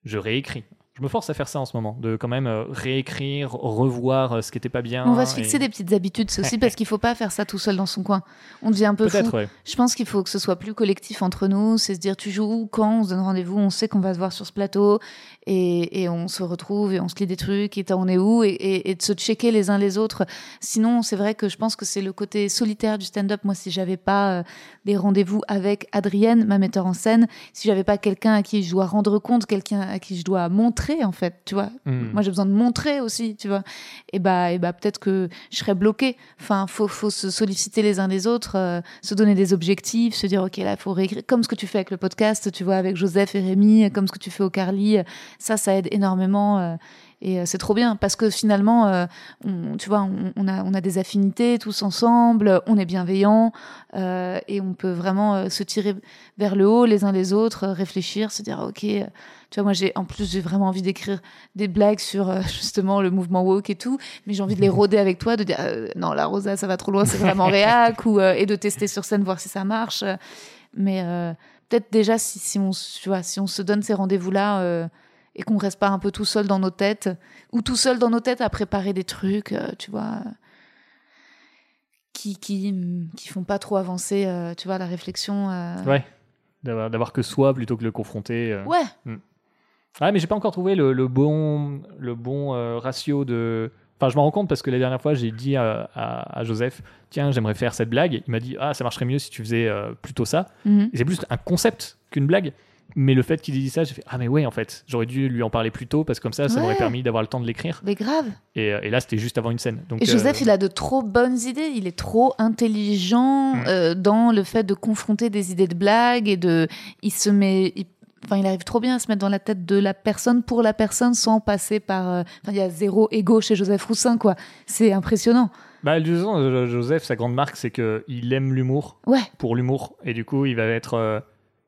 je réécris. Je me force à faire ça en ce moment, de quand même euh, réécrire, revoir euh, ce qui était pas bien. On va se fixer et- des petites habitudes, c'est aussi parce qu'il faut pas faire ça tout seul dans son coin. On devient un peu fou. Peut-être, ouais. Je pense qu'il faut que ce soit plus collectif entre nous. C'est se dire, tu joues où, quand, on se donne rendez-vous, on sait qu'on va se voir sur ce plateau et, et on se retrouve et on se lit des trucs et on est où et de se checker les uns les autres. Sinon, c'est vrai que je pense que c'est le côté solitaire du stand-up. Moi, si j'avais pas euh, des rendez-vous avec Adrienne, ma metteur en scène, si j'avais pas quelqu'un à qui je dois rendre compte, quelqu'un à qui je dois montrer, en fait, tu vois. Hmm. Moi, j'ai besoin de montrer aussi, tu vois. Et bah, et bah peut-être que je serais bloquée. Enfin, faut, faut se solliciter les uns les autres, euh, se donner des objectifs, se dire, OK, là, faut réécrire. Comme ce que tu fais avec le podcast, tu vois, avec Joseph et Rémi, comme ce que tu fais au Carly. Ça, ça aide énormément. euh, et euh, c'est trop bien parce que finalement, euh, on, tu vois, on, on a, on a des affinités tous ensemble, on est bienveillants euh, et on peut vraiment se tirer vers le haut les uns les autres, réfléchir, se dire, OK, tu vois, moi, j'ai, en plus, j'ai vraiment envie d'écrire des blagues sur euh, justement le mouvement woke et tout, mais j'ai envie de les rôder avec toi, de dire non, la Rosa, ça va trop loin, c'est vraiment réac, ou, et de tester sur scène, voir si ça marche. Mais peut-être déjà, si, si, on, s- tu vois, si on se donne ces rendez-vous-là euh, et qu'on reste pas un peu tout seul dans nos têtes, ou tout seul dans nos têtes à préparer des trucs, euh, tu vois, qui, qui, qui font pas trop avancer, euh, tu vois, la réflexion. euh. Ouais. D'avoir que soi plutôt que le confronter. Ouais, Ouais, mais j'ai pas encore trouvé le, le bon, le bon euh, ratio de. Enfin, je m'en rends compte parce que la dernière fois, j'ai dit à, à- à Joseph Tiens, j'aimerais faire cette blague. Il m'a dit Ah, ça marcherait mieux si tu faisais euh, plutôt ça. Mhm. Et c'est plus un concept qu'une blague. Mais le fait qu'il ait dit ça, j'ai fait Ah, mais ouais, en fait, j'aurais dû lui en parler plus tôt parce que comme ça, ça m'aurait permis d'avoir le temps de l'écrire. mais grave. Et, euh, et là, c'était juste avant une scène. Donc, Et Joseph, euh, il a de trop bonnes idées. Il est trop intelligent Mm. euh, dans le fait de confronter des idées de blagues et de. Il se met. il- Enfin, il arrive trop bien à se mettre dans la tête de la personne pour la personne sans passer par. Enfin, il y a zéro ego chez Joseph Roussin, quoi. C'est impressionnant. Bah, Joseph, sa grande marque, c'est qu'il aime l'humour Ouais, pour l'humour. Et du coup, il va être. euh,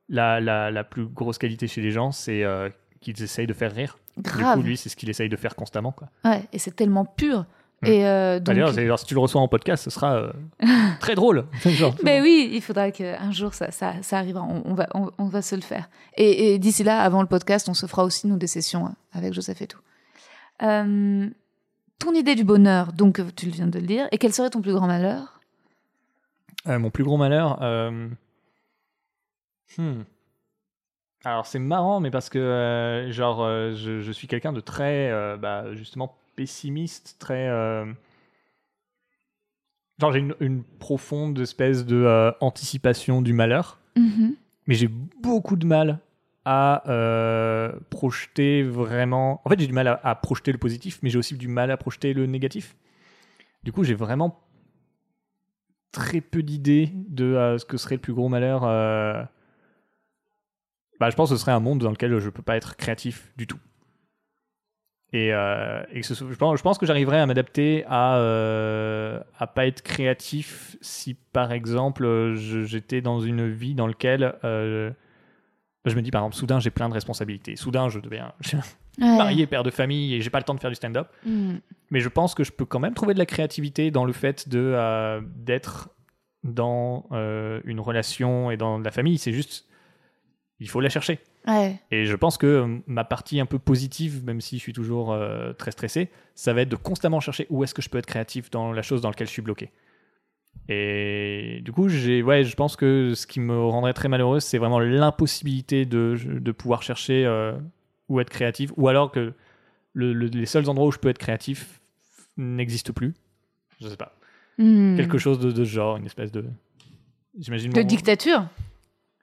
la, la, la plus grosse qualité chez les gens, c'est euh, qu'ils essayent de faire rire. grave. Du coup, lui, c'est ce qu'il essaye de faire constamment. Quoi. Ouais, et c'est tellement pur. Mm. Et euh, donc. D'ailleurs, si tu le reçois en podcast, ce sera euh, très drôle. Genre, Mais oui, il faudra qu'un jour ça, ça, ça arrivera. On, on va, on, on va se le faire. Et, et d'ici là, avant le podcast, on se fera aussi nous des sessions hein, avec Joseph et tout. Euh, ton idée du bonheur, donc tu viens de le dire. Et quel serait ton plus grand malheur? Mon plus gros malheur. Hmm. Alors, c'est marrant, mais parce que, euh, genre, euh, je, je suis quelqu'un de très, euh, bah, justement, pessimiste, très. euh, Genre, j'ai une, une profonde espèce de euh, anticipation du malheur. mais j'ai beaucoup de mal à euh, projeter vraiment. En fait, j'ai du mal à, à projeter le positif, mais j'ai aussi du mal à projeter le négatif. Du coup, j'ai vraiment très peu d'idées de euh, ce que serait le plus gros malheur. Bah, je pense que ce serait un monde dans lequel je peux pas être créatif du tout. Et, euh, et ce je, pense, je pense que j'arriverais à m'adapter à euh, à pas être créatif si par exemple j'étais dans une vie dans laquelle euh, je me dis par exemple soudain j'ai plein de responsabilités soudain je deviens Ouais. marié père de famille et j'ai pas le temps de faire du stand-up Mm. mais je pense que je peux quand même trouver de la créativité dans le fait de euh, d'être dans une relation et dans la famille c'est juste il faut la chercher Ouais. et je pense que euh, ma partie un peu positive, même si je suis toujours euh, très stressé, ça va être de constamment chercher où est-ce que je peux être créatif dans la chose dans laquelle je suis bloqué. Et du coup, j'ai, ouais, je pense que ce qui me rendrait très malheureuse, c'est vraiment l'impossibilité de, de pouvoir chercher euh, ou être créatif, ou alors que le- le- les seuls endroits où je peux être créatif n'existent plus. Je sais pas. Hmm. Quelque chose de, de genre, une espèce de. J'imagine. De mon- dictature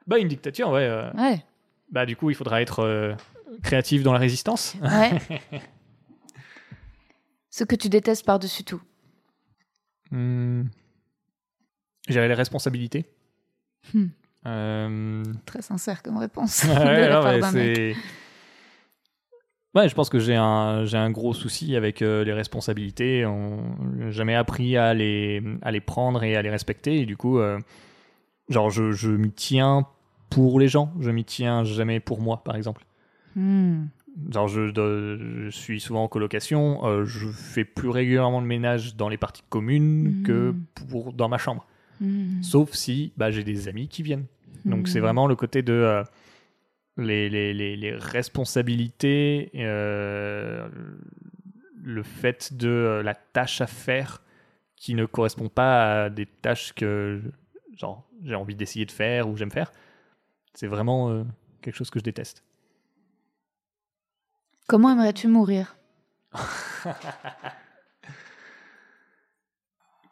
Bah, une dictature, ouais. euh, Ouais. Bah, du coup, il faudra être euh, créatif dans la résistance. ouais. Ce que tu détestes par-dessus tout. Hmm. J'avais les responsabilités. Hmm. Euh, Très sincère comme réponse. Ouais, de la non, part mais d'un mec. c'est- Ouais, je pense que j'ai un, j'ai un gros souci avec euh, les responsabilités. On j'ai jamais appris à les, à les prendre et à les respecter. Et du coup, euh, genre, je, je m'y tiens pour les gens. Je m'y tiens jamais pour moi, par exemple. Hmm. Genre, je, de- je suis souvent en colocation. euh, je fais plus régulièrement le ménage dans les parties communes Mhm. que pour, dans ma chambre. Hmm. Sauf si bah, j'ai des amis qui viennent. Donc c'est vraiment le côté de euh, les, les, les, les responsabilités, euh, le fait de la tâche à faire qui ne correspond pas à des tâches que genre j'ai envie d'essayer de faire ou j'aime faire. C'est vraiment euh, quelque chose que je déteste. Comment aimerais-tu mourir?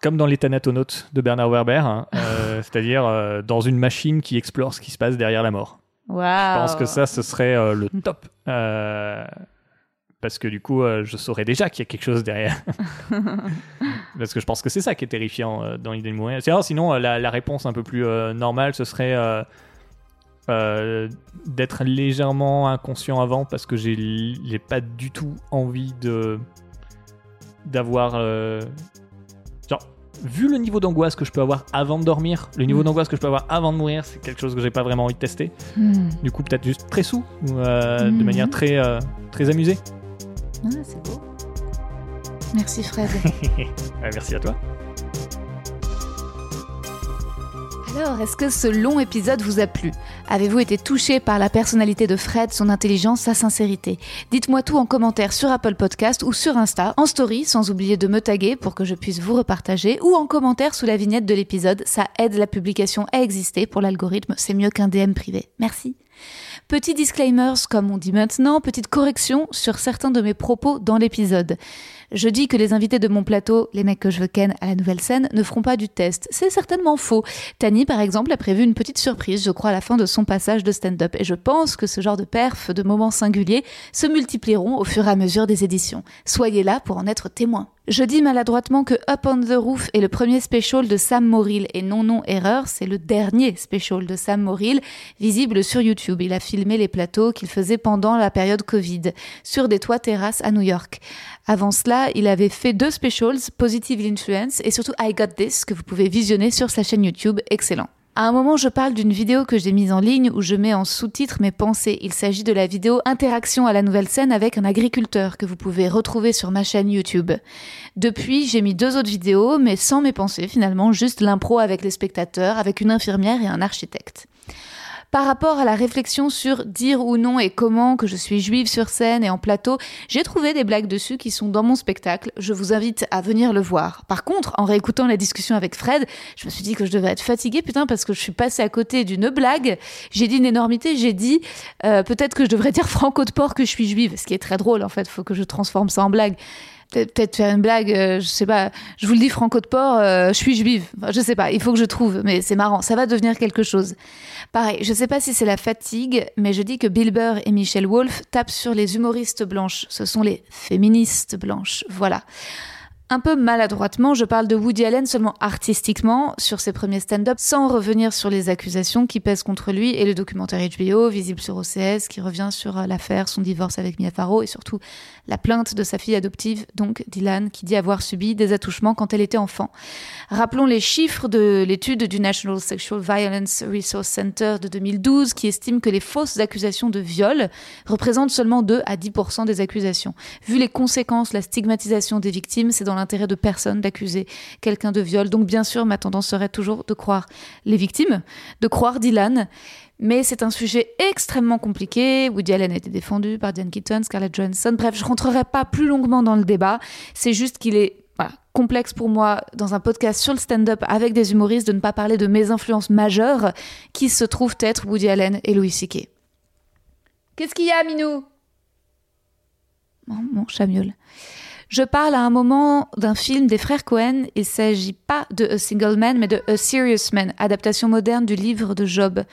Comme dans les Thanatonautes de Bernard Werber, hein, euh, c'est-à-dire euh, dans une machine qui explore ce qui se passe derrière la mort. Je pense que ça, ce serait euh, le top. Parce que du coup, je saurais déjà qu'il y a quelque chose derrière. parce que je pense que c'est ça qui est terrifiant dans l'idée de mourir. Sinon, la, la réponse un peu plus normale, ce serait euh, d'être légèrement inconscient avant parce que j'ai j'ai pas du tout envie de d'avoir euh, genre vu le niveau d'angoisse que je peux avoir avant de dormir le niveau Mm. d'angoisse que je peux avoir avant de mourir c'est quelque chose que j'ai pas vraiment envie de tester Hmm. du coup peut-être juste très sous ou euh, de Mhm. manière très euh, très amusée Ah, c'est beau. Merci Fred. Euh, merci à toi Alors, est-ce que ce long épisode vous a plu? Avez-vous été touché par la personnalité de Fred, son intelligence, sa sincérité? Dites-moi tout en commentaire sur Apple Podcast ou sur Insta, en story, sans oublier de me taguer pour que je puisse vous repartager, ou en commentaire sous la vignette de l'épisode. Ça aide la publication à exister pour l'algorithme, c'est mieux qu'un DM privé. Merci. Petit disclaimers, comme on dit maintenant, petite correction sur certains de mes propos dans l'épisode. Je dis que les invités de mon plateau, les mecs que je veux ken à la nouvelle scène, ne feront pas du test. C'est certainement faux. Tani, par exemple, a prévu une petite surprise, je crois, à la fin de son passage de stand-up. Et je pense que ce genre de perf, de moments singuliers, se multiplieront au fur et à mesure des éditions. Soyez là pour en être témoin. Je dis maladroitement que Up on the Roof est le premier special de Sam Morrill et non non erreur, c'est le dernier special de Sam Morrill visible sur YouTube. Il a filmé les plateaux qu'il faisait pendant la période Covid sur des toits terrasses à New York. Avant cela, il avait fait deux specials, Positive Influence et surtout I Got This que vous pouvez visionner sur sa chaîne YouTube, excellent. À un moment, je parle d'une vidéo que j'ai mise en ligne où je mets en sous-titre mes pensées. Il s'agit de la vidéo Interaction à la nouvelle scène avec un agriculteur que vous pouvez retrouver sur ma chaîne YouTube. Depuis, j'ai mis deux autres vidéos, mais sans mes pensées finalement, juste l'impro avec les spectateurs, avec une infirmière et un architecte. Par rapport à la réflexion sur dire ou non et comment que je suis juive sur scène et en plateau, j'ai trouvé des blagues dessus qui sont dans mon spectacle. Je vous invite à venir le voir. Par contre, en réécoutant la discussion avec Fred, je me suis dit que je devais être fatiguée, putain, parce que je suis passée à côté d'une blague. J'ai dit une énormité, j'ai dit euh, peut-être que je devrais dire franco de porc que je suis juive, ce qui est très drôle en fait, faut que je transforme ça en blague. Peut-être faire une blague, euh, je sais pas, je vous le dis franco de porc, euh, je suis juive. Enfin, je sais pas, il faut que je trouve, mais c'est marrant, ça va devenir quelque chose. Pareil, je sais pas si c'est la fatigue, mais je dis que Bill Burr et Michelle Wolf tapent sur les humoristes blanches. Ce sont les féministes blanches. Voilà. Un peu maladroitement, je parle de Woody Allen seulement artistiquement sur ses premiers stand-up, sans revenir sur les accusations qui pèsent contre lui et le documentaire HBO visible sur OCS qui revient sur euh, l'affaire, son divorce avec Mia Farrow et surtout la plainte de sa fille adoptive, donc Dylan, qui dit avoir subi des attouchements quand elle était enfant. Rappelons les chiffres de l'étude du National Sexual Violence Resource Center de 2012 qui estime que les fausses accusations de viol représentent seulement 2 à 10% des accusations. Vu les conséquences, la stigmatisation des victimes, c'est dans l'intérêt de personne d'accuser quelqu'un de viol. Donc bien sûr, ma tendance serait toujours de croire les victimes, de croire Dylan. Mais c'est un sujet extrêmement compliqué. Woody Allen a été défendu par Diane Keaton, Scarlett Johansson. Bref, je rentrerai pas plus longuement dans le débat. C'est juste qu'il est complexe pour moi dans un podcast sur le stand-up avec des humoristes de ne pas parler de mes influences majeures qui se trouvent être Woody Allen et Louis C.K. Qu'est-ce qu'il y a, Minou? Oh, Mon chat Je parle à un moment d'un film des frères Cohen. Il s'agit pas de A Single Man, mais de A Serious Man, adaptation moderne du livre de Job.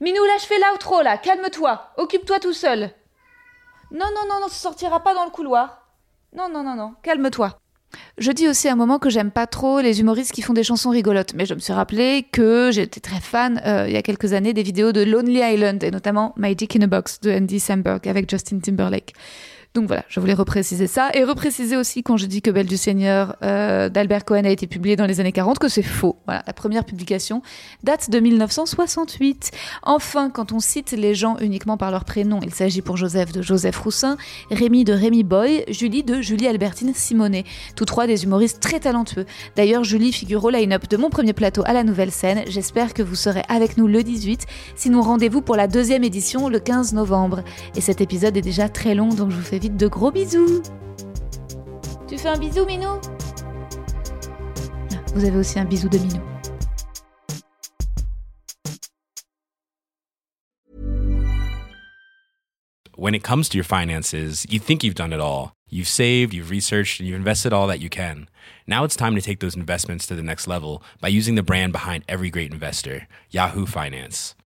Minou, là, je fais l'outro, là. Calme-toi. Occupe-toi tout seul. Non, non, non, non, ça sortira pas dans le couloir. Non, non, non, non. Calme-toi. Je dis aussi à un moment que j'aime pas trop les humoristes qui font des chansons rigolotes, mais je me suis rappelé que j'étais très fan euh, il y a quelques années des vidéos de Lonely Island et notamment My Dick in a Box de Andy Samberg avec Justin Timberlake. Donc voilà, je voulais repréciser ça et repréciser aussi quand je dis que Belle du Seigneur euh, d'Albert Cohen a été publié dans les années 40 que c'est faux. Voilà, la première publication date de 1968. Enfin, quand on cite les gens uniquement par leur prénom, il s'agit pour Joseph de Joseph Roussin, Rémi de Rémi Boy, Julie de Julie Albertine Simonet, tous trois des humoristes très talentueux. D'ailleurs, Julie figure au line-up de mon premier plateau à la Nouvelle Scène. J'espère que vous serez avec nous le 18. Sinon, rendez-vous pour la deuxième édition le 15 novembre. Et cet épisode est déjà très long, donc je vous fais de gros bisous. Tu fais un bisou, Minou Vous avez aussi un bisou de Minou. When it comes to your finances, you think you've done it all. You've saved, you've researched, and you've invested all that you can. Now it's time to take those investments to the next level by using the brand behind every great investor, Yahoo Finance.